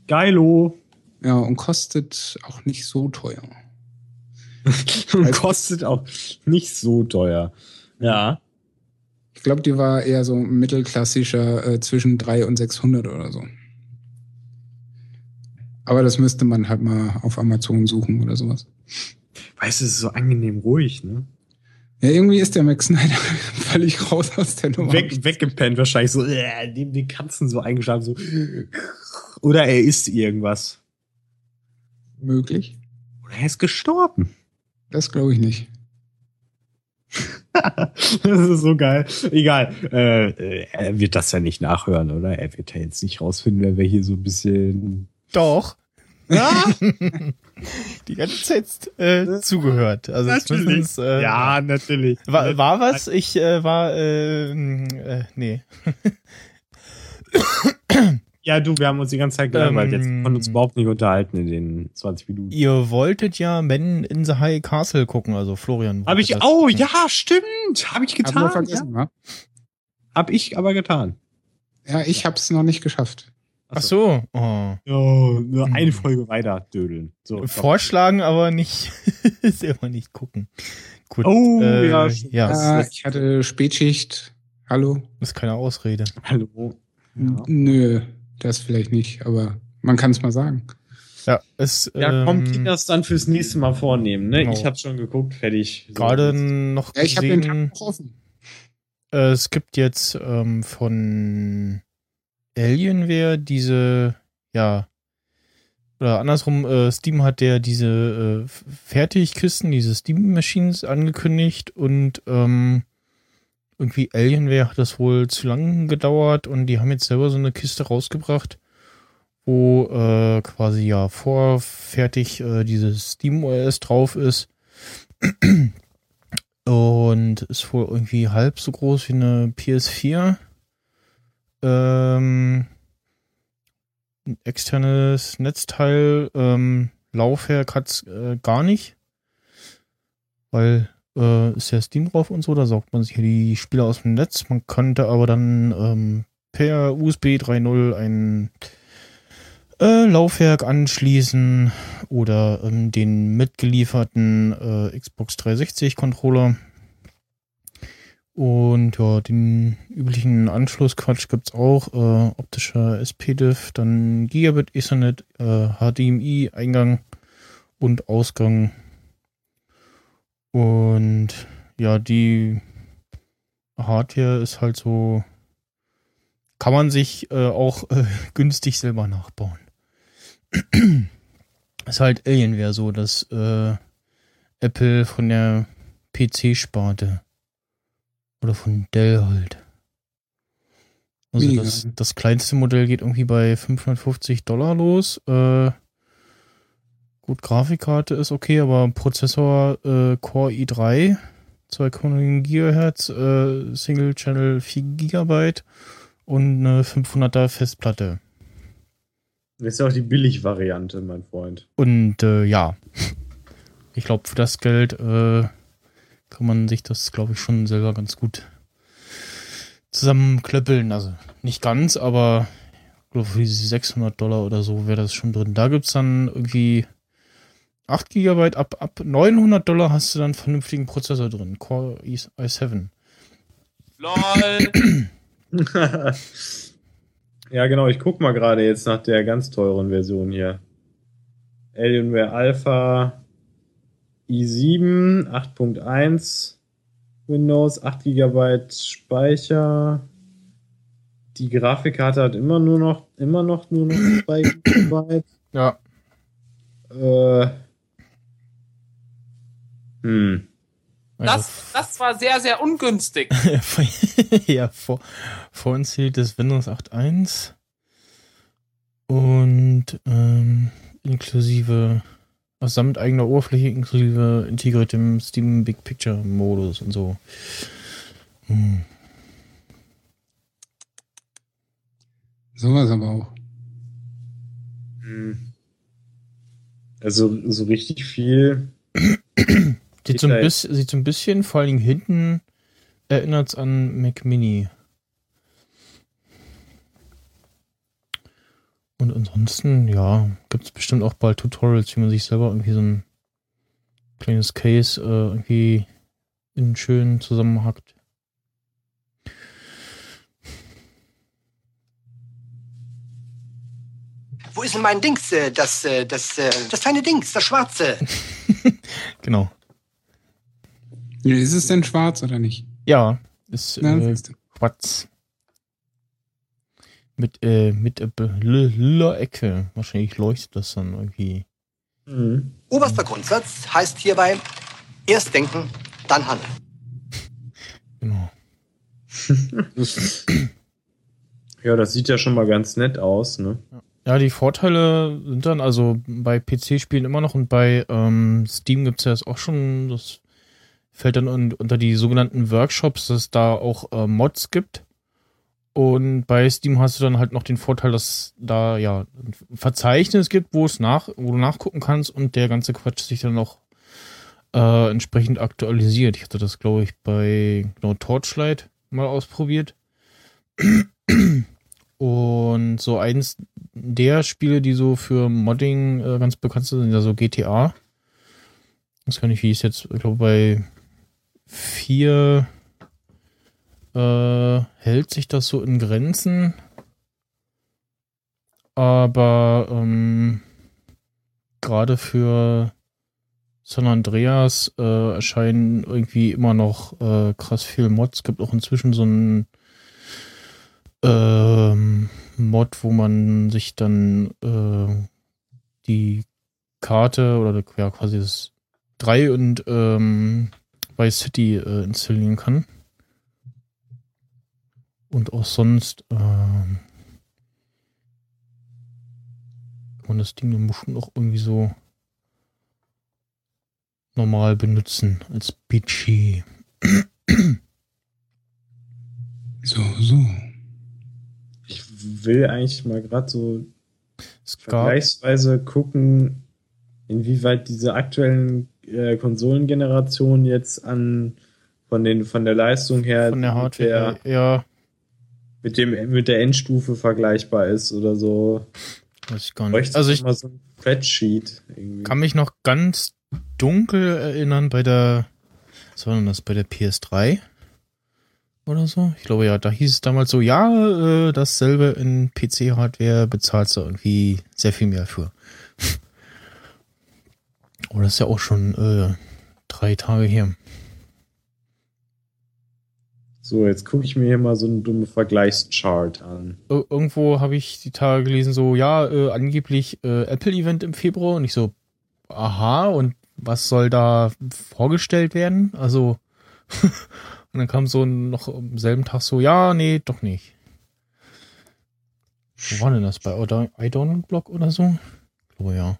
Geilo. Ja, und kostet auch nicht so teuer. Und kostet auch nicht so teuer. Ja. Ich glaube, die war eher so ein mittelklassischer äh, zwischen 3 und 600 oder so. Aber das müsste man halt mal auf Amazon suchen oder sowas. Weißt du, es ist so angenehm ruhig, ne? Ja, irgendwie ist der Max Snyder völlig raus aus der Nummer. Weg, weggepennt wahrscheinlich so, äh, neben den Katzen so eingeschlafen, so. Oder er isst irgendwas. Möglich. Oder er ist gestorben. Das glaube ich nicht. das ist so geil. Egal. Äh, äh, er wird das ja nicht nachhören, oder? Er wird ja jetzt nicht rausfinden, wenn wir hier so ein bisschen. Doch. Ja, Die ganze Zeit äh, zugehört. Also natürlich. zumindest, äh, ja, natürlich. War, war was? Ich äh, war, äh, äh, nee. Ja, du, wir haben uns die ganze Zeit gelangweilt. Ähm, Jetzt konnten uns überhaupt nicht unterhalten in den 20 Minuten. Ihr wolltet ja Men in the High Castle gucken, also Florian. Hab ich, das oh gucken. ja, stimmt. Hab ich getan. Ja. vergessen, wa? Hab ich aber getan. Ja, ich habe es noch nicht geschafft. Ach so. Oh. Oh, nur Hm. eine Folge weiter dödeln. So, Vorschlagen, aber nicht, selber nicht gucken. Gut. Oh, äh, ja, ja. das- Ah, ich hatte Spätschicht. Hallo? ist keine Ausrede. Hallo. Ja. Nö, das vielleicht nicht, aber man kann es mal sagen. Ja, es, Ja, kommt ähm, das dann fürs nächste Mal vornehmen, ne? Genau. Ich habe schon geguckt, fertig. So, gerade noch Ja, ich habe den Tag noch offen. äh, es gibt jetzt ähm, von Alienware diese, ja, oder andersrum, äh, Steam hat der diese äh, Fertigkisten, diese Steam Machines angekündigt und ähm, irgendwie Alienware hat das wohl zu lang gedauert und die haben jetzt selber so eine Kiste rausgebracht, wo äh, quasi ja vorfertig äh, dieses Steam OS drauf ist. Und ist wohl irgendwie halb so groß wie eine PS4. Ähm, ein externes Netzteil, ähm, Laufwerk hat's äh, gar nicht. weil äh, ist ja Steam drauf und so, da saugt man sich die Spiele aus dem Netz. Man könnte aber dann ähm, per USB 3.0 ein äh, Laufwerk anschließen oder ähm, den mitgelieferten äh, Xbox 360 Controller. Und ja, den üblichen Anschlussquatsch gibt's auch. Äh, optischer SPDIF, dann Gigabit Ethernet, äh, HDMI, Eingang und Ausgang. Und ja, die Hardware ist halt so, kann man sich äh, auch äh, günstig selber nachbauen. ist halt Alienware so, dass äh, Apple von der PC-Sparte oder von Dell halt. Also das, das kleinste Modell geht irgendwie bei 550 Dollar los. Äh, gut, Grafikkarte ist okay, aber Prozessor äh, Core i3, 2,9 GHz, äh, Single Channel 4 GB und eine 500er Festplatte. Das ist ja auch die Billig-Variante, mein Freund. Und äh, ja, ich glaube, für das Geld äh, kann man sich das, glaube ich, schon selber ganz gut zusammenklöppeln. Also nicht ganz, aber ich glaube, für diese 600 Dollar oder so wäre das schon drin. Da gibt's dann irgendwie 8 GB. Ab, ab 900 Dollar hast du dann einen vernünftigen Prozessor drin. Core i i7. LOL. ja, genau, ich guck mal gerade jetzt nach der ganz teuren Version hier. Alienware Alpha i7 8.1 Windows, 8 GB Speicher. Die Grafikkarte hat immer nur noch, immer noch nur noch 2 GB. Ja. Äh, hm. Das, das war sehr, sehr ungünstig. ja, vor, vorinstaliertes Windows 8.1 und ähm, inklusive, also samt eigener Oberfläche, inklusive integriertem Steam Big Picture Modus und so. Hm. Sowas aber auch. Hm. Also so richtig viel. Sieht so, ein bisschen, sieht so ein bisschen, vor allen Dingen hinten, erinnert es an Mac Mini. Und ansonsten, ja, gibt es bestimmt auch bald Tutorials, wie man sich selber irgendwie so ein kleines Case äh, irgendwie in schön zusammenhackt. Wo ist denn mein Dings? äh, Das, äh, das, äh, das feine Dings, das schwarze. Genau. Ist es denn schwarz oder nicht? Ja, ist Ja, äh. Quatsch. Mit, äh, mit äh, lila Ecke. Wahrscheinlich leuchtet das dann irgendwie. Hm. Oberster Grundsatz heißt hierbei erst denken, dann handeln. Genau. Ja, das sieht ja schon mal ganz nett aus, ne? Ja, die Vorteile sind dann also bei PC-Spielen immer noch und bei ähm, Steam gibt's ja jetzt auch schon, das fällt dann un unter die sogenannten Workshops, dass es da auch äh, Mods gibt. Und bei Steam hast du dann halt noch den Vorteil, dass da ja ein Verzeichnis gibt, wo es nach, wo du nachgucken kannst und der ganze Quatsch sich dann noch äh, entsprechend aktualisiert. Ich hatte das, glaube ich, bei genau, Torchlight mal ausprobiert. Und so eins der Spiele, die so für Modding äh, ganz bekannt sind, sind ja so GTA. Das kann ich, wie es jetzt, ich glaube, bei vier äh, hält sich das so in Grenzen. Aber ähm, gerade für San Andreas äh, erscheinen irgendwie immer noch äh, krass viele Mods. Es gibt auch inzwischen so ein ähm, Mod, wo man sich dann äh, die Karte oder ja, quasi das 3 und ähm, Vice City äh, installieren kann. Und auch sonst ähm, kann man das Ding dann bestimmt auch irgendwie so normal benutzen als Budget. So, so. Ich will eigentlich mal gerade so Es gab, vergleichsweise gucken, inwieweit diese aktuellen äh, Konsolengeneration jetzt an von den von der Leistung her Von der mit Hardware. der, ja, mit dem mit der Endstufe vergleichbar ist oder so. weiß ich gar nicht. Also ich mal so ein Spreadsheet irgendwie. kann mich noch ganz dunkel erinnern bei der, was war denn das, bei der PS3 oder so? Ich glaube ja, da hieß es damals so, ja, äh, dasselbe in PC-Hardware bezahlst du irgendwie sehr viel mehr für. Oh, das ist ja auch schon äh, drei Tage her. So, jetzt gucke ich mir hier mal so einen dummen Vergleichschart an. Ir- Irgendwo habe ich die Tage gelesen, so, ja, äh, angeblich äh, Apple-Event im Februar und ich so, aha, und was soll da vorgestellt werden? Also, und dann kam so noch am selben Tag so, ja, nee, doch nicht. Wo war denn das? Bei iDownload-Blog oder so? Ich glaube, ja.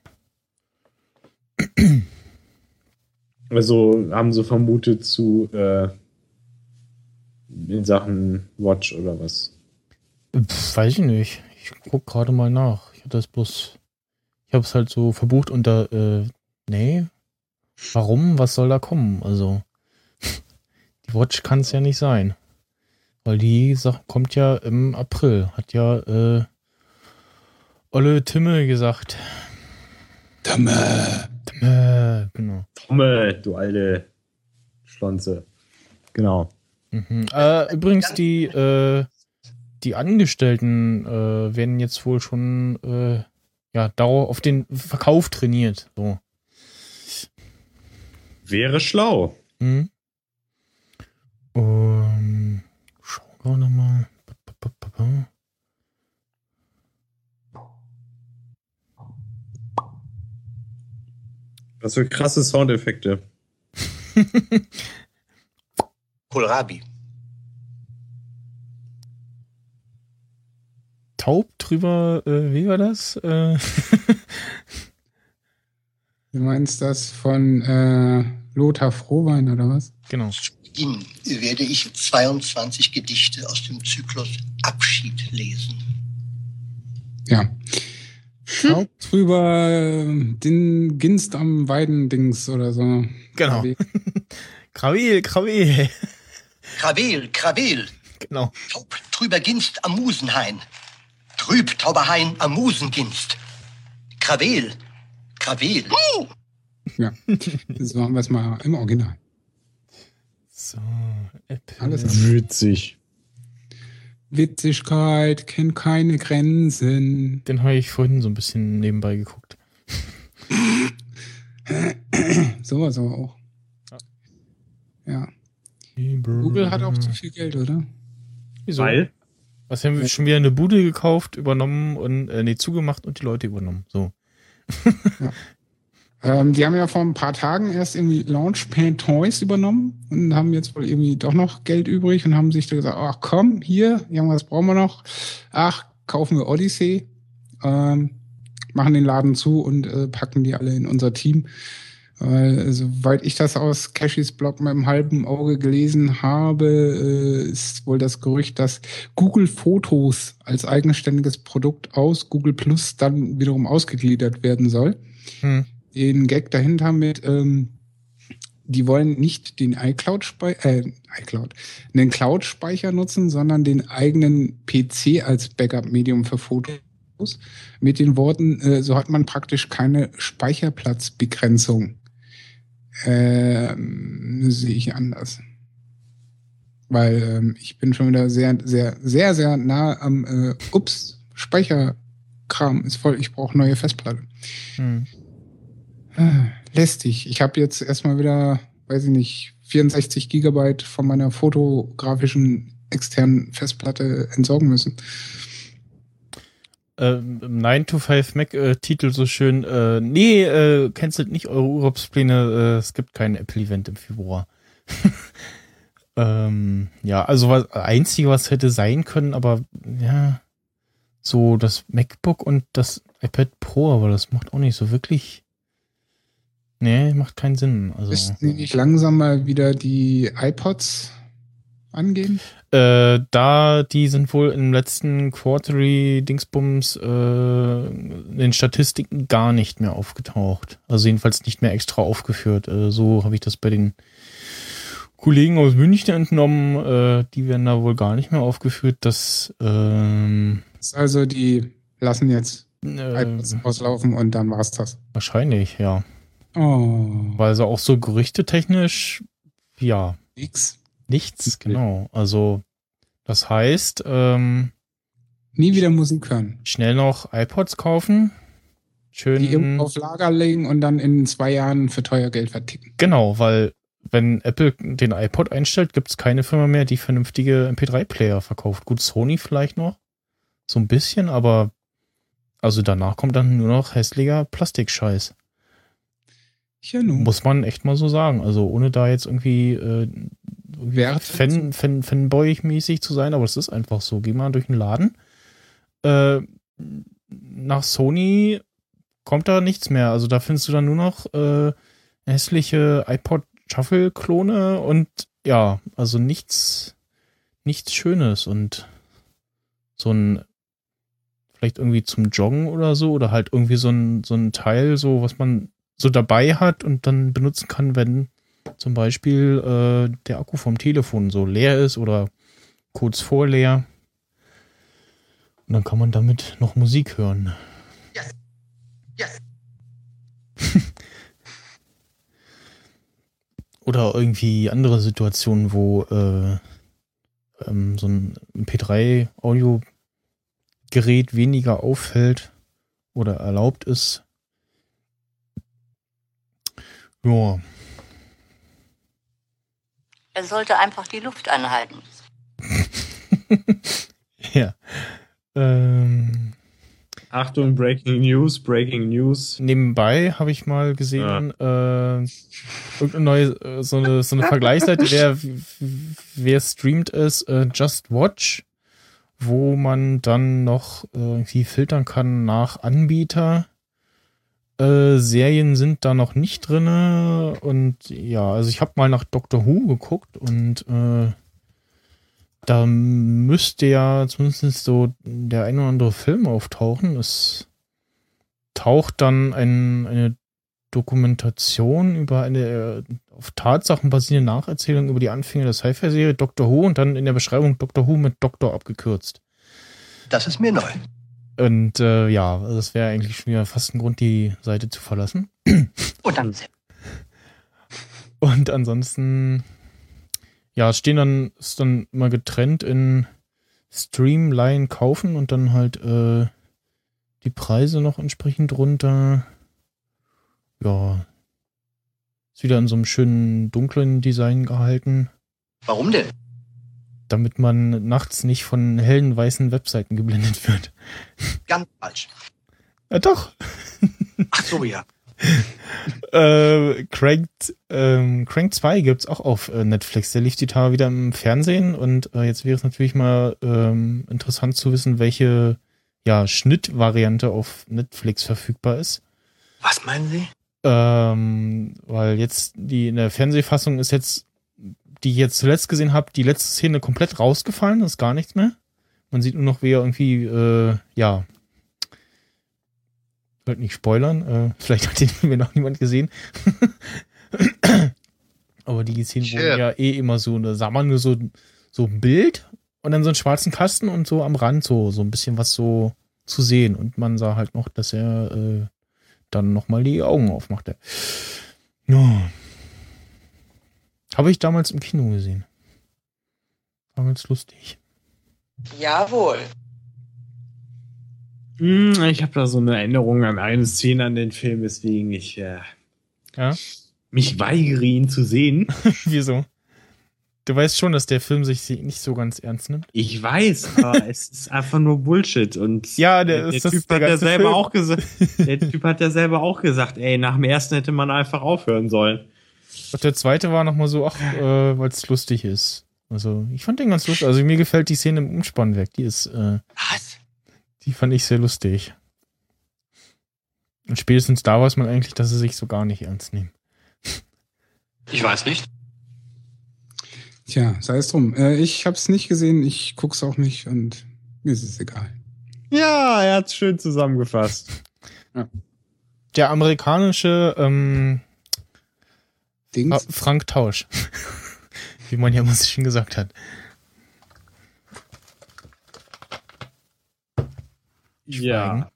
Also haben sie vermutet zu äh, in Sachen Watch oder was? Pff, weiß ich nicht. Ich guck gerade mal nach. Ich hatte das bloß, ich habe es halt so verbucht unter, äh, nee. Warum? Was soll da kommen? Also, die Watch kann es ja nicht sein. Weil die Sache kommt ja im April. Hat ja, äh, Olle Timme gesagt. Tamme. Timme, genau. Tomme, du alte Schlonze. Genau. Mhm. Äh, übrigens, die, äh, die Angestellten äh, werden jetzt wohl schon äh, ja, darauf auf den Verkauf trainiert. So. Wäre schlau. Hm. Um, schau gerade mal. Was für krasse Soundeffekte. Kohlrabi. Taub drüber, äh, wie war das? Äh, Du meinst das von äh, Lothar Frohwein oder was? genau. Ihnen werde ich 22 Gedichte aus dem Zyklus Abschied lesen. Ja. Taub drüber äh, den Ginst am Weidendings oder so. Genau. Krawil, Krawil. Krawel, Krawel, genau. taub drüber Ginst am Musenhain. Trüb Tauberhain am Musenginst. Krawel, Krawel. Ja. So haben wir es mal im Original. So, Apple. Alles Witzig. Witzigkeit kennt keine Grenzen. Den habe ich vorhin so ein bisschen nebenbei geguckt. Sowas aber auch. Ja. Google hat auch zu viel Geld, oder? Wieso? Weil? Was haben wir schon wieder eine Bude gekauft, übernommen und äh, nee, zugemacht und die Leute übernommen. So. Ähm, die haben ja vor ein paar Tagen erst irgendwie Launchpad Toys übernommen und haben jetzt wohl irgendwie doch noch Geld übrig und haben sich da gesagt, ach komm, hier, irgendwas brauchen wir noch. Ach, kaufen wir Odyssey, ähm, machen den Laden zu und äh, packen die alle in unser Team. Weil, äh, soweit ich das aus Cashys Blog mit einem halben Auge gelesen habe, äh, ist wohl das Gerücht, dass Google Fotos als eigenständiges Produkt aus Google Plus dann wiederum ausgegliedert werden soll Hm. Den Gag dahinter mit, ähm, die wollen nicht den iCloud-Speicher, äh, iCloud, den Cloud-Speicher nutzen, sondern den eigenen PC als Backup-Medium für Fotos. Mit den Worten, äh, so hat man praktisch keine Speicherplatzbegrenzung. Ähm, sehe ich anders. Weil ähm, ich bin schon wieder sehr, sehr, sehr, sehr nah am, äh, ups, Speicherkram ist voll, ich brauche neue Festplatte. Hm. Lästig. Ich habe jetzt erstmal wieder, weiß ich nicht, 64 Gigabyte von meiner fotografischen externen Festplatte entsorgen müssen. Ähm, 9 to 5 Mac äh, Titel so schön, äh, nee, äh, cancelt nicht eure Urlaubspläne, äh, es gibt kein Apple-Event im Februar. ähm, ja, also was einzige, was hätte sein können, aber ja, so das MacBook und das iPad Pro, aber das macht auch nicht so wirklich. Nee, macht keinen Sinn. Also. Müssten die nicht langsam mal wieder die iPods angehen? Äh, da, die sind wohl im letzten Quarterly-Dingsbums äh, in den Statistiken gar nicht mehr aufgetaucht. Also jedenfalls nicht mehr extra aufgeführt. Äh, so habe ich das bei den Kollegen aus München entnommen. Äh, die werden da wohl gar nicht mehr aufgeführt. Das ähm, Also die lassen jetzt äh, iPods auslaufen und dann war's das. wahrscheinlich, ja. Oh, Weil so auch so gerüchtetechnisch, ja, nix. nichts, genau. Also das heißt, ähm, Nie wieder Musik hören. schnell noch iPods kaufen. Schön. Die irgendwo auf Lager legen und dann in zwei Jahren für teuer Geld verticken. Genau, weil wenn Apple den iPod einstellt, gibt es keine Firma mehr, die vernünftige MP3-Player verkauft. Gut, Sony vielleicht noch. So ein bisschen, aber also danach kommt dann nur noch hässlicher Plastikscheiß. Ja, nun. Muss man echt mal so sagen. Also ohne da jetzt irgendwie äh, Wert Fan, Fan, Fanboy-mäßig zu sein, aber es ist einfach so. Geh mal durch den Laden. Äh, nach Sony kommt da nichts mehr. Also da findest du dann nur noch äh, hässliche iPod Shuffle-Klone und ja, also nichts, nichts Schönes und so ein vielleicht irgendwie zum Joggen oder so oder halt irgendwie so ein, so ein Teil, so was man so dabei hat und dann benutzen kann, wenn zum Beispiel äh, der Akku vom Telefon so leer ist oder kurz vor leer. Und dann kann man damit noch Musik hören. Oder irgendwie andere Situationen, wo äh, ähm, so ein MP3-Audiogerät weniger auffällt oder erlaubt ist. Ja, Er sollte einfach die Luft anhalten. ja. Ähm, Achtung, Breaking News, Breaking News. nebenbei habe ich mal gesehen, äh, irgendeine neue, äh, so eine, so eine Vergleichsseite, wer, wer streamt es, äh, Just Watch, wo man dann noch äh, irgendwie filtern kann nach Anbieter. Äh, Serien sind da noch nicht drinne und ja, also ich habe mal nach Doctor Who geguckt und äh, da müsste ja zumindest so der ein oder andere Film auftauchen. Es taucht dann ein, eine Dokumentation über eine äh, auf Tatsachen basierende Nacherzählung über die Anfänge der Sci-Fi-Serie Doctor Who und dann in der Beschreibung Doctor Who mit Doktor abgekürzt. Das ist mir neu. Und äh, ja, das wäre eigentlich schon wieder fast ein Grund, die Seite zu verlassen. Und dann Und ansonsten, ja, es stehen dann, ist dann immer getrennt in Streamline kaufen und dann halt äh, die Preise noch entsprechend runter. Ja. Ist wieder in so einem schönen dunklen Design gehalten, Warum denn? Damit man nachts nicht von hellen weißen Webseiten geblendet wird. Ganz falsch. Ja, doch. Ach so, ja. äh, Crank, ähm, Crank 2 gibt's auch auf äh, Netflix. Der lief die Tage wieder im Fernsehen und äh, jetzt wäre es natürlich mal ähm, interessant zu wissen, welche ja, Schnittvariante auf Netflix verfügbar ist. Was meinen Sie? Ähm, weil jetzt die in der Fernsehfassung ist jetzt, die ich jetzt zuletzt gesehen habe, die letzte Szene komplett rausgefallen, das ist gar nichts mehr. Man sieht nur noch, wie er irgendwie, äh, ja, ich wollte nicht spoilern, äh, vielleicht hat den ja noch niemand gesehen. Aber die Szenen Shit. wurden ja eh immer so, da sah man nur so, so ein Bild und dann so einen schwarzen Kasten und so am Rand so, so ein bisschen was so zu sehen. Und man sah halt noch, dass er äh, dann nochmal die Augen aufmachte. Ja. Habe ich damals im Kino gesehen. War ganz lustig. Jawohl. Hm, Ich habe da so eine Erinnerung an eine Szene an den Film, weswegen ich äh, Ja? mich weigere, ihn zu sehen. Wieso? Du weißt schon, dass der Film sich nicht so ganz ernst nimmt. Ich weiß, aber es ist einfach nur Bullshit. Und Ja, der ist- das Typ der hat ja selber Film. auch gesagt, der Typ hat ja selber auch gesagt, ey, nach dem ersten hätte man einfach aufhören sollen. Und der zweite war nochmal so, ach, äh, weil es lustig ist. Also, ich fand den ganz lustig. Also, mir gefällt die Szene im Umspannwerk. Die ist, äh, Was? die fand ich sehr lustig. Und spätestens da weiß man eigentlich, dass sie sich so gar nicht ernst nehmen. Ich weiß nicht. Tja, sei es drum. Äh, ich hab's nicht gesehen, ich guck's auch nicht und mir ist es egal. Ja, er hat's schön zusammengefasst. Der amerikanische ähm, Dings. Fra- Frank Tausch. Wie man ja immer so schön gesagt hat. Ja.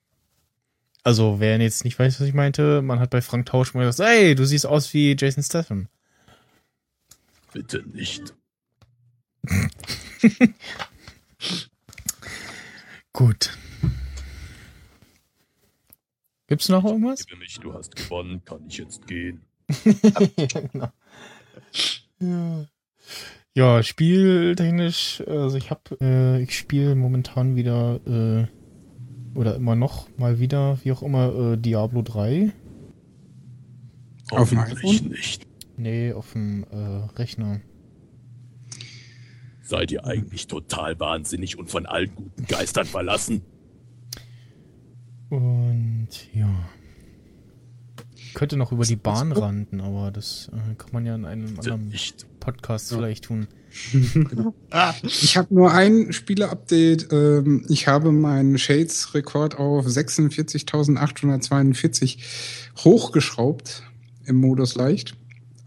Also, wer jetzt nicht weiß, was ich meinte, man hat bei Frank Tausch mal gesagt, ey, du siehst aus wie Jason Statham. Bitte nicht. Gut. Gibt's noch irgendwas? Gebe mich, du hast gewonnen, kann ich jetzt gehen. genau. Ja. Ja, spieltechnisch, also ich hab, äh, ich spiele momentan wieder, äh, oder immer noch mal wieder, wie auch immer, äh, Diablo 3. Auf dem nicht. Nee, auf dem äh, Rechner. Seid ihr eigentlich total wahnsinnig und von allen guten Geistern verlassen? Und ja. Ich könnte noch über die Bahn randen, aber das äh, kann man ja in einem anderen. Podcast vielleicht tun. Ich habe nur ein Spiele-Update. Ähm, ich habe meinen Shades-Rekord auf 46.842 hochgeschraubt im Modus leicht.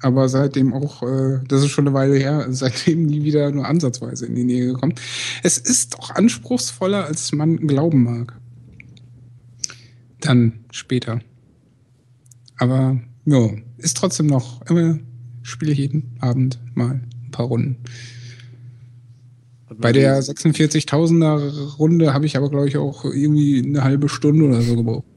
Aber seitdem auch, äh, das ist schon eine Weile her, seitdem nie wieder nur ansatzweise in die Nähe gekommen. Es ist doch anspruchsvoller, als man glauben mag. Dann später. Aber ja, ist trotzdem noch immer spiele ich jeden Abend mal ein paar Runden. Bei der 46.000er Runde habe ich aber, glaube ich, auch irgendwie eine halbe Stunde oder so gebraucht.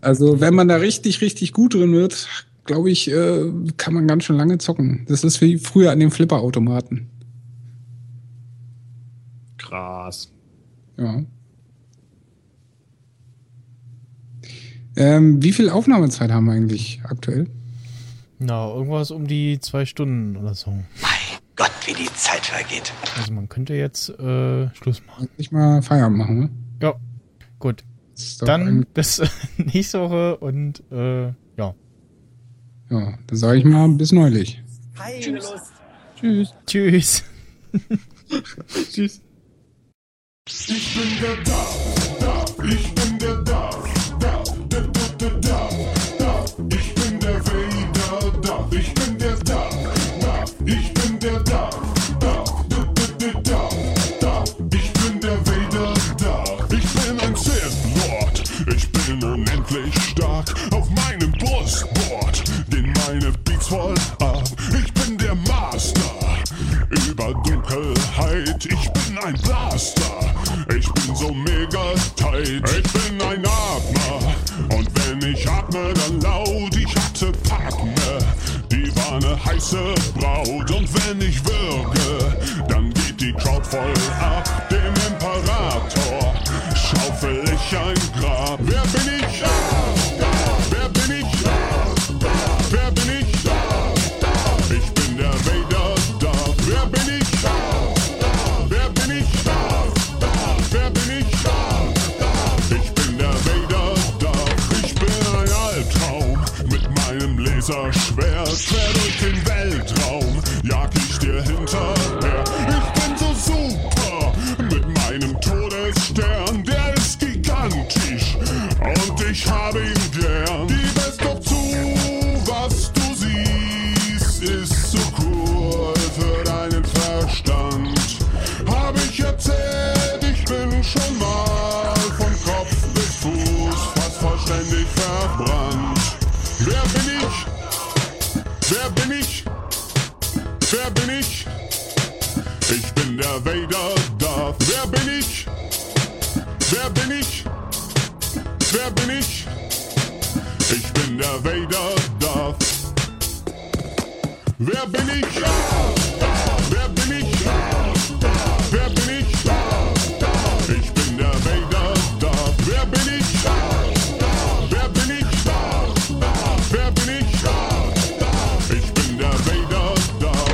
Also, wenn man da richtig, richtig gut drin wird, glaube ich, äh, kann man ganz schön lange zocken. Das ist wie früher an den Flipperautomaten. Krass. Ja. Ähm, wie viel Aufnahmezeit haben wir eigentlich aktuell? Na, irgendwas um die zwei Stunden oder so. Mein Gott, wie die Zeit vergeht. Also man könnte jetzt äh, Schluss machen. Nicht mal Feierabend machen, ne? Ja, gut. Dann ein- bis nächste Woche und äh, ja. ja, dann sage ich mal bis neulich. Tschüss. Tschüss. Tschüss. Ich bin der da, da, ich bin der da, Ich bin ein Blaster. Ich bin so mega tight. Ich bin ein Atmer. Und wenn ich atme, dann laut. Ich hatte Partner. Die war eine heiße Braut. Und wenn ich wirke, dann geht die Crowd voll ab. Dem Imperator schaufel ich ein Grab. Wer Wer bin ich? Wer bin ich? Wer bin ich? Ich bin der Vader Star. Wer bin ich? Wer bin ich? Wer bin ich? Ich bin der Vader Star.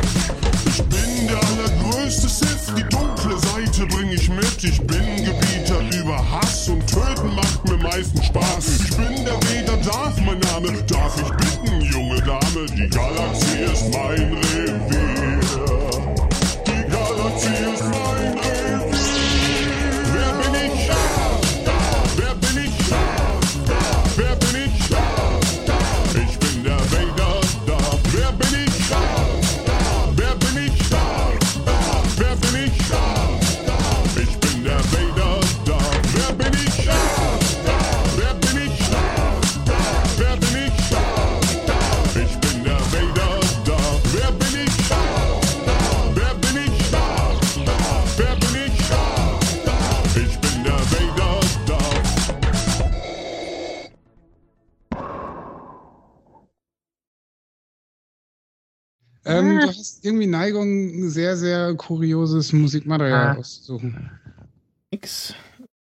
Ich bin der allergrößte Sith. Die dunkle Seite bring ich mit. Ich bin Gebieter über Hass und Töten macht mir meistens Spaß. Ich bin der Vader Darth, mein Name. Darf ich bitten, junge Dame, die Galaxie? Ähm, Ah. du hast irgendwie Neigung, sehr, sehr kurioses Musikmaterial Ah. auszusuchen. Nix.